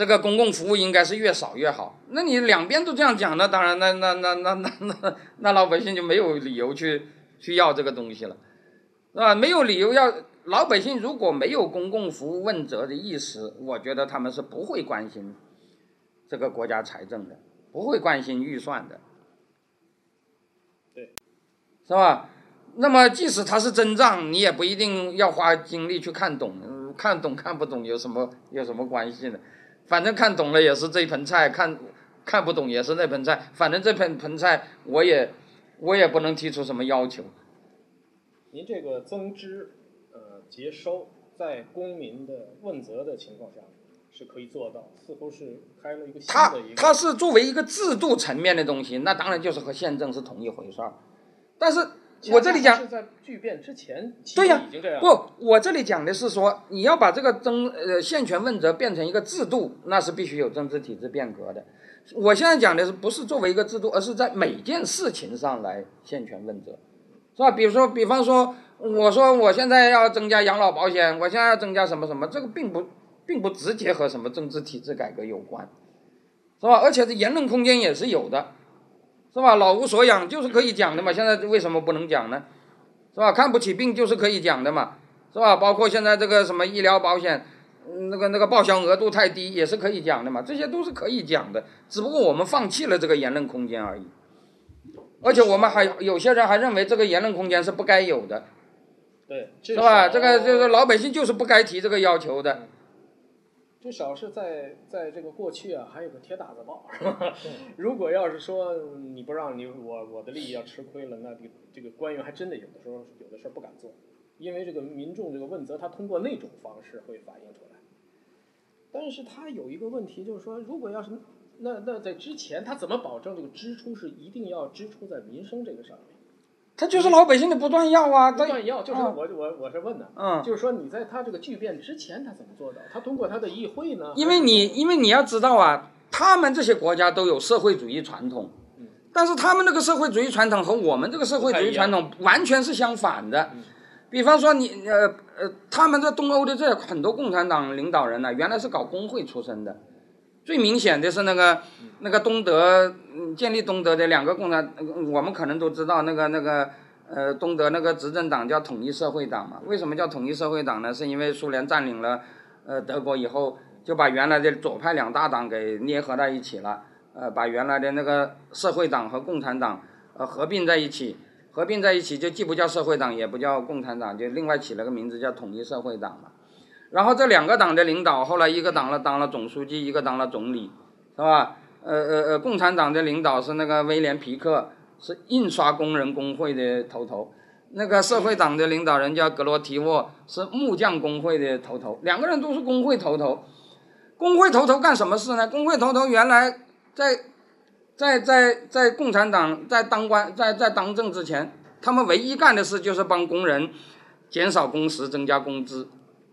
这个公共服务应该是越少越好。那你两边都这样讲，那当然那那那那那那那老百姓就没有理由去去要这个东西了，是吧？没有理由要老百姓如果没有公共服务问责的意识，我觉得他们是不会关心这个国家财政的，不会关心预算的。对，是吧？那么即使它是真账，你也不一定要花精力去看懂，嗯看懂看不懂有什么有什么关系呢？反正看懂了也是这盆菜，看看不懂也是那盆菜，反正这盆盆菜我也我也不能提出什么要求。您这个增支呃节收，在公民的问责的情况下是可以做到，似乎是开了一个新它的一个。它是作为一个制度层面的东西，那当然就是和宪政是同一回事儿。但是我这里讲是在巨变之前，对呀。不，我这里讲的是说，你要把这个争呃限权问责变成一个制度，那是必须有政治体制变革的。我现在讲的是不是作为一个制度，而是在每件事情上来限权问责，是吧？比如说，比方说，我说我现在要增加养老保险，我现在要增加什么什么，这个并不并不直接和什么政治体制改革有关，是吧？而且这言论空间也是有的，是吧？老无所养就是可以讲的嘛，现在为什么不能讲呢？是吧？看不起病就是可以讲的嘛，是吧？包括现在这个什么医疗保险，嗯那个那个报销额度太低也是可以讲的嘛，这些都是可以讲的，只不过我们放弃了这个言论空间而已。而且我们还有些人还认为这个言论空间是不该有的，对，是吧？这个就是老百姓就是不该提这个要求的。至少是在在这个过去啊，还有个铁打子报，是吧？如果要是说你不让你我我的利益要吃亏了，那这个这个官员还真的有的时候有的事儿不敢做，因为这个民众这个问责，他通过那种方式会反映出来。但是他有一个问题，就是说，如果要是那那在之前，他怎么保证这个支出是一定要支出在民生这个上面？他就是老百姓的不断要啊，他不断要，就是嗯我我我是问的，嗯，就是说你在他这个巨变之前，他怎么做到？他通过他的议会呢？因为你因为你要知道啊，他们这些国家都有社会主义传统嗯，但是他们那个社会主义传统和我们这个社会主义传统完全是相反的嗯。比方说你呃呃，他们在东欧的这很多共产党领导人呢、原来是搞工会出身的。最明显的是那个那个东德，嗯建立东德的两个共产，呃我们可能都知道那个那个呃东德那个执政党叫统一社会党嘛。为什么叫统一社会党呢？是因为苏联占领了呃德国以后，就把原来的左派两大党给捏合在一起了，呃，把原来的那个社会党和共产党呃合并在一起，合并在一起就既不叫社会党，也不叫共产党，就另外起了个名字叫统一社会党嘛。然后这两个党的领导后来一个当了当了总书记，一个当了总理，是吧？呃呃呃，共产党的领导是那个威廉皮克，是印刷工人工会的头头。那个社会党的领导人叫格罗提沃，是木匠工会的头头。两个人都是工会头头。工会头头干什么事呢？工会头头原来在在在在共产党在当官在在当政之前，他们唯一干的事就是帮工人减少工时、增加工资。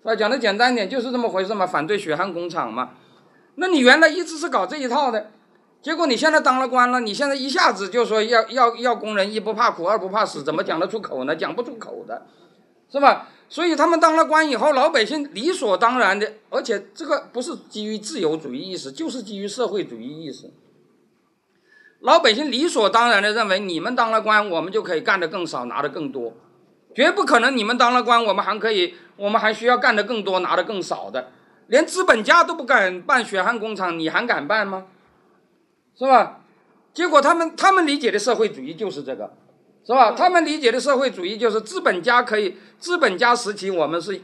是吧？讲的简单点，就是这么回事嘛。反对血汗工厂嘛。那你原来一直是搞这一套的。结果你现在当了官了，你现在一下子就说要要要工人一不怕苦二不怕死，怎么讲得出口呢？讲不出口的，是吧？所以他们当了官以后，老百姓理所当然的，而且这个不是基于自由主义意识，就是基于社会主义意识。老百姓理所当然的认为，你们当了官，我们就可以干得更少，拿得更多，绝不可能你们当了官，我们还可以，我们还需要干得更多，拿得更少的。连资本家都不敢办血汗工厂，你还敢办吗？是吧？结果他们他们理解的社会主义就是这个，是吧？他们理解的社会主义就是资本家可以，资本家时期我们是，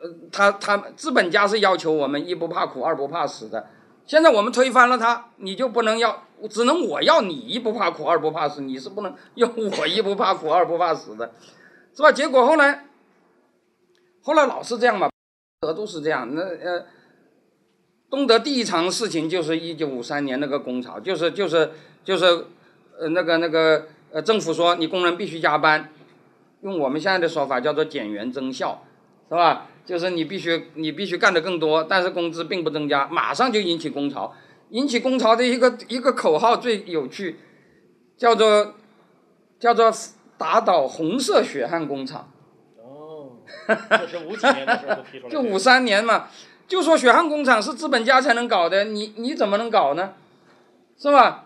呃，他他资本家是要求我们一不怕苦二不怕死的。现在我们推翻了他，你就不能要，只能我要你一不怕苦二不怕死，你是不能要我一不怕苦二不怕死的，是吧？结果后来，后来老是这样嘛，都是这样，那呃。东德第一场事情就是一九五三年那个工潮，就是就是就是，呃那个那个呃政府说你工人必须加班，用我们现在的说法叫做减员增效，是吧？就是你必须你必须干得更多，但是工资并不增加，马上就引起工潮。引起工潮的一个一个口号最有趣，叫做叫做打倒红色血汗工厂。哦，这是五几年的时候。就五三年嘛。就说血汗工厂是资本家才能搞的，你你怎么能搞呢？是吧？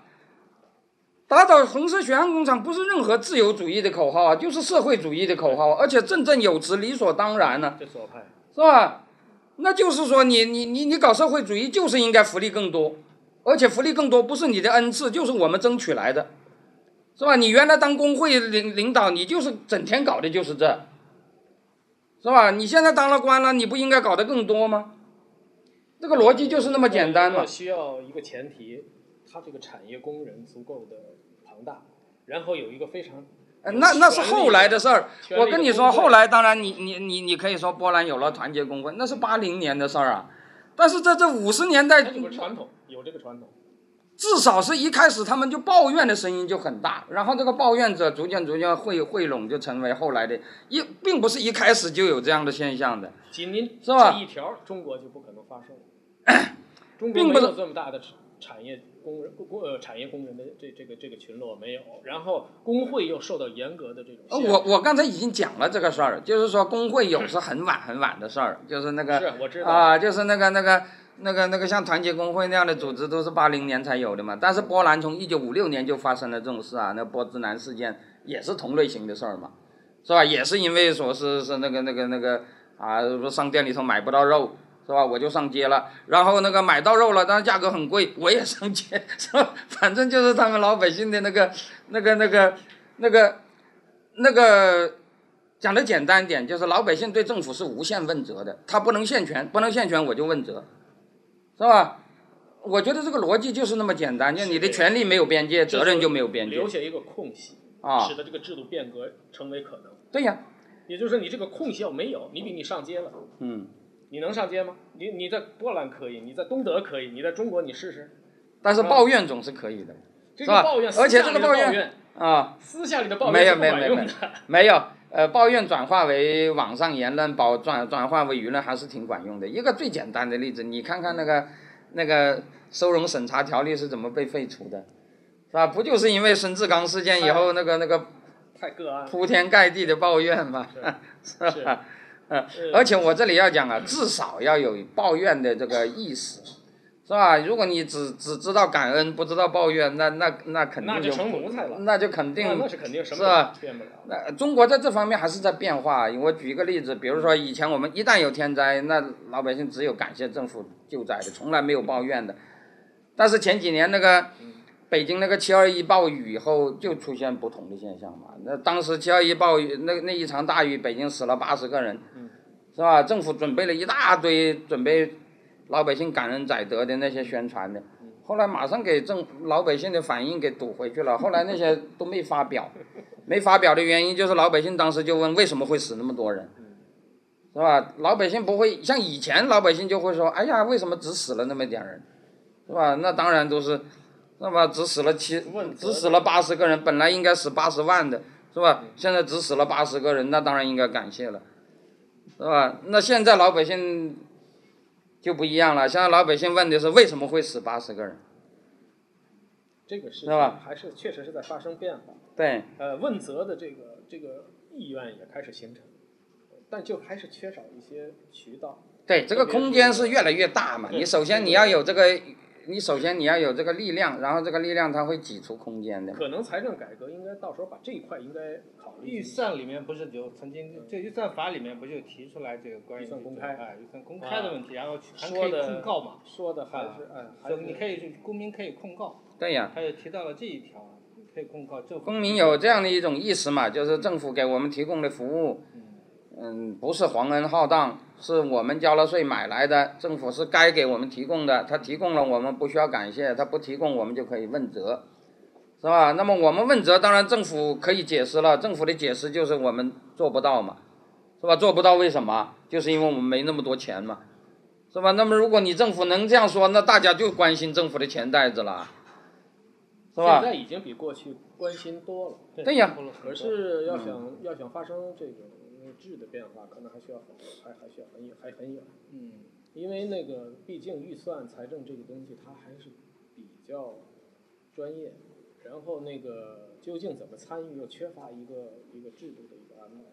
打倒红色血汗工厂不是任何自由主义的口号啊，就是社会主义的口号，而且振振有词，理所当然呢，是吧？那就是说，你你你你搞社会主义就是应该福利更多，而且福利更多不是你的恩赐，就是我们争取来的，是吧？你原来当工会领领导，你就是整天搞的就是这，是吧？你现在当了官了，你不应该搞得更多吗？这个逻辑就是那么简单嘛。需要一个前提，他这个产业工人足够的庞大，然后有一个非常。那那是后来的事儿。我跟你说，后来当然你你你你可以说波兰有了团结工会，那是八零年的事儿啊。但是在这五十年代。有传统，有这个传统。至少是一开始他们就抱怨的声音就很大，然后这个抱怨者逐渐逐渐汇汇拢，就成为后来的一，并不是一开始就有这样的现象的。仅您是吧？这一条，中国就不可能发生。中国没有这么大的产业工人工呃产业工人的这这个这个群落没有，然后工会又受到严格的这种。我我刚才已经讲了这个事儿，就是说工会有时很晚很晚的事儿，就是那个是我知道啊，就是那个那个那个那个像团结工会那样的组织都是八零年才有的嘛。但是波兰从一九五六年就发生了这种事啊，那波兹南事件也是同类型的事儿嘛，是吧？也是因为说是是那个那个那个啊，说商店里头买不到肉。是吧？我就上街了，然后那个买到肉了，但是价格很贵，我也上街，是吧？反正就是他们老百姓的那个、那个、那个、那个、那个，讲的简单点，就是老百姓对政府是无限问责的，他不能限权，不能限权我就问责，是吧？我觉得这个逻辑就是那么简单，就你的权利没有边界，责任就没有边界，留下一个空隙，啊，使得这个制度变革成为可能。对呀，也就是说你这个空隙要没有，你比你上街了，嗯。你能上街吗？你你在波兰可以，你在东德可以，你在中国你试试。但是抱怨总是可以的，是吧？而且这个抱怨啊，私下里的抱怨没有没有没有没有，呃，抱怨转化为网上言论，保转转化为舆论还是挺管用的。一个最简单的例子，你看看那个那个收容审查条例是怎么被废除的，是吧？不就是因为孙志刚事件以后那个那个太个案铺天盖地的抱怨吗？是吧？嗯，而且我这里要讲啊，至少要有抱怨的这个意识，是吧？如果你只只知道感恩，不知道抱怨，那那那肯定就成奴才了，那就肯定，那是肯定，是吧？变不了。那中国在这方面还是在变化。我举一个例子，比如说以前我们一旦有天灾，那老百姓只有感谢政府救灾的，从来没有抱怨的。但是前几年那个北京那个七二一暴雨以后，就出现不同的现象嘛。那当时七二一暴雨那那一场大雨，北京死了八十个人。是是吧？政府准备了一大堆准备老百姓感恩载德的那些宣传的，后来马上给政老百姓的反应给堵回去了。后来那些都没发表，没发表的原因就是老百姓当时就问为什么会死那么多人，是吧？老百姓不会像以前老百姓就会说，哎呀，为什么只死了那么点人，是吧？那当然都是，那么只死了七，只死了八十个人，本来应该死八十万的，是吧？现在只死了八十个人，那当然应该感谢了。是吧？那现在老百姓就不一样了。现在老百姓问的是为什么会死八十个人？这个事是吧情还是确实是在发生变化。对，呃，问责的这个这个意愿也开始形成，但就还是缺少一些渠道。对，这个空间是越来越大嘛。你首先你要有这个，你首先你要有这个力量，然后这个力量它会挤出空间的。可能财政改革应该到时候把这一块应该考虑预算里面不是有曾经这预算法里面不就提出来这个关于预算公开哎预算公开的问题，然后还可以说的控告嘛，说的还是哎，还是所以你可以公民可以控告，对呀，他也提到了这一条，可以控告政府。公民有这样的一种意识嘛，就是政府给我们提供的服务，嗯，不是皇恩浩荡，是我们交了税买来的，政府是该给我们提供的，他提供了我们不需要感谢，他不提供我们就可以问责，是吧？那么我们问责，当然政府可以解释了，政府的解释就是我们做不到嘛，是吧？做不到为什么？就是因为我们没那么多钱嘛，是吧？那么如果你政府能这样说，那大家就关心政府的钱袋子了，是吧现？在已经比过去关心多了。对呀可是要想、要想发生这种质的变化，可能还需要很还还需要很远还很远。嗯，因为那个毕竟预算财政这个东西，它还是比较专业，然后那个究竟怎么参与，又缺乏一个一个制度的一个安排。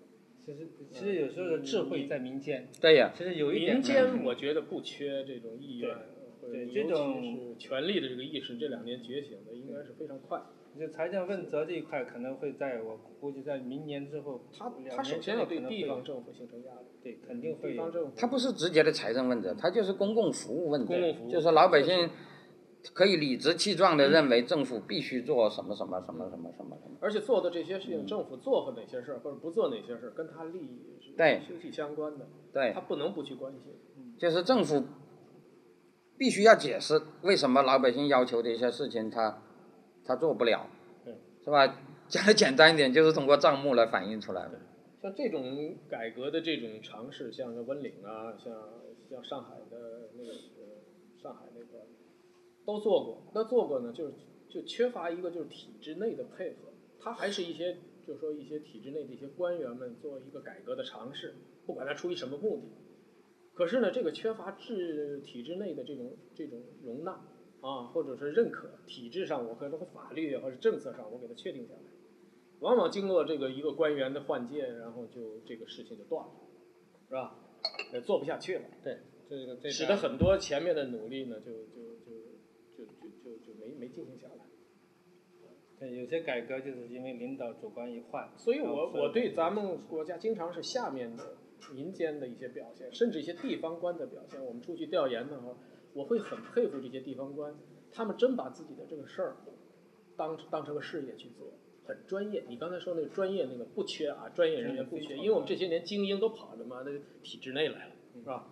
其实其实有时候的智慧在民间，对呀。其实有一点民间我觉得不缺这种意愿，或者对尤其这种是权力的这个意识，这两年觉醒的应该是非常快。就财政问责这一块可能会在我估计在明年之后，它两它首先要对地方政府形成压力，对肯定会有地方政府它不是直接的财政问责，他就是公共服务问责，公共服务就是老百姓可以理直气壮的认为政府必须做什么什么什么什么什么什么。而且做的这些事情，政府做过哪些事儿，或者不做哪些事儿，跟他利益是对息息相关的，对他，不能不去关心。就是政府必须要解释为什么老百姓要求的一些事情他他做不了，是吧？讲的简单一点，就是通过账目来反映出来的。像这种改革的这种尝试，像这温岭啊，像像上海的那个呃上海那个都做过，那做过呢，就是就缺乏一个就是体制内的配合，他还是一些就是说一些体制内的一些官员们做一个改革的尝试，不管他出于什么目的，可是呢，这个缺乏制体制内的这种这种容纳啊，或者是认可，体制上我给这个法律啊或者政策上我给它确定下来。往往经过这个一个官员的换届，然后就这个事情就断了，是吧？也，做不下去了，对这个这使得很多前面的努力呢，就就就就就就就没没进行下来。对有些改革就是因为领导主观一换，所以我我对咱们国家经常是下面的民间的一些表现，甚至一些地方官的表现，我们出去调研的话，我会很佩服这些地方官，他们真把自己的这个事儿当当成个事业去做。很专业，你刚才说那个专业那个不缺啊，专业人员不缺，因为我们这些年精英都跑他妈的体制内来了，是吧？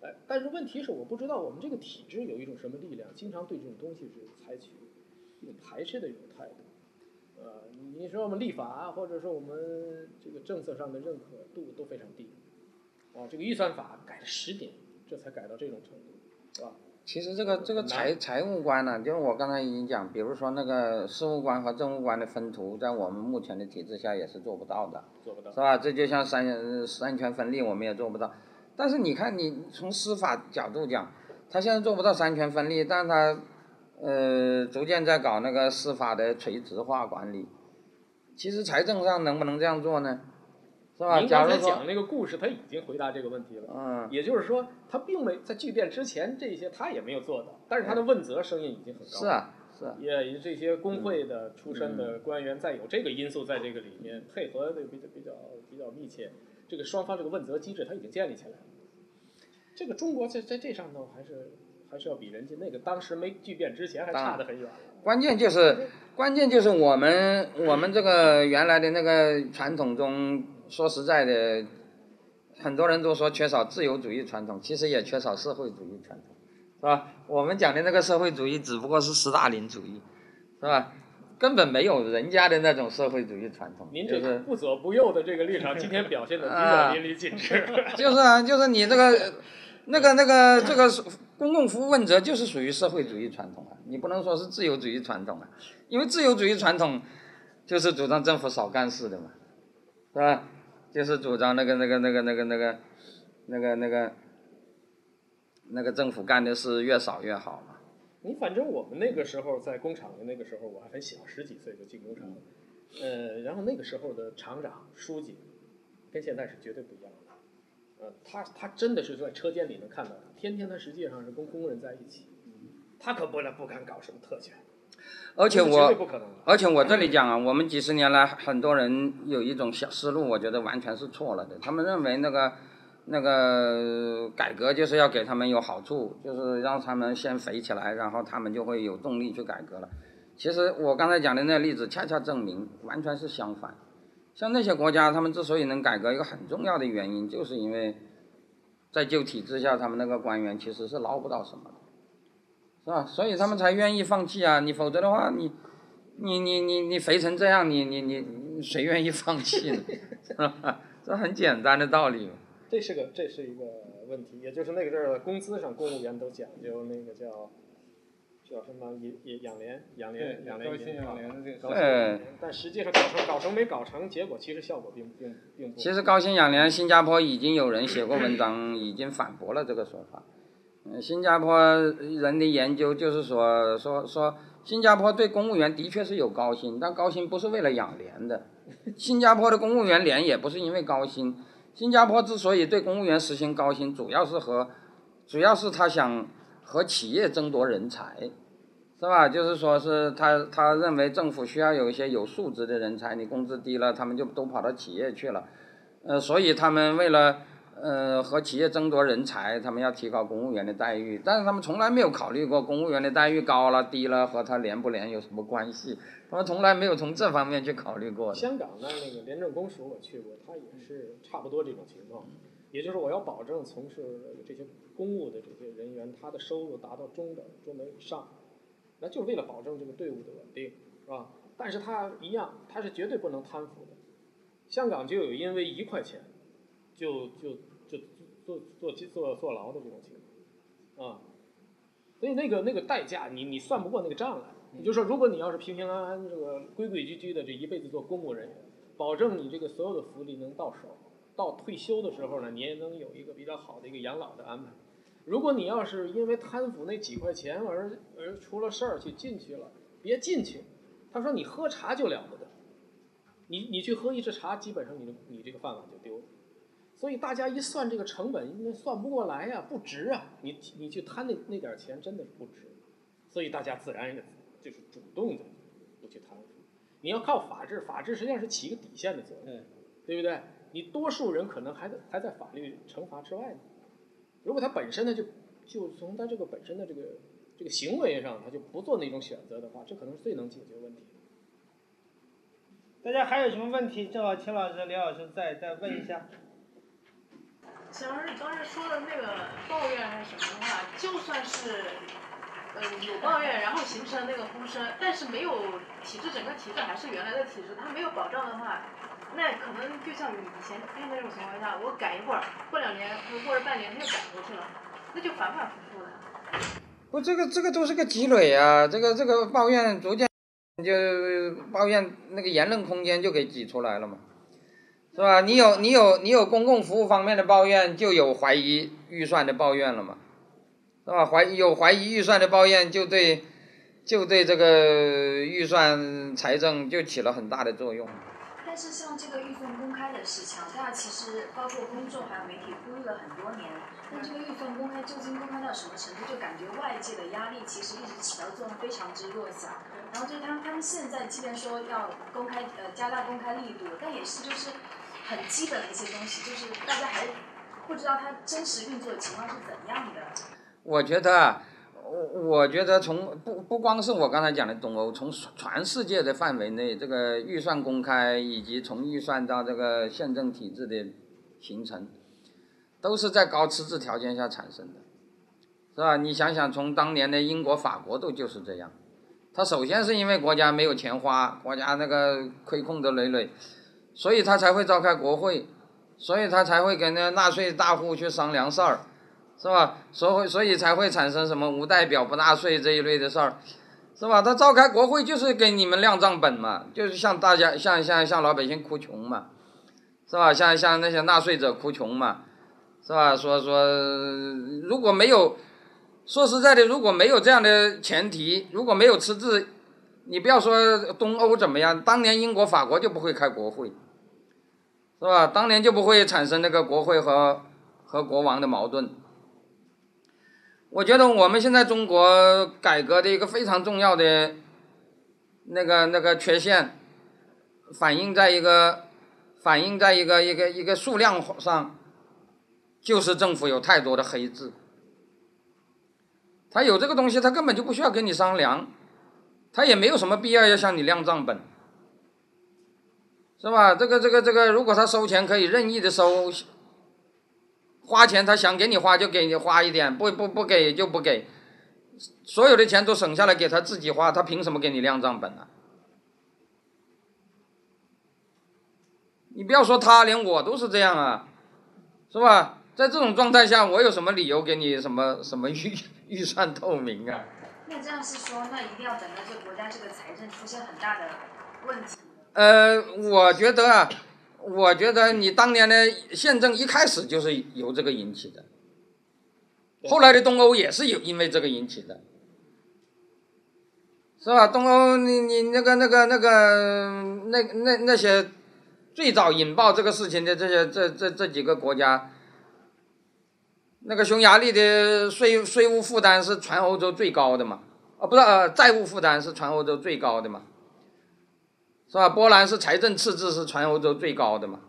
哎，但是问题是我不知道我们这个体制有一种什么力量，经常对这种东西是采取一种排斥的一种态度。呃，你说我们立法啊或者说我们这个政策上的认可度都非常低。啊，这个预算法改了十年，这才改到这种程度，是吧？其实这个这个财财务官呢，就是我刚才已经讲，比如说那个事务官和政务官的分图，在我们目前的体制下也是做不到的。做不到是。吧？这就像三呃三权分立，我们也做不到。但是你看，你从司法角度讲，他现在做不到三权分立，但他呃逐渐在搞那个司法的垂直化管理。其实财政上能不能这样做呢？是吧？您假如说刚才讲，那个故事，他已经回答这个问题了。嗯，也就是说，他并没在巨变之前这些他也没有做到，但是他的问责声音已经很高。是。啊，是啊，也这些工会的出身的官员，再有这个因素在这个里面配合的比较比较比较密切，这个双方这个问责机制他已经建立起来了。这个中国在在这上头还是还是要比人家那个当时没巨变之前还差得很远。关键就是关键就是我们我们这个原来的那个传统中，说实在的，很多人都说缺少自由主义传统，其实也缺少社会主义传统，是吧？我们讲的那个社会主义只不过是斯大林主义，是吧？根本没有人家的那种社会主义传统，您这个就是不左不右的这个立场，今天表现的比较淋漓尽致。就是啊，就是你这个那个那个这个公共服务问责就是属于社会主义传统啊，你不能说是自由主义传统啊，因为自由主义传统就是主张政府少干事的嘛，是吧？就是主张那个那个那个那个那个那个那个那个政府干的事越少越好嘛。你反正我们那个时候在工厂的那个时候，我还很小，十几岁就进工厂，呃，然后那个时候的厂长、书记，跟现在是绝对不一样的。呃，他他真的是在车间里能看到他，天天他实际上是跟工人在一起，他可不能不敢搞什么特权，而且我。而且我这里讲啊，我们几十年来，很多人有一种小思路，我觉得完全是错了的。他们认为那个那个改革就是要给他们有好处，就是让他们先肥起来，然后他们就会有动力去改革了。其实我刚才讲的那个例子，恰恰证明完全是相反。像那些国家，他们之所以能改革，一个很重要的原因，就是因为在旧体制下，他们那个官员其实是捞不到什么的。是吧？所以他们才愿意放弃啊！你否则的话，你，你你你你肥成这样，你你你你谁愿意放弃呢？是吧？这很简单的道理嘛。这是个这是一个问题，也就是那个阵儿工资上公务员都讲究那个叫叫什么养养养廉养廉养廉高薪养廉的这个高薪养廉，但实际上搞成搞成没搞成，结果其实效果并并并不。其实高薪养廉，新加坡已经有人写过文章，已经反驳了这个说法。新加坡人的研究就是说说说，新加坡对公务员的确是有高薪，但高薪不是为了养廉的。新加坡的公务员廉也不是因为高薪，新加坡之所以对公务员实行高薪，主要是和主要是他想和企业争夺人才，是吧？就是说是他他认为政府需要有一些有素质的人才，你工资低了，他们就都跑到企业去了，呃，所以他们为了呃和企业争夺人才，他们要提高公务员的待遇，但是他们从来没有考虑过公务员的待遇高了低了和他廉不廉有什么关系，他们从来没有从这方面去考虑过。香港的那个廉政公署我去过，他也是差不多这种情况，也就是我要保证从事这些公务的这些人员，他的收入达到中等、中等以上，那就是为了保证这个队伍的稳定，是吧？但是他一样，他是绝对不能贪腐的。香港就有因为一块钱就就坐坐坐坐牢的这种情况，啊，所以那个那个代价你你算不过那个账来。也就说，如果你要是平平安安、这个规规矩矩的这一辈子做公务人员，保证你这个所有的福利能到手，到退休的时候呢，你也能有一个比较好的一个养老的安排。如果你要是因为贪腐那几块钱而而出了事儿去进去了，别进去。他说你喝茶就了不得，你你去喝一次茶，基本上你的你这个饭碗就丢了。所以大家一算这个成本，那算不过来呀、不值啊！你你去贪那那点儿钱真的是不值，所以大家自然就是主动的不去贪腐。你要靠法治，法治实际上是起一个底线的作用，对不对？你多数人可能还在还在法律惩罚之外呢。如果他本身呢就就从他这个本身的这个这个行为上，他就不做那种选择的话，这可能是最能解决问题的。大家还有什么问题？正好秦老师、李老师再再问一下。小老师，你刚才说的那个抱怨还是什么的话，就算是呃有抱怨，然后形成那个呼声，但是没有体制，整个体制还是原来的体制，它没有保障的话，那可能就像你以前那种情况下，我改一会儿，过两年或者半年他又改回去了，那就反反复复的。不，这个这个都是个积累啊，这个这个抱怨逐渐就抱怨那个言论空间就给挤出来了嘛，是吧？你有你有你有公共服务方面的抱怨，就有怀疑预算的抱怨了嘛，是吧？怀有怀疑预算的抱怨，就对就对这个预算财政就起了很大的作用。但是像这个预算公开的事情，大家其实包括公众还有媒体呼吁了很多年。但这个预算公开究竟公开到什么程度，就感觉外界的压力其实一直起到作用非常之弱小。然后就是他们他们现在即便说要公开呃加大公开力度，但也是就是很基本的一些东西，就是大家还不知道它真实运作的情况是怎样的。我觉得啊，我我觉得从不不光是我刚才讲的东欧，从全世界的范围内，这个预算公开以及从预算到这个宪政体制的形成，都是在高赤字条件下产生的，是吧？你想想，从当年的英国、法国都就是这样，他首先是因为国家没有钱花，国家那个亏空的累累，所以他才会召开国会，所以他才会跟那纳税大户去商量事儿，是吧？所以所以才会产生什么无代表不纳税这一类的事儿，是吧？他召开国会就是给你们亮账本嘛，就是向大家向向向老百姓哭穷嘛，是吧？向向那些纳税者哭穷嘛。是吧？说说，如果没有，说实在的，如果没有这样的前提，如果没有赤字，你不要说东欧怎么样，当年英国、法国就不会开国会，是吧？当年就不会产生那个国会和和国王的矛盾。我觉得我们现在中国改革的一个非常重要的那个那个缺陷，反映在一个反映在一个一个一个数量上。就是政府有太多的黑字，他有这个东西，他根本就不需要跟你商量，他也没有什么必要要向你亮账本，是吧？这个这个这个，如果他收钱可以任意的收，花钱他想给你花就给你花一点，不不不给就不给，所有的钱都省下来给他自己花，他凭什么给你亮账本呢？你不要说他，连我都是这样啊，是吧？在这种状态下，我有什么理由给你什么什么预 预算透明啊？那这样是说，那一定要等到这国家这个财政出现很大的问题。呃，我觉得啊，我觉得你当年的宪政一开始就是由这个引起的，后来的东欧也是有因为这个引起的，是吧？东欧，你你那个那个那个那那那些最早引爆这个事情的这些这这这几个国家。那个匈牙利的税税务负担是全欧洲最高的嘛？啊，不是，呃，债务负担是全欧洲最高的嘛？是吧？波兰是财政赤字是全欧洲最高的嘛？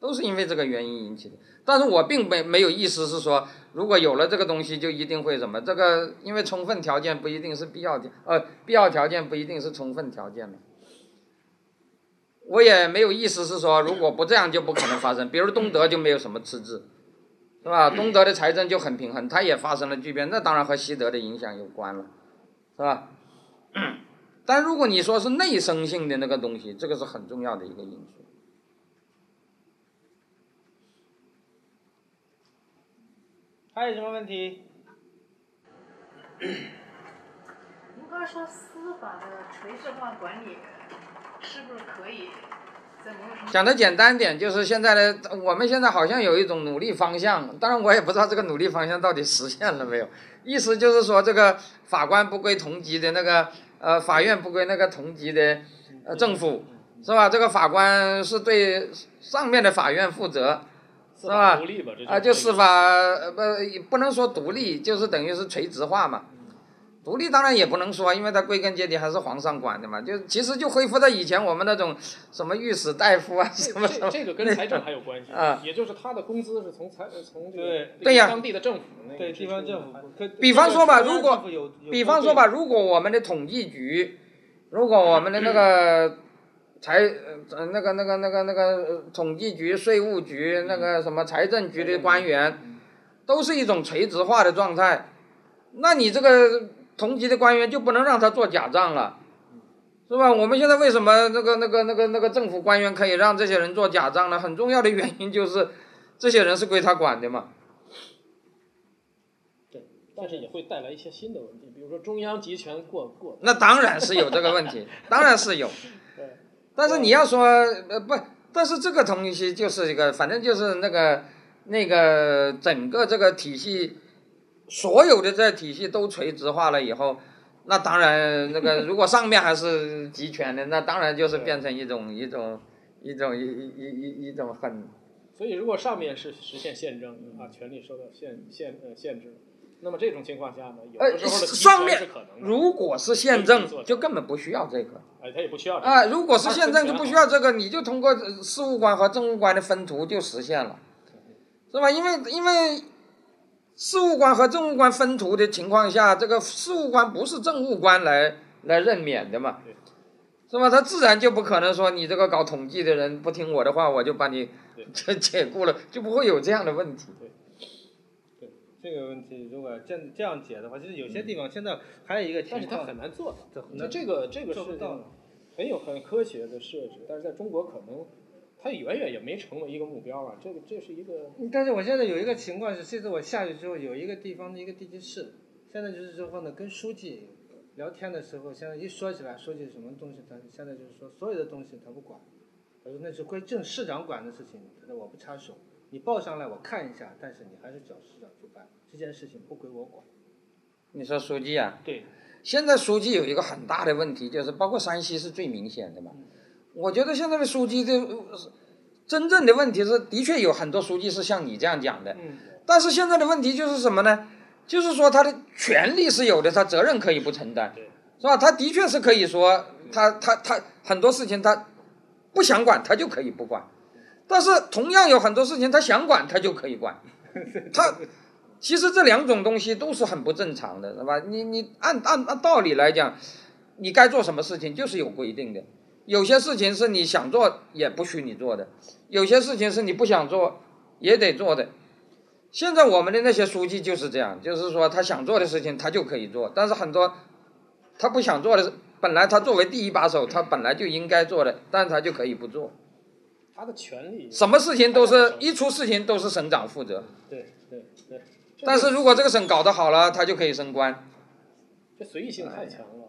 都是因为这个原因引起的。但是我并没没有意思是说，如果有了这个东西就一定会什么？这个因为充分条件不一定是必要条，呃，必要条件不一定是充分条件嘛。我也没有意思是说，如果不这样就不可能发生。比如东德就没有什么赤字。是吧？东德的财政就很平衡，它也发生了巨变，那当然和西德的影响有关了，是吧？但如果你说是内生性的那个东西，这个是很重要的一个因素。还有什么问题？您刚说司法的垂直化管理是不是可以？讲的简单点，就是现在的我们现在好像有一种努力方向，当然我也不知道这个努力方向到底实现了没有。意思就是说，这个法官不归同级的那个，呃，法院不归那个同级的，呃，政府，是吧？这个法官是对上面的法院负责，是吧？啊，就司法不不能说独立，就是等于是垂直化嘛。独立当然也不能说，因为它归根结底还是皇上管的嘛。就其实就恢复到以前我们那种什么御史大夫啊什么什么。这个跟财政还有关系啊，也就是他的工资是从财从这个对呀当地的政府那对地方政府。比方说吧，如果比方说吧，如果我们的统计局，如果我们的那个 财呃那个那个那个那个统计局、税务局那个什么财政局的官员，都是一种垂直化的状态，那你这个。同级的官员就不能让他做假账了，是吧？我们现在为什么那个那个那个那个政府官员可以让这些人做假账呢？很重要的原因就是，这些人是归他管的嘛。对，但是也会带来一些新的问题，比如说中央集权过过。那当然是有这个问题，当然是有。对。但是你要说呃不，但是这个东西就是一个，反正就是那个那个整个这个体系。所有的这体系都垂直化了以后，那当然那个 如果上面还是集权的，那当然就是变成一种一种一种一一一一种很。所以如果上面是实现宪政啊，权力受到限限呃限制，那么这种情况下呢，有的时候的上面如果是宪政，就根本不需要这个。哎，他也不需要。啊，如果是宪政就不需要这个，你就通过事务官和政务官的分图就实现了，是吧？因为因为。事务官和政务官分途的情况下，这个事务官不是政务官来来任免的嘛，是吧？他自然就不可能说你这个搞统计的人不听我的话，我就把你解 解雇了，就不会有这样的问题。这个问题如果这样这样解的话，就是有些地方现在还有一个情况，但是它很难做到。这很就难这个这个是很有很科学的设置，但是在中国可能它远远也没成为一个目标啊。这个这是一个但是我现在有一个情况是，这次我下去之后，有一个地方的一个地级市，现在就是说呢，跟书记聊天的时候，现在一说起来，书记什么东西，他现在就是说所有的东西他不管，他说那是归正市长管的事情，他说我不插手，你报上来我看一下，但是你还是找市长去办，这件事情不归我管。你说书记啊？对，现在书记有一个很大的问题，就是包括山西是最明显的嘛。我觉得现在的书记的呃真正的问题是，的确有很多书记是像你这样讲的，嗯，但是现在的问题就是什么呢？就是说他的权利是有的，他责任可以不承担，是吧？他的确是可以说他他他很多事情他不想管，他就可以不管，但是同样有很多事情他想管，他就可以管，他。其实这两种东西都是很不正常的，是吧？你你按按按道理来讲，你该做什么事情就是有规定的，有些事情是你想做也不许你做的，有些事情是你不想做也得做的。现在我们的那些书记就是这样，就是说他想做的事情他就可以做，但是很多他不想做的，本来他作为第一把手，他本来就应该做的，但是他就可以不做。他的权利。什么事情都是一出事情都是省长负责，对对对，但是如果这个省搞得好了，他就可以升官。这随意性太强了。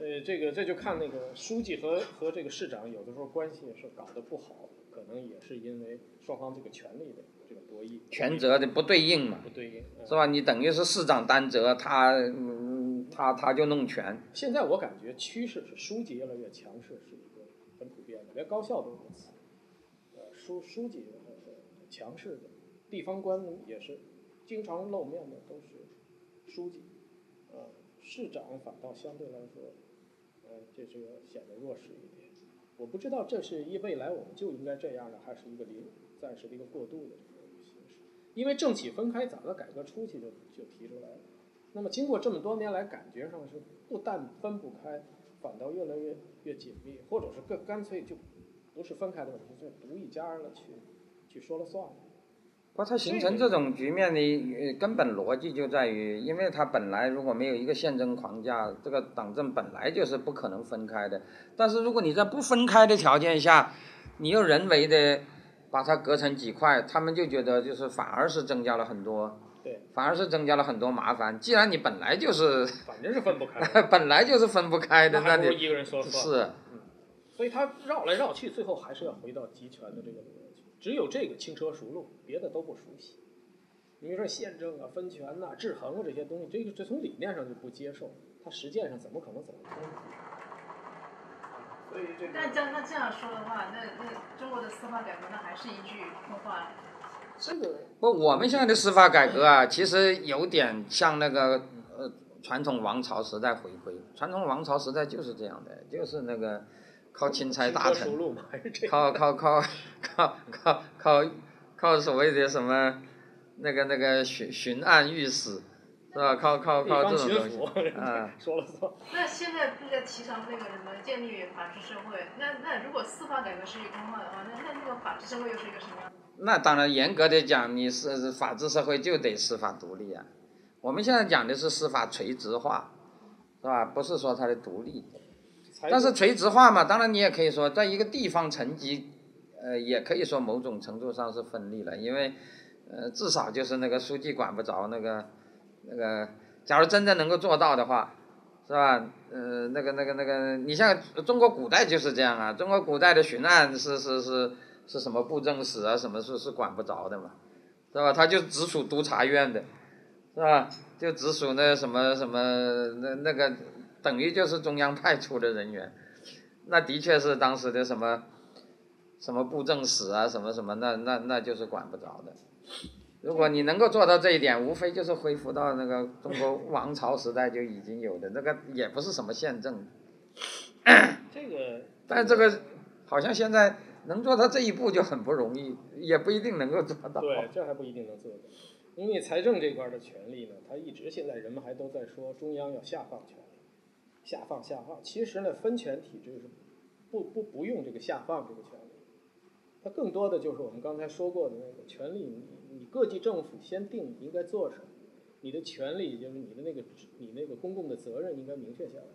呃，这个这就看那个书记和和这个市长有的时候关系是搞得不好，可能也是因为双方这个权力的这个博弈。权责的不对应嘛，不对应，嗯是吧？你等于是市长担责，他嗯他他就弄权。现在我感觉趋势是书记越来越强势，是一个很普遍的，连高校都如此。呃，书书记很很强势的，地方官也是经常露面的都是书记，呃，市长反倒相对来说，呃，这这个显得弱势一点。我不知道这是一未来我们就应该这样的，还是一个临暂时的一个过渡的这个形式。因为政企分开早在改革初期就就提出来了。那么经过这么多年来，感觉上是不但分不开，反倒越来越越紧密，或者是更干脆就不是分开的问题，就独一家了去去说了算了。不，它形成这种局面的呃根本逻辑就在于，因为它本来如果没有一个宪政框架，这个党政本来就是不可能分开的。但是如果你在不分开的条件下，你又人为的把它隔成几块，他们就觉得就是反而是增加了很多，对，反而是增加了很多麻烦。既然你本来就是反正是分不开，本来就是分不开的，那你一个人说。是。所以他绕来绕去，最后还是要回到集权的这个逻辑。只有这个轻车熟路，别的都不熟悉。你比如说宪政啊、分权呐、制衡啊这些东西，这个这从理念上就不接受，它实践上怎么可能走得通？所以这个但这样那这样说的话，那那中国的司法改革那还是一句空话。这个不，我们现在的司法改革啊，其实有点像那个呃传统王朝时代回归。传统王朝时代就是这样的，就是那个靠钦差大臣。靠靠靠靠靠靠靠所谓的什么那个那个巡巡案御史，是吧？靠靠靠这种东西，抚 啊，说了算。那现在不是在提倡那个什么建立法治社会？那那如果司法改革是一句空话的话，那那那个法治社会又是一个什么样？那当然严格的讲，你是法治社会就得司法独立啊。我们现在讲的是司法垂直化，是吧？不是说它的独立。但是垂直化嘛，当然你也可以说，在一个地方层级，呃，也可以说某种程度上是分立了，因为，呃，至少就是那个书记管不着那个，那个，假如真的能够做到的话，是吧？呃，那个那个那个，你像中国古代就是这样啊，中国古代的巡案是是是是什么布政使啊，什么是是管不着的嘛，是吧？他就直属督察院的，是吧？就直属那什么什么那那个。等于就是中央派出的人员，那的确是当时的什么什么布政使啊，什么什么，那那那就是管不着的。如果你能够做到这一点，无非就是恢复到那个中国王朝时代就已经有的那个，也不是什么宪政。这个，但这个好像现在能做到这一步就很不容易，也不一定能够做到。对，这还不一定能做到。因为财政这块的权利呢，它一直现在人们还都在说中央要下放权力。下放下放，其实呢，分权体制是不不不用这个下放这个权利，它更多的就是我们刚才说过的那个权利，你你各级政府先定你应该做什么，你的权利就是你的那个你那个公共的责任应该明确下来，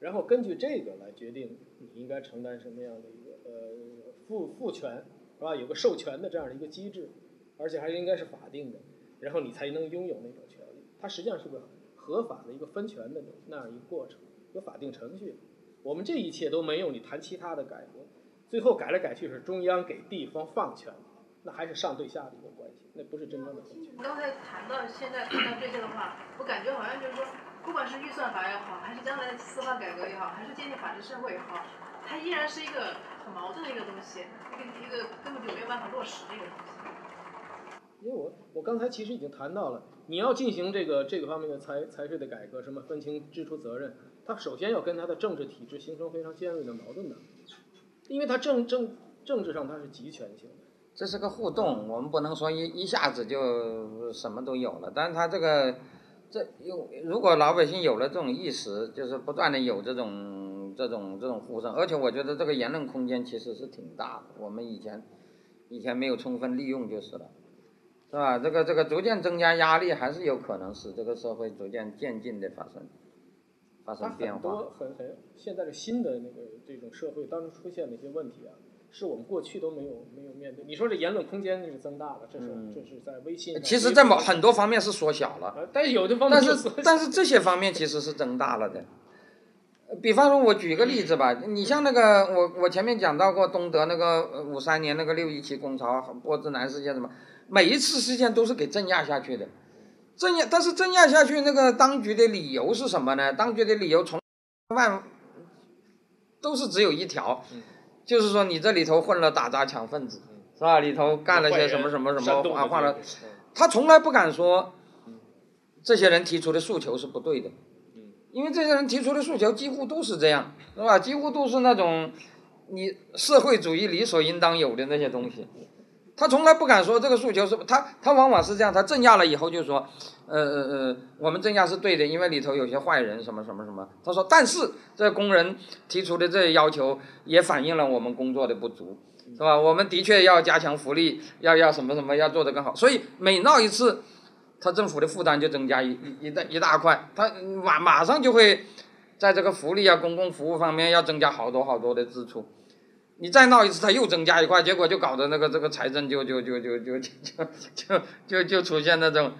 然后根据这个来决定你应该承担什么样的一个呃赋赋权是吧？有个授权的这样的一个机制，而且还应该是法定的，然后你才能拥有那种权利。它实际上是个合法的一个分权的那样一个过程，有法定程序。我们这一切都没有，你谈其他的改革，最后改来改去是中央给地方放权，那还是上对下的一个关系，那不是真正的。刚才谈到现在谈到这些的话，我感觉好像就是说，不管是预算法也好，还是将来的司法改革也好，还是建立法治社会也好，它依然是一个很矛盾的一个东西，一个一个根本就没有办法落实的一个东西。因为我我刚才其实已经谈到了，你要进行这个这个方面的财财税的改革，什么分清支出责任，它首先要跟它的政治体制形成非常尖锐的矛盾的，因为它政政政治上它是集权性的。这是个互动，我们不能说一一下子就什么都有了。但是他这个，这有如果老百姓有了这种意识，就是不断的有这种这种这种呼声，而且我觉得这个言论空间其实是挺大的，我们以前以前没有充分利用就是了，是吧？这个这个逐渐增加压力，还是有可能使这个社会逐渐渐进的发生发它生变很多。很很现在的新的那个这种社会当中出现的一些问题啊，是我们过去都没有没有面对。你说这言论空间是增大了，这是、嗯这是在微信。其实，在某很多方面是缩小了。呃，但是有的方面但是 但是这些方面其实是增大了的。呃比方说，我举个例子吧，你像那个我我前面讲到过东德那个五三年那个六一七工潮波兹南事件什么，每一次事件都是给镇压下去的，镇压，但是镇压下去那个当局的理由是什么呢？当局的理由从万都是只有一条，就是说你这里头混了打砸抢分子，是吧？里头干了些什么什么什么啊，换了。他从来不敢说，这些人提出的诉求是不对的，因为这些人提出的诉求几乎都是这样，是吧？几乎都是那种你社会主义理所应当有的那些东西。他从来不敢说这个诉求是他，他往往是这样，他镇压了以后就说，呃呃呃，我们镇压是对的，因为里头有些坏人什么什么什么。他说，但是这工人提出的这些要求也反映了我们工作的不足，是吧？我们的确要加强福利，要要什么什么，要做得更好。所以每闹一次，他政府的负担就增加一一一大一大块，他马马上就会在这个福利啊、公共服务方面要增加好多好多的支出。你再闹一次，他又增加一块，结果就搞得那个这个财政就就就就就就就就就出现那种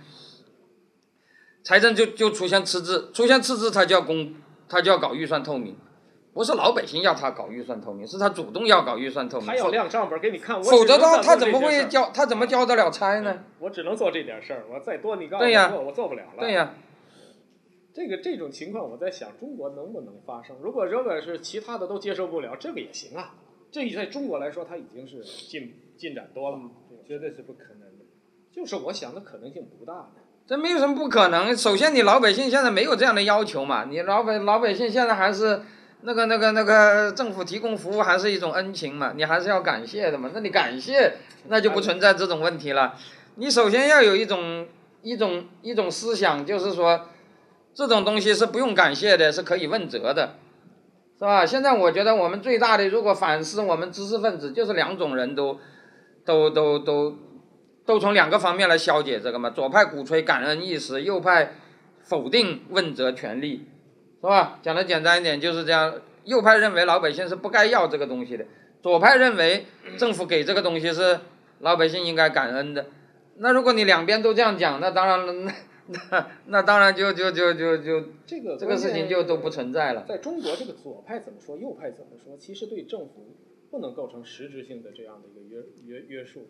财政就就出现赤字，出现赤字他就要公他就要搞预算透明，不是老百姓要他搞预算透明，是他主动要搞预算透明，他要亮账本给你看，否则的话他他怎么会交他怎么交得了差呢？我只能做这点事儿，我再多你告诉我，我做不了了。对呀、这个这种情况，我在想中国能不能发生？如果如果是其他的都接受不了，这个也行啊。这在中国来说，它已经是进进展多了，绝对是不可能的。就是我想的可能性不大的。这没有什么不可能。首先，你老百姓现在没有这样的要求嘛，你老百老百姓现在还是那个那个那个政府提供服务还是一种恩情嘛，你还是要感谢的嘛。那你感谢，那就不存在这种问题了。你首先要有一种一种一种思想，就是说，这种东西是不用感谢的，是可以问责的，是吧？现在我觉得我们最大的，如果反思我们知识分子，就是两种人都都都都都从两个方面来消解这个嘛。左派鼓吹感恩意识，右派否定问责权利，是吧？讲的简单一点就是这样。右派认为老百姓是不该要这个东西的，左派认为政府给这个东西是老百姓应该感恩的。那如果你两边都这样讲，那当然了，那 那那当然就就就就就 这个这个事情就都不存在了。在中国，这个左派怎么说，右派怎么说，其实对政府不能构成实质性的这样的一个约约约束。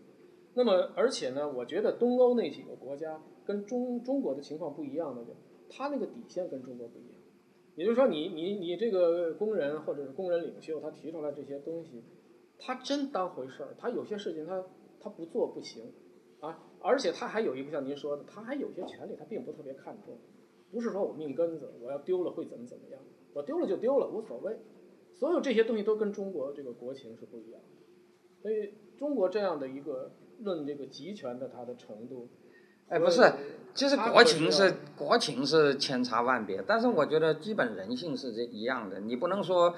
那么，而且呢，我觉得东欧那几个国家跟中中国的情况不一样的，他那个底线跟中国不一样。也就是说你，你你这个工人或者是工人领袖，他提出来这些东西，他真当回事儿。他有些事情他他不做不行啊，而且他还有一个像您说的，他还有些权利他并不特别看重，不是说我命根子我要丢了会怎么怎么样，我丢了就丢了无所谓。所有这些东西都跟中国这个国情是不一样的，所以中国这样的一个论这个集权的它的程度，哎，不是，其实国情是国情是千差万别，但是我觉得基本人性是这一样的。你不能说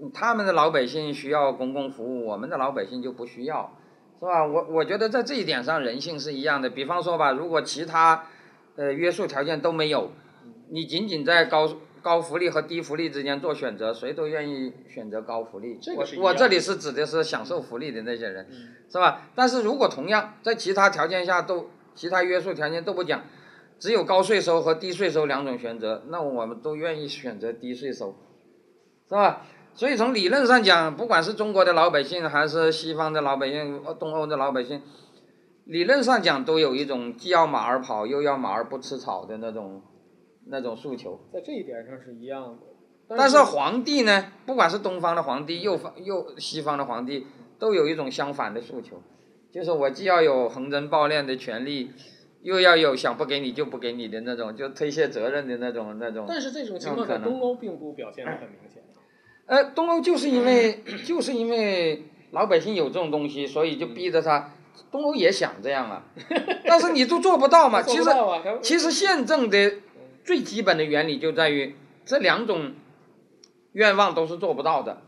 嗯他们的老百姓需要公共服务，我们的老百姓就不需要，是吧？我我觉得在这一点上人性是一样的。比方说吧，如果其他呃约束条件都没有，你仅仅在高高福利和低福利之间做选择，谁都愿意选择高福利。这个我我这里是指的是享受福利的那些人，嗯是吧？但是如果同样在其他条件下都其他约束条件都不讲，只有高税收和低税收两种选择，那我们都愿意选择低税收，是吧？所以从理论上讲，不管是中国的老百姓还是西方的老百姓、呃东欧的老百姓，理论上讲都有一种既要马儿跑又要马儿不吃草的那种那种诉求。在这一点上是一样的。但是皇帝呢，不管是东方的皇帝、又方右西方的皇帝，都有一种相反的诉求，就是我既要有横征暴敛的权利，又要有想不给你就不给你的那种，就推卸责任的那种那种。但是这种情况在东欧并不表现得很明显。呃，东欧就是因为 就是因为老百姓有这种东西，所以就逼着他。东欧也想这样啊，但是你都做不到嘛。其实其实宪政的最基本的原理就在于这两种愿望都是做不到的，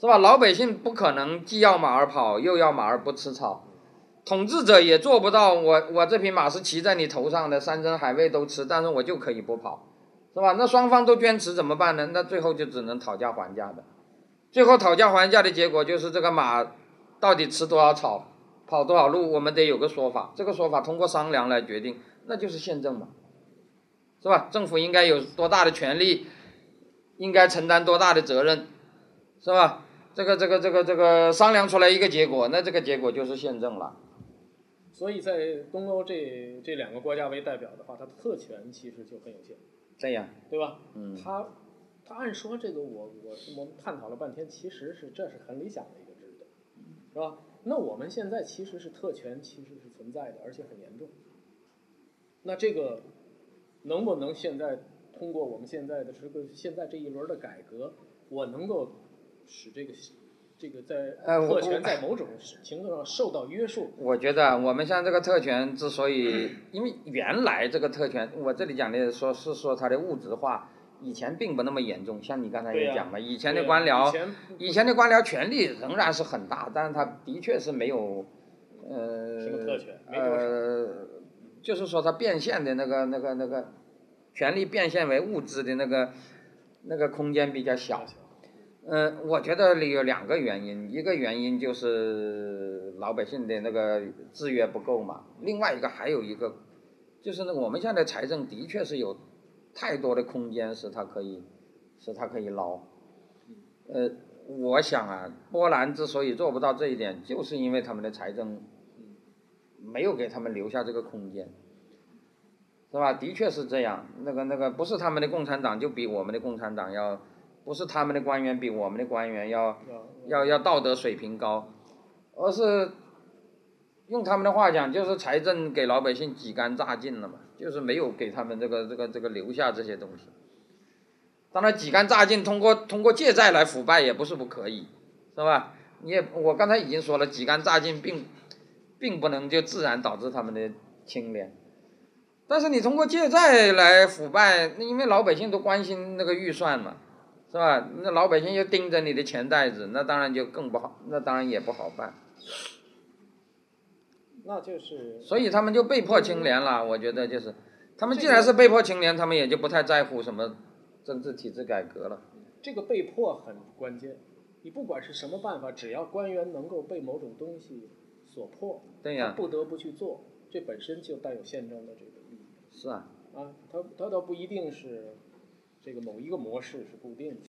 是吧？老百姓不可能既要马儿跑，又要马儿不吃草。统治者也做不到我，我这匹马是骑在你头上的，山珍海味都吃，但是我就可以不跑，是吧？那双方都坚持怎么办呢？那最后就只能讨价还价的。最后讨价还价的结果就是这个马到底吃多少草，跑多少路，我们得有个说法。这个说法通过商量来决定，那就是宪政嘛，是吧？政府应该有多大的权利，应该承担多大的责任，是吧？这个这个这个这个商量出来一个结果，那这个结果就是宪政了。所以在东欧这这两个国家为代表的话，它的特权其实就很有限，这样，对吧？嗯他他按说这个我我我们探讨了半天，其实是这是很理想的一个制度，是吧？那我们现在其实是特权其实是存在的，而且很严重。那这个能不能现在通过我们现在的这个现在这一轮的改革，我能够使这个这个在呃我特权在某种程度上受到约束？我觉得我们像这个特权之所以，因为原来这个特权，我这里讲的说是说它的物质化，以前并不那么严重。像你刚才也讲嘛，以前的官僚，以前以前的官僚权力仍然是很大，但是他的确是没有，呃，什么特权没多少呃，就是说他变现的那个那个那个权力变现为物质的那个那个空间比较小。嗯，我觉得里有两个原因，一个原因就是老百姓的那个制约不够嘛，另外一个还有一个，就是呢，我们现在财政的确是有太多的空间使它可以，使它可以捞。呃，我想啊，波兰之所以做不到这一点，就是因为他们的财政没有给他们留下这个空间，是吧？的确是这样，那个那个不是他们的共产党就比我们的共产党要。不是他们的官员比我们的官员要要要道德水平高，而是用他们的话讲，就是财政给老百姓挤干榨尽了嘛，就是没有给他们这个这个这个留下这些东西。当然，挤干榨尽，通过通过借债来腐败也不是不可以，是吧？你也我刚才已经说了，挤干榨尽并并不能就自然导致他们的清廉。但是你通过借债来腐败，那因为老百姓都关心那个预算嘛。是吧？那老百姓就盯着你的钱袋子，那当然就更不好，那当然也不好办。那就是所以他们就被迫清廉了。我觉得就是，他们既然是被迫清廉，他们也就不太在乎什么政治体制改革了。这个被迫很关键。你不管是什么办法，只要官员能够被某种东西所迫，对呀他不得不去做，这本身就带有宪政的这个意义。是啊，啊，它它倒不一定是这个某一个模式是固定的。